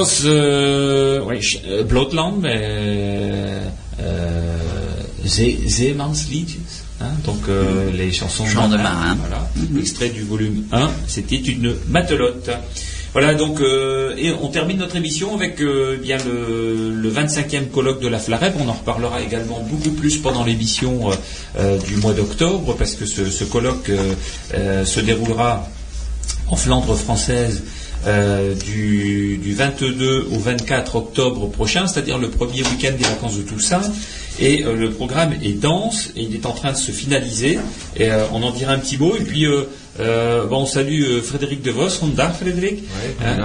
Was uh, oui, uh, Blootland met uh, zee, zeemansliedjes. Hein, donc euh, les chansons Chant de marin. Voilà, extrait du volume 1, c'était une matelote. Voilà donc euh, et on termine notre émission avec euh, bien le, le 25e colloque de la Flarep. On en reparlera également beaucoup plus pendant l'émission euh, du mois d'octobre parce que ce, ce colloque se déroulera en Flandre française euh, du, du 22 au 24 octobre prochain, c'est-à-dire le premier week-end des vacances de Toussaint. Et euh, le programme est dense et il est en train de se finaliser. Et euh, on en dira un petit mot. Et puis, euh, bon, on salue euh, Frédéric De Vos. Ronda, Frédéric Hein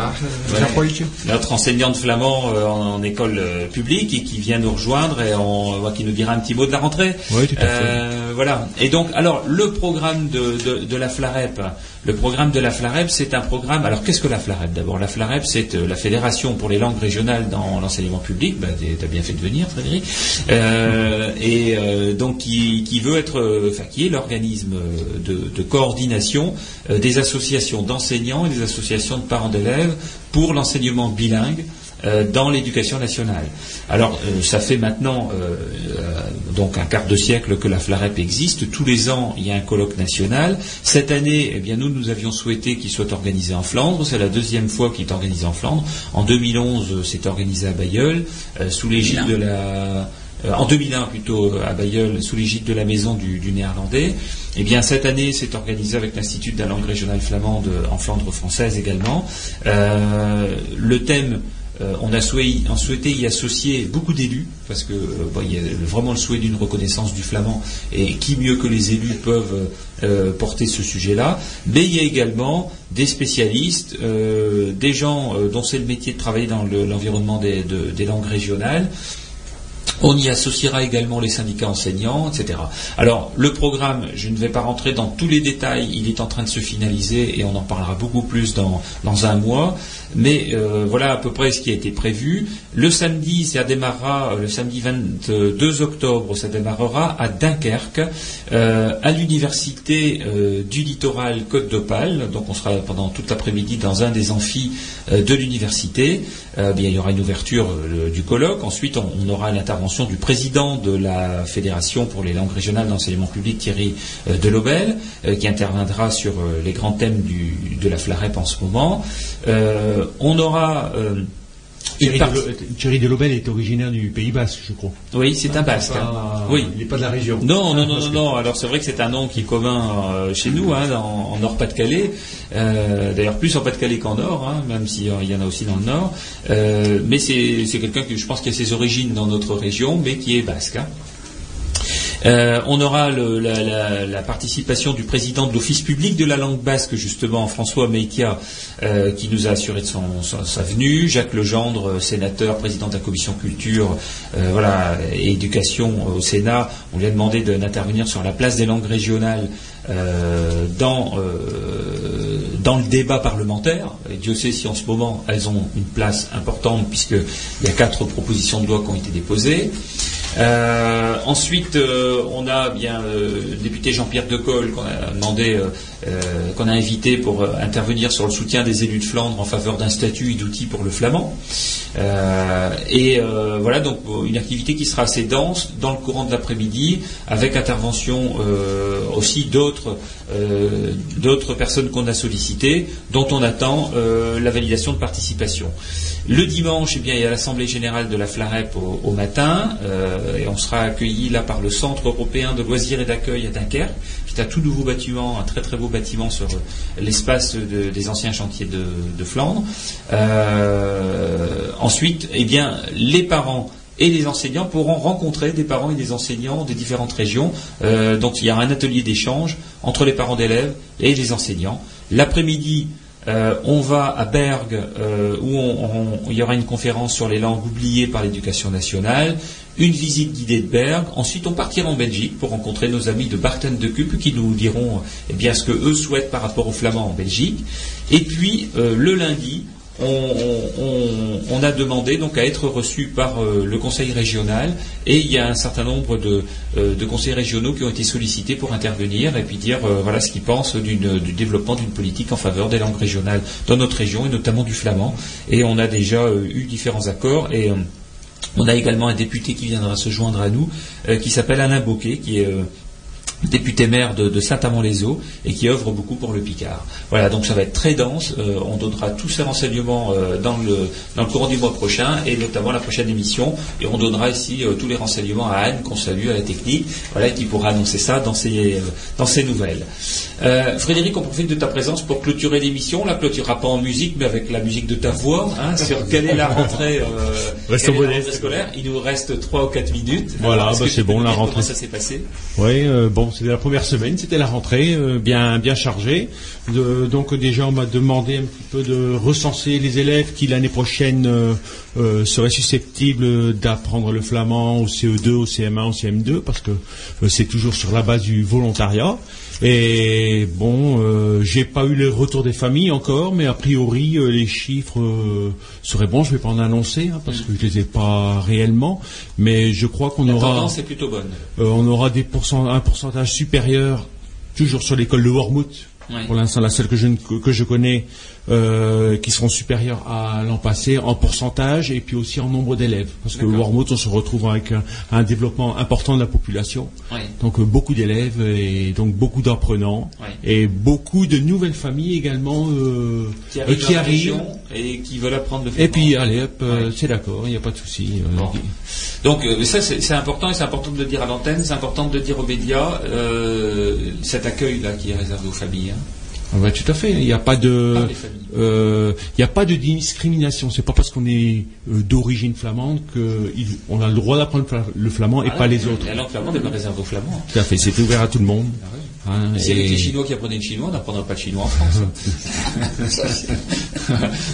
Ouais. Notre enseignant de flamand euh, en, en école publique et qui vient nous rejoindre et on, qui nous dira un petit mot de la rentrée. Oui, tout à fait. Voilà. Et donc, alors, le programme de, de, de la FLAREP, le programme de la FLAREP, c'est un programme. Alors, qu'est-ce que la FLAREP D'abord, la FLAREP, c'est euh, la Fédération pour les langues régionales dans l'enseignement public. Ben, tu as bien fait de venir, Frédéric. Euh, et euh, donc, qui, qui veut être, euh, enfin, qui est l'organisme euh, de, de coordination des associations d'enseignants et des associations de parents d'élèves pour l'enseignement bilingue dans l'éducation nationale. Alors, euh, ça fait maintenant euh, euh, donc un quart de siècle que la FLAREP existe. Tous les ans, il y a un colloque national. Cette année, eh bien, nous, nous avions souhaité qu'il soit organisé en Flandre. C'est la deuxième fois qu'il est organisé en Flandre. En 2011, euh, c'est organisé à Bayeul, euh, sous l'égide de la euh, en 2001 plutôt euh, à Bayeul, sous l'égide de la maison du, néerlandais. Eh bien, cette année, c'est organisé avec l'Institut de la langue régionale flamande euh, en Flandre française également. Euh, le thème euh, on a souhaité, y associer beaucoup d'élus, parce que euh, bon, il y a vraiment le souhait d'une reconnaissance du flamand, et qui mieux que les élus peuvent euh, porter ce sujet-là. Mais il y a également des spécialistes, des gens dont c'est le métier de travailler dans le- l'environnement des, de- des langues régionales. On y associera également les syndicats enseignants, etc. Alors, le programme, je ne vais pas rentrer dans tous les détails, il est en train de se finaliser et on en parlera beaucoup plus dans, dans un mois. Mais euh, voilà à peu près ce qui a été prévu. Le samedi, ça démarrera, euh, le samedi 22 octobre, ça démarrera à Dunkerque, euh, à l'université du littoral Côte d'Opale. Donc on sera pendant toute l'après-midi dans un des amphis de l'université. Il y aura une ouverture du colloque. Ensuite, on, on aura l'intervention du président de la Fédération pour les langues régionales d'enseignement public, Thierry euh, Delobel, euh, qui interviendra sur euh, les grands thèmes de la FLAREP en ce moment. On aura Thierry, Delobel est originaire du Pays Basque, je crois. Oui, c'est un basque. Pas- hein. Oui. Il n'est pas de la région. Non, non, non, Parce non, que- non. Alors c'est vrai que c'est un nom qui est commun euh, chez nous, hein, en Nord-Pas-de-Calais. Euh, D'ailleurs plus en Pas-de-Calais qu'en Nord, hein, même s'il y en a aussi dans le Nord. Euh, mais c'est quelqu'un qui, je pense, qui a ses origines dans notre région, mais qui est basque. hein. Euh, on aura la, participation du président de l'Office public de la langue basque, justement, François Meikia, euh, qui nous a assuré de son- sa, venue. Jacques Legendre, euh, sénateur, président de la commission culture voilà, et éducation au Sénat. On lui a demandé de- d'intervenir sur la place des langues régionales dans, dans le débat parlementaire. Et Dieu sait si en ce moment elles ont une place importante, puisqu'il y a quatre propositions de loi qui ont été déposées. Euh, ensuite, euh, on a bien euh, le député Jean-Pierre Decolle qu'on a demandé, qu'on a invité pour intervenir sur le soutien des élus de Flandre en faveur d'un statut et d'outils pour le flamand. Et voilà donc une activité qui sera assez dense dans le courant de l'après-midi, avec intervention aussi d'autres d'autres personnes qu'on a sollicitées, dont on attend la validation de participation. Le dimanche, eh bien, il y a l'Assemblée générale de la FLAREP au, matin, et on sera accueilli là par le Centre européen de loisirs et d'accueil à Dunkerque, qui est un tout nouveau bâtiment, un très très beau bâtiment sur euh, l'espace de- des anciens chantiers de, Flandre. Euh, ensuite, eh les parents et les enseignants pourront rencontrer des parents et des enseignants des différentes régions. Euh, donc il y aura un atelier d'échange entre les parents d'élèves et les enseignants. L'après-midi, euh, on va à Bergue euh, où on- il y aura une conférence sur les langues oubliées par l'éducation nationale, une visite guidée de Bergue. Ensuite, on partira en Belgique pour rencontrer nos amis de Barten de Cup qui nous diront eh bien, ce que eux souhaitent par rapport aux Flamands en Belgique. Et puis, euh, le lundi, on, a demandé donc à être reçu par euh, le conseil régional et il y a un certain nombre de, euh, de conseils régionaux qui ont été sollicités pour intervenir et puis dire euh, voilà ce qu'ils pensent du développement d'une politique en faveur des langues régionales dans notre région et notamment du flamand. Et on a déjà eu différents accords et on a également un député qui viendra se joindre à nous, qui s'appelle Alain Boquet, qui est euh, député maire de, de Saint-Amand-les-Eaux et qui œuvre beaucoup pour le Picard. Voilà, donc ça va être très dense. Euh, on donnera tous ces renseignements euh, dans, le, dans le courant du mois prochain et notamment la prochaine émission. Et on donnera ici euh, tous les renseignements à Anne, qu'on salue à la technique, voilà, qui pourra annoncer ça dans ses, dans ses nouvelles. Frédéric, on profite de ta présence pour clôturer l'émission. On la clôturera pas en musique, mais avec la musique de ta voix, hein, sur quelle est la rentrée, Restons quelle est la modestes. rentrée scolaire? Il nous reste 3 ou 4 minutes. Voilà, bah, c'est bon, la rentrée. Comment ça s'est passé? Oui, bon, c'était la première semaine, c'était la rentrée, euh, bien bien chargée. Donc déjà, on m'a demandé un petit peu de recenser les élèves qui l'année prochaine euh, euh, seraient susceptibles d'apprendre le flamand au CE2, au CM1, au CM2, parce que c'est toujours sur la base du volontariat. Et bon, euh, j'ai pas eu le retour des familles encore, mais a priori euh, les chiffres euh, seraient bons. Je vais pas en annoncer hein, parce que je les ai pas réellement, mais je crois qu'on aura. tendance est plutôt bonne. Euh, on aura des pourcent- un pourcentage supérieur, toujours sur l'école de Ouais. pour l'instant la seule que je, que je connais, euh, qui seront supérieurs à l'an passé en pourcentage et puis aussi en nombre d'élèves. Parce que D'accord. Wormouth, on se retrouve avec un, un développement important de la population. Donc euh, beaucoup d'élèves et donc beaucoup d'apprenants et beaucoup de nouvelles familles également euh, Qui arrivent, qui et qui veulent apprendre le Et flamand. puis allez, hop, c'est d'accord, il n'y a pas de souci. Bon. Donc ça c'est c'est important et c'est important de le dire à l'antenne, c'est important de le dire aux médias, euh, cet accueil là qui est réservé aux familles. hein. Ah bah, tout à fait. Il n'y a pas de, euh, il n'y a pas de discrimination. C'est pas parce qu'on est euh, d'origine flamande qu'on a le droit d'apprendre le flamand et Ah, pas les autres. La langue flamande est pas réservée aux flamands. Tout à fait. C'est ouvert à tout le monde. Hein, Si et- avec les Chinois qui apprenaient le chinois, on n'apprendra pas le chinois en France.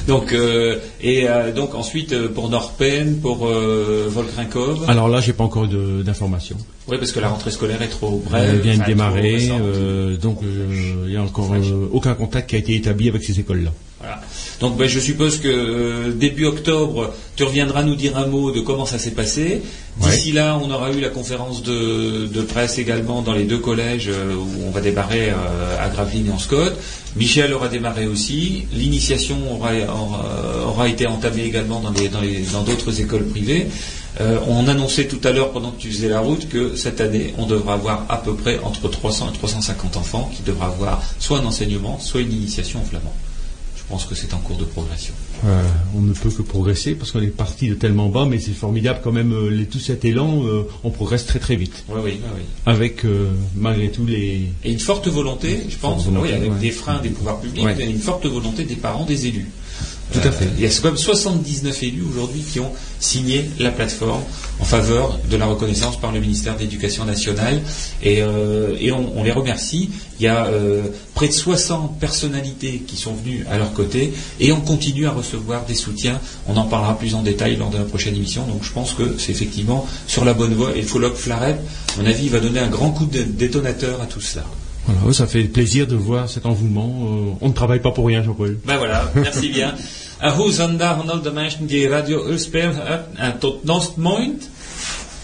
donc euh, et euh, donc ensuite euh, pour Norpen, pour euh, Volkrinkov. Alors là, j'ai pas encore d'informations. Oui, parce que la rentrée scolaire est trop brève. Elle vient de démarrer, donc il n'y a encore aucun contact qui a été établi avec ces écoles-là. Voilà. Donc ben, je suppose que euh, début octobre, tu reviendras nous dire un mot de comment ça s'est passé. D'ici là, on aura eu la conférence de, de presse également dans les deux collèges euh, où on va démarrer euh, à Gravelines et en Scott. Michel aura démarré aussi. L'initiation aura, aura, aura été entamée également dans les- dans les- dans d'autres écoles privées. Euh, on annonçait tout à l'heure pendant que tu faisais la route que cette année, on devra avoir à peu près entre 300 et 350 enfants qui devraient avoir soit un enseignement, soit une initiation en flamand. Je pense que c'est en cours de progression. Euh, on ne peut que progresser parce qu'on est parti de tellement bas, mais c'est formidable quand même. euh, les- tout cet élan, euh, on progresse très très vite. Oui, oui, oui. Avec malgré tout les. Et une forte volonté, je pense, volonté, oui, avec ouais. des freins des pouvoirs publics, Ouais. une forte volonté des parents, des élus. Tout à fait. Il y a quand même 79 élus aujourd'hui qui ont signé la plateforme en faveur de la reconnaissance par le ministère de l'Éducation nationale et, euh, et on, on les remercie. Il y a euh, près de 60 personnalités qui sont venues à leur côté et on continue à recevoir des soutiens. On en parlera plus en détail lors de la prochaine émission. Donc je pense que c'est effectivement sur la bonne voie. Et le Folloc Flareb, à mon avis, va donner un grand coup de détonateur à tout cela. Voilà, ça fait plaisir de voir cet engouement. euh, on ne travaille pas pour rien, Jean-Paul. Ben voilà, merci bien. Uh, hoe zondag van al de mensen die Radio Ulspel hebben en tot next moment.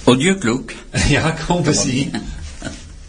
Odieux, Cloak. Ja, kom plezier.